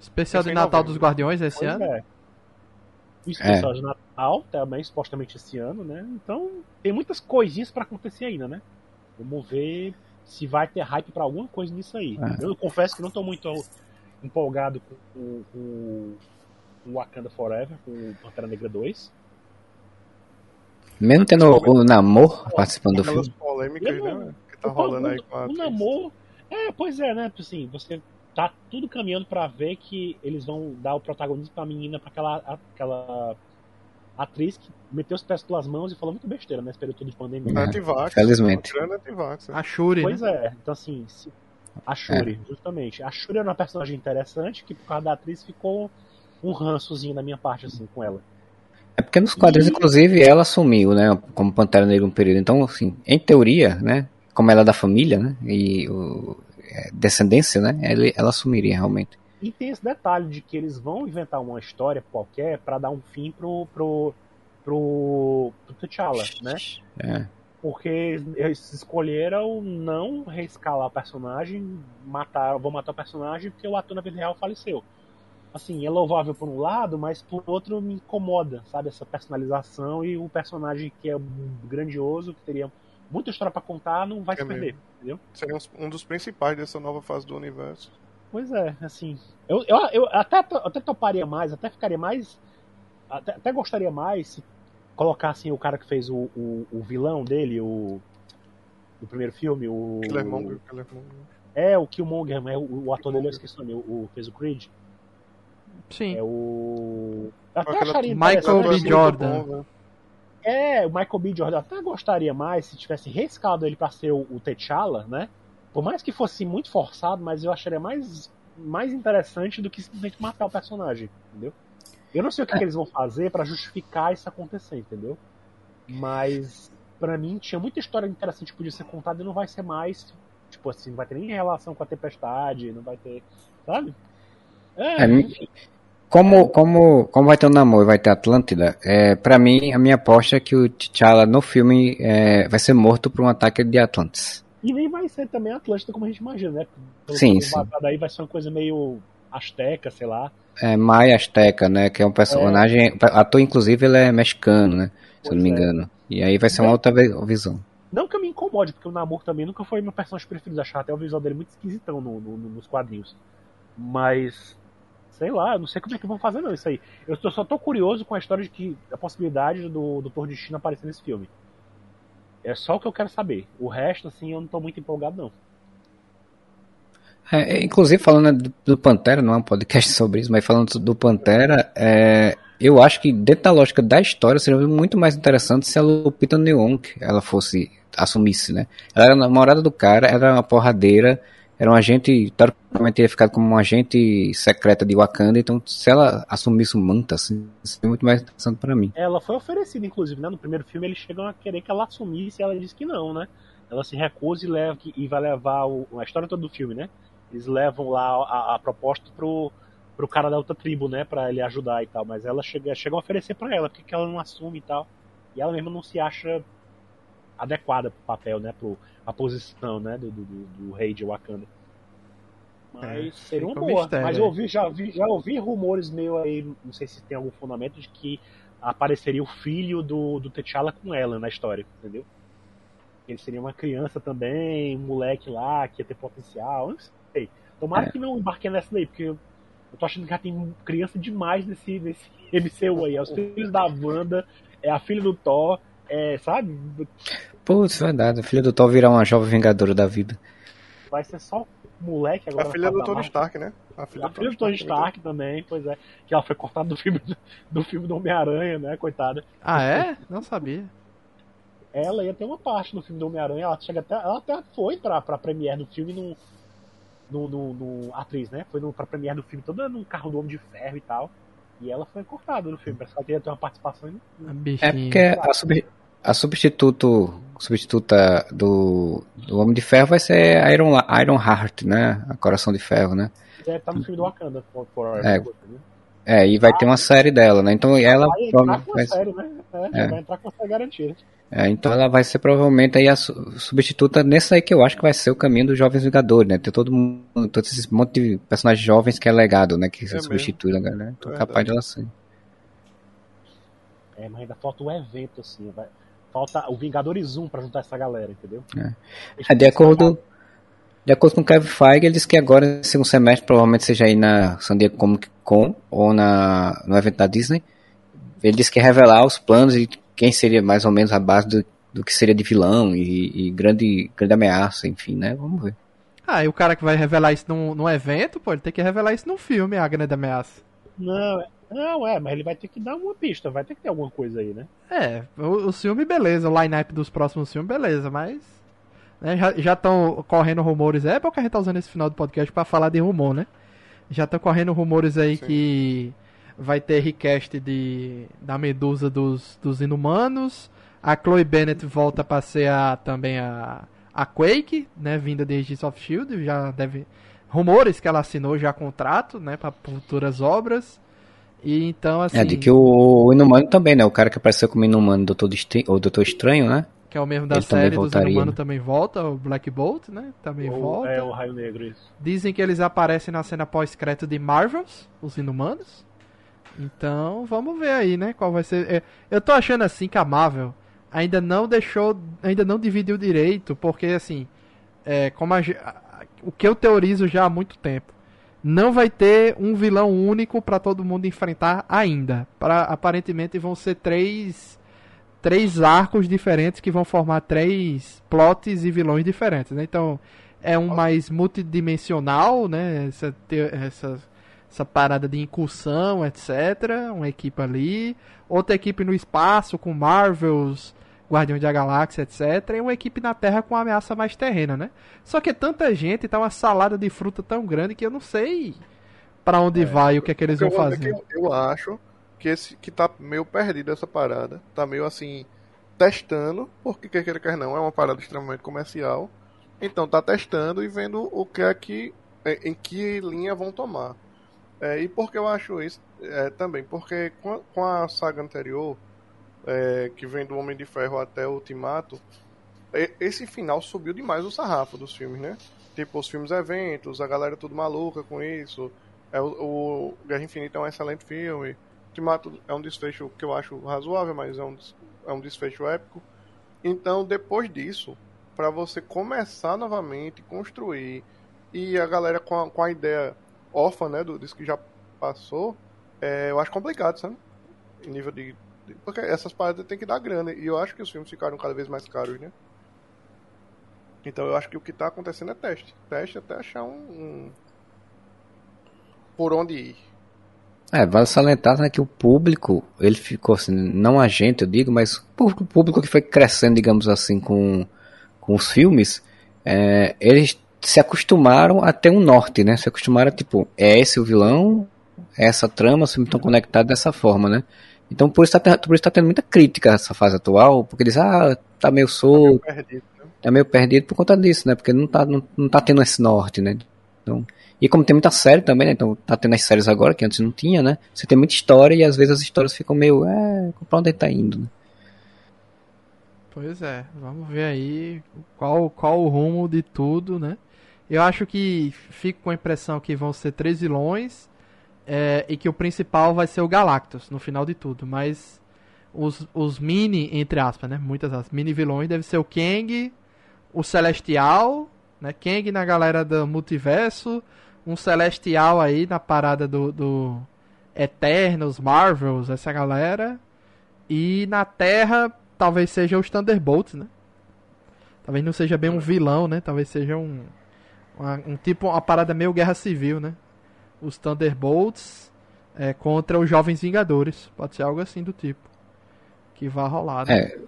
Especial de Natal dos Guardiões esse pois ano. É. Especial é. de Natal também, supostamente esse ano, né? Então, tem muitas coisinhas para acontecer ainda, né? Vamos ver se vai ter hype para alguma coisa nisso aí. É. Eu confesso que não tô muito empolgado com, o Wakanda Forever, com o Pantera Negra 2. Mesmo tendo o Namor participando do filme. polêmicas, né? tá rolando aí com a O namoro. É, pois é, né? Assim, você tá tudo caminhando para ver que eles vão dar o protagonismo pra menina, pra aquela, aquela atriz que meteu os pés pelas mãos e falou muito besteira nesse período de pandemia. É, antivax, Felizmente. A Shuri. Pois né? é, então assim, a Shuri, é. justamente. A Shuri era uma personagem interessante que por causa da atriz ficou um rançozinho da minha parte, assim, com ela. É porque nos quadrinhos, e... inclusive, ela assumiu, né, como Pantera Negra um período. Então, assim, em teoria, né, como ela é da família, né? E o, é, descendência, né? Ela, ela assumiria realmente. E tem esse detalhe de que eles vão inventar uma história qualquer para dar um fim pro pro pro, pro T'Challa, né? É. Porque eles escolheram não reescalar o personagem, matar, vou matar o personagem porque o ator na vida real faleceu. Assim, é louvável por um lado, mas por outro me incomoda, sabe? Essa personalização e o personagem que é grandioso, que teria muita história para contar, não vai é se perder, mesmo. entendeu? Seria um dos principais dessa nova fase do universo. Pois é, assim. Eu, eu, eu até, até toparia mais, até ficaria mais. Até, até gostaria mais se colocassem o cara que fez o, o, o vilão dele, o. Do primeiro filme, o. Killermonger, Killermonger. É, o Killmonger, é o, o ator dele, eu esqueci o nome, o, fez o Creed. Sim. É o. Até acharia Michael B. Jordan. Bom, é, o Michael B. Jordan eu até gostaria mais se tivesse rescalado ele para ser o, o T'Challa, né? Por mais que fosse muito forçado, mas eu acharia mais, mais interessante do que simplesmente matar o personagem, entendeu? Eu não sei o que, é. que eles vão fazer para justificar isso acontecer, entendeu? Mas para mim tinha muita história interessante que podia ser contada e não vai ser mais, tipo assim, não vai ter nem relação com a tempestade, não vai ter, sabe? É, é enfim. Como, como, como vai ter o um namoro vai ter Atlântida, é, pra mim, a minha aposta é que o T'Challa no filme é, vai ser morto por um ataque de Atlantis. E nem vai ser também Atlântida como a gente imagina, né? Pelo sim, sim. Daí vai ser uma coisa meio asteca, sei lá. É, Maia Azteca, né? Que é um personagem. É. Ator, inclusive, ele é mexicano, né? Se eu não me é. engano. E aí vai ser uma outra visão. Não que eu me incomode, porque o Namor também nunca foi meu personagem preferido. Achar até o visual dele muito esquisitão no, no, nos quadrinhos. Mas sei lá, não sei como é que vão fazer não isso aí. Eu só tô curioso com a história de que a possibilidade do Doutor Destino aparecer nesse filme. É só o que eu quero saber. O resto, assim, eu não tô muito empolgado, não. É, inclusive, falando do, do, Pantera, não é um podcast <laughs> sobre isso, mas falando do Pantera, é, eu acho que dentro da lógica da história seria muito mais interessante se a Lupita Nyong'o ela fosse assumisse, né? Ela era namorada do cara, era uma porradeira, era um agente, teoricamente teria ficado como um agente secreta de Wakanda, então se ela assumisse o manto, assim, seria muito mais interessante para mim. Ela foi oferecida, inclusive, né? No primeiro filme eles chegam a querer que ela assumisse e ela disse que não, né? Ela se recusa e, leva, e vai levar o, a história toda do filme, né? Eles levam lá a, a proposta pro, pro cara da outra tribo, né? Pra ele ajudar e tal. Mas ela chega, chegam a oferecer para ela, porque ela não assume e tal. E ela mesma não se acha adequada pro papel, né? Pro, a posição, né? Do, do, do rei de Wakanda. Mas é, seria uma boa. Mistério, mas eu ouvi, já, vi, já ouvi rumores meio aí, não sei se tem algum fundamento, de que apareceria o filho do, do T'Challa com ela na história, entendeu? Ele seria uma criança também, um moleque lá que ia ter potencial, não sei. Tomara é. que não embarque nessa daí, porque eu, eu tô achando que já tem criança demais nesse, nesse <laughs> MCU aí. É os filhos da Wanda, é a filha do Thor, é, sabe? Putz, verdade. A filha do Thor virar uma jovem vingadora da vida. Vai ser só moleque agora. A filha do Tony Stark, né? A filha, a do, filha do Tony Stark, também, pois é. Que ela foi cortada do filme do filme do Homem-Aranha, né? Coitada. Ah, é? Não sabia ela ia ter uma parte no filme do Homem-Aranha. Ela, chega até, ela até foi pra, pra premiere do filme no, no, no, no atriz, né? Foi no, pra premiere do filme toda no carro do Homem de Ferro e tal. E ela foi cortada no filme. Parece que ela ia ter uma participação. Em... É porque a, sub, a substituto, substituta do, do Homem de Ferro vai ser Iron, Iron Heart, né? A Coração de Ferro, né? É, tá no filme do Wakanda. For, for é, é, e vai ah, ter uma série dela, né? Então ela. Vai entrar com a série, né? É, é. Vai entrar com a série garantida. É, então ela vai ser provavelmente aí a substituta nesse aí que eu acho que vai ser o caminho dos Jovens Vingadores, né? Ter todo mundo, todo esse monte de personagens jovens que é legado, né? Que é se substitui, né? né? Tô é capaz dela ser. É, mas ainda falta um evento, assim. Vai... Falta o Vingadores 1 pra juntar essa galera, entendeu? É, é de acordo. De acordo com o Kevin Feige, ele disse que agora, segundo semestre, provavelmente seja aí na San Diego Comic Con ou na, no evento da Disney. Ele disse que ia revelar os planos e quem seria mais ou menos a base do, do que seria de vilão e, e, grande, grande ameaça, enfim, né? Vamos ver. Ah, e o cara que vai revelar isso num, num evento, pô, ele tem que revelar isso num filme, a grande ameaça. Não, não, é, mas ele vai ter que dar uma pista, vai ter que ter alguma coisa aí, né? É, o, o filme, beleza, o line-up dos próximos filmes, beleza, mas. Né, já estão correndo rumores, é porque a gente tá usando esse final do podcast para falar de rumor, né? Já estão correndo rumores aí Sim. que vai ter request de, da Medusa dos, dos Inumanos. A Chloe Bennett volta para ser a, também a, a Quake, né, vinda de Agents of Shield, já deve rumores que ela assinou já contrato, né, para futuras obras. E então assim, É de que o, o, Inumano também, né, o cara que apareceu como Inumano do Doutor, o Doutor Estranho, né? Que é o mesmo da Ele série dos Inumanos também volta, o Black Bolt, né? Também o, volta. É o Raio Negro isso. Dizem que eles aparecem na cena pós-crédito de Marvels, os Inumanos. Então, vamos ver aí, né? Qual vai ser. É, eu tô achando assim que a Marvel ainda não deixou. Ainda não dividiu direito, porque assim. É, como a, o que eu teorizo já há muito tempo. Não vai ter um vilão único para todo mundo enfrentar ainda. Pra, aparentemente vão ser três três arcos diferentes que vão formar três plots e vilões diferentes. Né? Então é um mais multidimensional, né? Essa, essa essa parada de incursão, etc. Uma equipe ali. Outra equipe no espaço com Marvels, Guardiões da Galáxia, etc. E uma equipe na Terra com uma ameaça mais terrena, né? Só que tanta gente, tá uma salada de fruta tão grande que eu não sei para onde é, vai o que é que eles vão fazer. Eu, eu, acho que esse que tá meio perdido essa parada, tá meio assim testando, porque quer queira quer não, é uma parada extremamente comercial. Então tá testando e vendo o que é que em que linha vão tomar. É, e por que eu acho isso é, também? Porque com, com a saga anterior, é, que vem do Homem de Ferro até o Ultimato, esse final subiu demais o sarrafo dos filmes, né? Tipo, os filmes eventos, a galera tudo maluca com isso. É, o, o Guerra Infinita é um excelente filme. Ultimato é um desfecho que eu acho razoável, mas é um, é um desfecho épico. Então, depois disso, para você começar novamente, construir, e a galera com a, com a ideia órfã, né, do, disso que já passou, é, eu acho complicado, sabe? Em nível de, de, Porque essas paradas tem que dar grana. E eu acho que os filmes ficaram cada vez mais caros, né? Então eu acho que o que tá acontecendo é teste. Teste até achar um. um... Por onde ir. É, vale salientar né, que o público, ele ficou assim, não a gente, eu digo, mas o público que foi crescendo, digamos assim, com, com os filmes, é, eles se acostumaram a ter um norte, né? Se acostumaram a, tipo, é esse o vilão, é essa trama, os filmes estão conectados dessa forma, né? Então por isso está tá tendo muita crítica essa fase atual, porque eles, ah, tá meio solto, tá meio perdido, né? tá meio perdido por conta disso, né? Porque não tá, não, não tá tendo esse norte, né? Então, e como tem muita série também, né? Então tá tendo as séries agora, que antes não tinha, né? Você tem muita história e às vezes as histórias ficam meio, é, pra onde ele tá indo, né? Pois é, vamos ver aí qual, qual o rumo de tudo, né? Eu acho que fico com a impressão que vão ser três vilões é, e que o principal vai ser o Galactus no final de tudo, mas os, os mini, entre aspas, né? Muitas as mini vilões deve ser o Kang, o Celestial, né? Kang na galera do multiverso, um Celestial aí na parada do, do Eternos, Marvels, essa galera. E na Terra, talvez seja os Thunderbolts, né? Talvez não seja bem um vilão, né? Talvez seja um, uma, um tipo, uma parada meio guerra civil, né? Os Thunderbolts é, contra os Jovens Vingadores. Pode ser algo assim do tipo. Que vai rolar, né? É.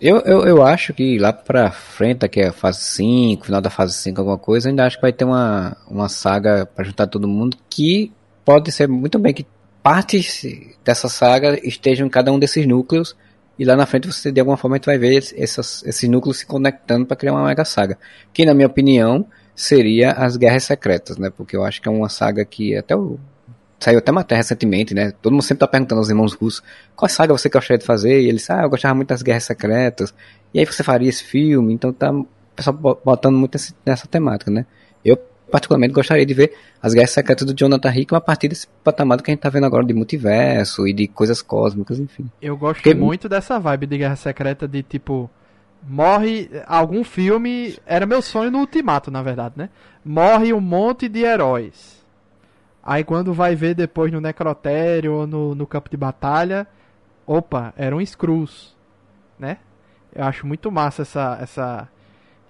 Eu, eu, eu acho que lá pra frente, que é a fase 5, final da fase 5, alguma coisa, ainda acho que vai ter uma, uma saga para juntar todo mundo que pode ser muito bem que partes dessa saga estejam em cada um desses núcleos e lá na frente você de alguma forma vai ver esses, esses núcleos se conectando para criar uma mega saga. Que na minha opinião seria as Guerras Secretas, né? Porque eu acho que é uma saga que até o saiu até matéria recentemente, né? Todo mundo sempre tá perguntando aos irmãos russos qual saga você gostaria de fazer, e eles, ah, eu gostava muito das Guerras Secretas, e aí você faria esse filme, então tá o pessoal botando muito nessa temática, né? Eu, particularmente, gostaria de ver as Guerras Secretas do Jonathan Hickman a partir desse patamar que a gente tá vendo agora de multiverso e de coisas cósmicas, enfim. Eu gosto Porque... muito dessa vibe de Guerra Secreta de, tipo, morre algum filme, era meu sonho no Ultimato, na verdade, né? Morre um monte de heróis Aí quando vai ver depois no necrotério ou no, no campo de batalha, opa, eram Skrulls, né? Eu acho muito massa essa, essa,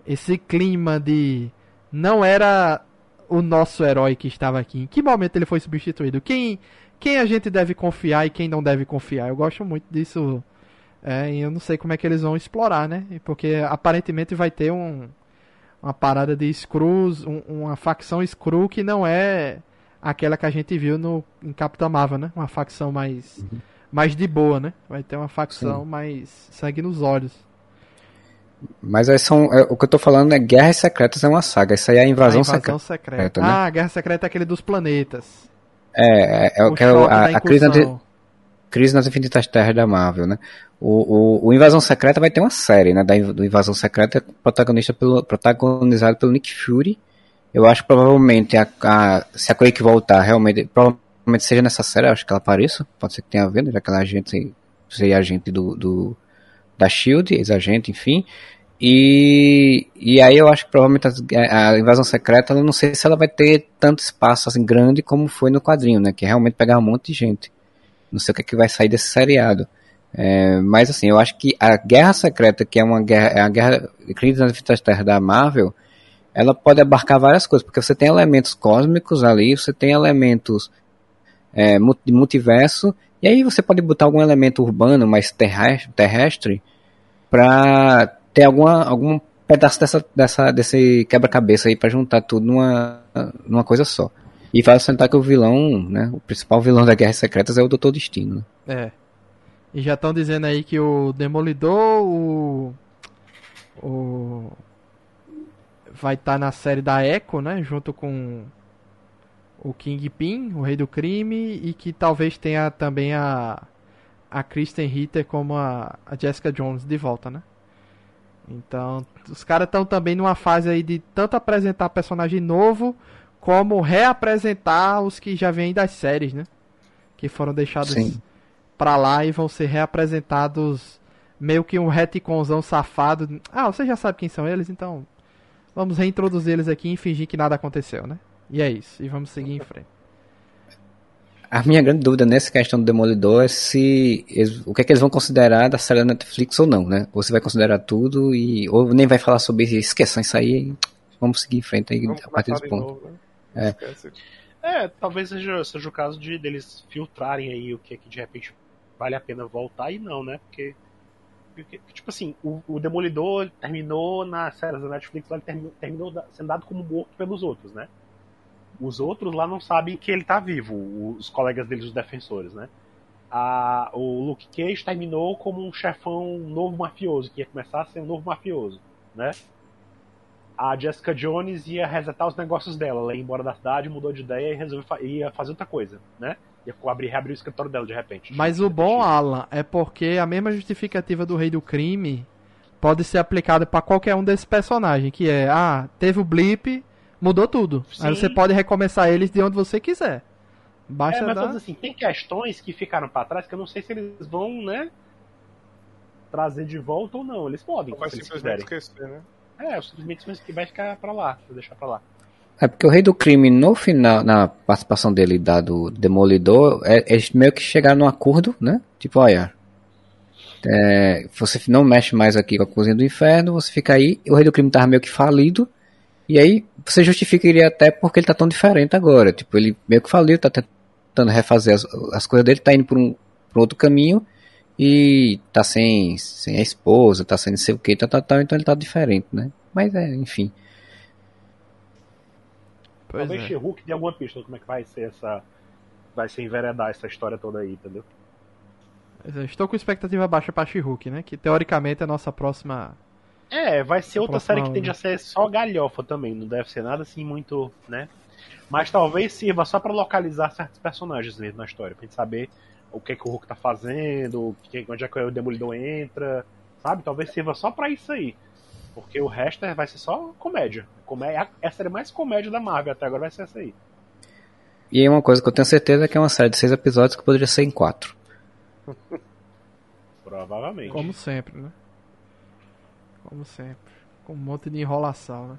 esse clima de não era o nosso herói que estava aqui. Em que momento ele foi substituído? Quem, quem a gente deve confiar e quem não deve confiar? Eu gosto muito disso. É, e eu não sei como é que eles vão explorar, né? Porque aparentemente vai ter um, uma parada de Skrulls, um, uma facção Skrull que não é aquela que a gente viu no, em Capitão Marvel, né? Uma facção mais, uhum. mais de boa, né? Vai ter uma facção Sim. mais sangue nos olhos. Mas aí são. É, o que eu tô falando é Guerras Secretas é uma saga. Isso aí é a invasão, a invasão secreta. secreta né? Ah, Guerra Secreta é aquele dos planetas. É, é, é o que é a, a crise, na, crise nas Infinitas Terras da Marvel, né? O, o, o, Invasão Secreta vai ter uma série, né? Da, do Invasão Secreta, protagonista pelo, protagonizado pelo Nick Fury eu acho que provavelmente a, a, se a Quake voltar, realmente, provavelmente seja nessa série, acho que ela apareça. Pode ser que tenha a ver, já que ela é agente, seria agente do, do da Shield, ex-agente, enfim. E, e aí eu acho que provavelmente a, a, invasão secreta, eu não sei se ela vai ter tanto espaço assim grande como foi no quadrinho, né? Que é realmente pegar um monte de gente. Não sei o que, é que vai sair desse seriado. É, mas assim, eu acho que a Guerra Secreta, que é uma guerra, é a guerra crise nas Infinitas Terras da Marvel, ela pode abarcar várias coisas, porque você tem elementos cósmicos ali, você tem elementos é, de multiverso, e aí você pode botar algum elemento urbano mais terrestre, terrestre para ter alguma, algum pedaço dessa, dessa, desse quebra-cabeça aí para juntar tudo numa, numa coisa só. E vale sentar que o vilão, né, o principal vilão da Guerra Secretas é o Doutor Destino. Né? É. E já estão dizendo aí que o Demolidor, o, o vai estar tá na série da Echo, né? Junto com o Kingpin, o Rei do Crime, e que talvez tenha também a, a Kristen Ritter como a, a Jessica Jones de volta, né? Então, os caras estão também numa fase aí de tanto apresentar personagem novo, como reapresentar os que já vêm das séries, né? Que foram deixados Sim. pra lá e vão ser reapresentados meio que um retconzão safado. Ah, você já sabe quem são eles, então Vamos reintroduzir eles aqui e fingir que nada aconteceu, né? E é isso. E vamos seguir em frente. A minha grande dúvida nessa questão do Demolidor é se eles, o que é que eles vão considerar da série da Netflix ou não, né? Ou você vai considerar tudo e ou nem vai falar sobre isso, esqueçam isso aí, vamos seguir em frente aí vamos a partir desse ponto. Novo, né? É. É, talvez seja, seja o caso de deles filtrarem aí o que é que de repente vale a pena voltar e não, né? Porque, porque tipo assim, o, o, Demolidor terminou na série da Netflix, ele terminou, terminou sendo dado como morto pelos outros, né? Os outros lá não sabem que ele tá vivo, os colegas deles, os defensores, né? A, o Luke Cage terminou como um chefão novo mafioso, que ia começar a ser um novo mafioso, né? A Jessica Jones ia resetar os negócios dela, ela ia embora da cidade, mudou de ideia e resolveu ia fazer outra coisa, né? Ia abrir, reabrir o escritório dela de repente. Mas o bom, Alan, é porque a mesma justificativa do Rei do Crime pode ser aplicada para qualquer um desses personagens, que é, ah, teve o blip, mudou tudo. Sim. Aí você pode recomeçar eles de onde você quiser. Basta é, mas dar... assim, tem questões que ficaram para trás que eu não sei se eles vão, né, trazer de volta ou não. Eles podem, Vai se simplesmente esquecer, né? É, simplesmente que vai ficar para lá, vou deixar para lá. É porque o Rei do Crime, no final, na participação dele da do Demolidor, é, eles meio que chegaram num acordo, né? Tipo, olha, é, você não mexe mais aqui com a cozinha do inferno, você fica aí. O Rei do Crime tava meio que falido. E aí você justificaria até porque ele tá tão diferente agora. Tipo, ele meio que faliu, tá tentando refazer as, as coisas dele, tá indo por um, por outro caminho e tá sem, sem a esposa, tá sem não sei o que, tá, tá, tá, então ele tá diferente, né? Mas é, enfim. Pois Talvez é. She-Hulk dê alguma pista como é que vai ser essa. Vai ser enveredar essa história toda aí, entendeu? É, estou com expectativa baixa pra She-Hulk, né? Que teoricamente é a nossa próxima. É, vai ser outra série que tende a ser só galhofa também, não deve ser nada assim muito, né? Mas talvez sirva só para localizar certos personagens mesmo na história, pra gente saber o que, é que o Hulk tá fazendo, que, onde é que o Demolidor entra, sabe? Talvez sirva só para isso aí. Porque o resto é, vai ser só comédia. comédia. É a série mais comédia da Marvel até agora vai ser essa aí. E uma coisa que eu tenho certeza é que é uma série de seis episódios que poderia ser em quatro. <laughs> Provavelmente. Como sempre, né? Como sempre. Com um monte de enrolação, né?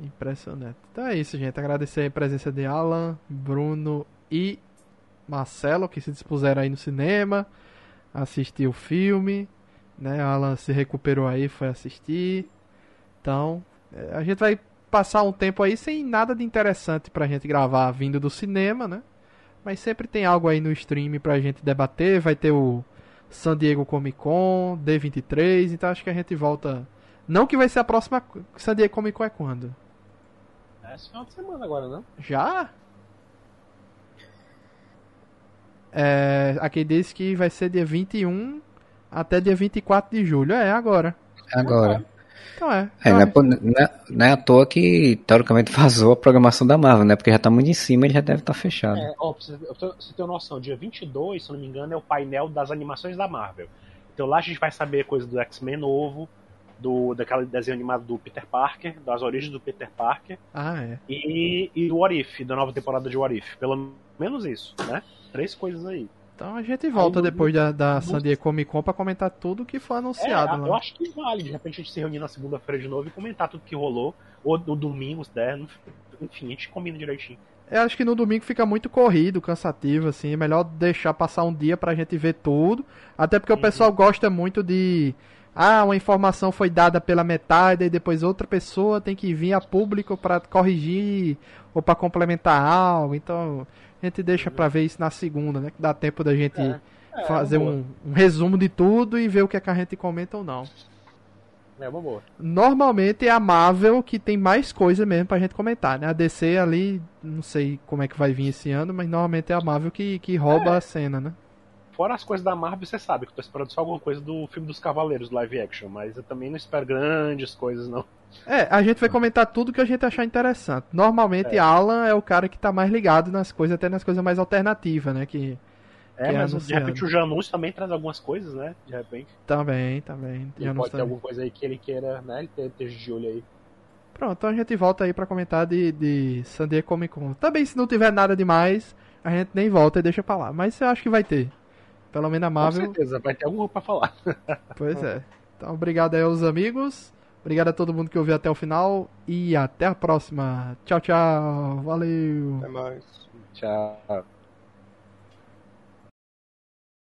Impressionante. Então é isso, gente. Agradecer a presença de Alan, Bruno e Marcelo, que se dispuseram aí no cinema, assistir o filme, né? Alan se recuperou aí, foi assistir. Então, é, a gente vai passar um tempo aí sem nada de interessante pra gente gravar vindo do cinema, né? Mas sempre tem algo aí no stream pra gente debater. Vai ter o San Diego Comic Con, D23, então acho que a gente volta. Não que vai ser a próxima San Diego Comic Con é quando? É esse final de semana agora, não? Já? É, aqui diz que vai ser dia 21 até dia 24 de julho. É agora. É agora. Então é. é, não, é, não, é, não é à toa que, teoricamente, vazou a programação da Marvel, né? Porque já tá muito em cima e já deve estar tá fechado. É, ó, pra você, pra você ter uma noção, dia 22, se não me engano, é o painel das animações da Marvel. Então lá a gente vai saber coisa do X-Men novo, do daquele desenho animado do Peter Parker, das origens do Peter Parker. Ah, é. E, e do What If, da nova temporada de What If. Pelo menos isso, né? Três coisas aí. Então a gente volta aí, depois da, da San Diego Comic Con pra comentar tudo que foi anunciado. É, né? Eu acho que vale, de repente a gente se reunir na segunda-feira de novo e comentar tudo que rolou. Ou no domingo, se der. Enfim, a gente combina direitinho. Eu acho que no domingo fica muito corrido, cansativo, assim. É melhor deixar passar um dia pra gente ver tudo. Até porque uhum. o pessoal gosta muito de ah, uma informação foi dada pela metade e depois outra pessoa tem que vir a público para corrigir ou para complementar algo. Então, a gente deixa para ver isso na segunda, né? Que dá tempo da gente é, é, fazer um, um, resumo de tudo e ver o que, é que a gente comenta ou não. É uma boa. Normalmente é a Marvel que tem mais coisa mesmo pra gente comentar, né? A DC ali, não sei como é que vai vir esse ano, mas normalmente é a Marvel que, que rouba é. a cena, né? Fora as coisas da Marvel, você sabe que eu tô esperando só alguma coisa do filme dos Cavaleiros, live action, mas eu também não espero grandes coisas, não. É, a gente vai comentar tudo que a gente achar interessante. Normalmente, é. Alan é o cara que tá mais ligado nas coisas, até nas coisas mais alternativas, né? Que, é, que mas é de repente o Janus também traz algumas coisas, né? De repente. Também, também. Ele Janus pode também. ter alguma coisa aí que ele queira, né? Ele esteja de olho aí. Pronto, então a gente volta aí para comentar de, de San Diego Comic Con. Também, se não tiver nada demais, a gente nem volta e deixa pra lá. Mas eu acho que vai ter. Pelo menos a Marvel. Com certeza, vai ter alguma pra falar. <laughs> pois é. Então, obrigado aí aos amigos. Obrigado a todo mundo que ouviu até o final. E até a próxima. Tchau, tchau. Valeu. Até mais. Tchau.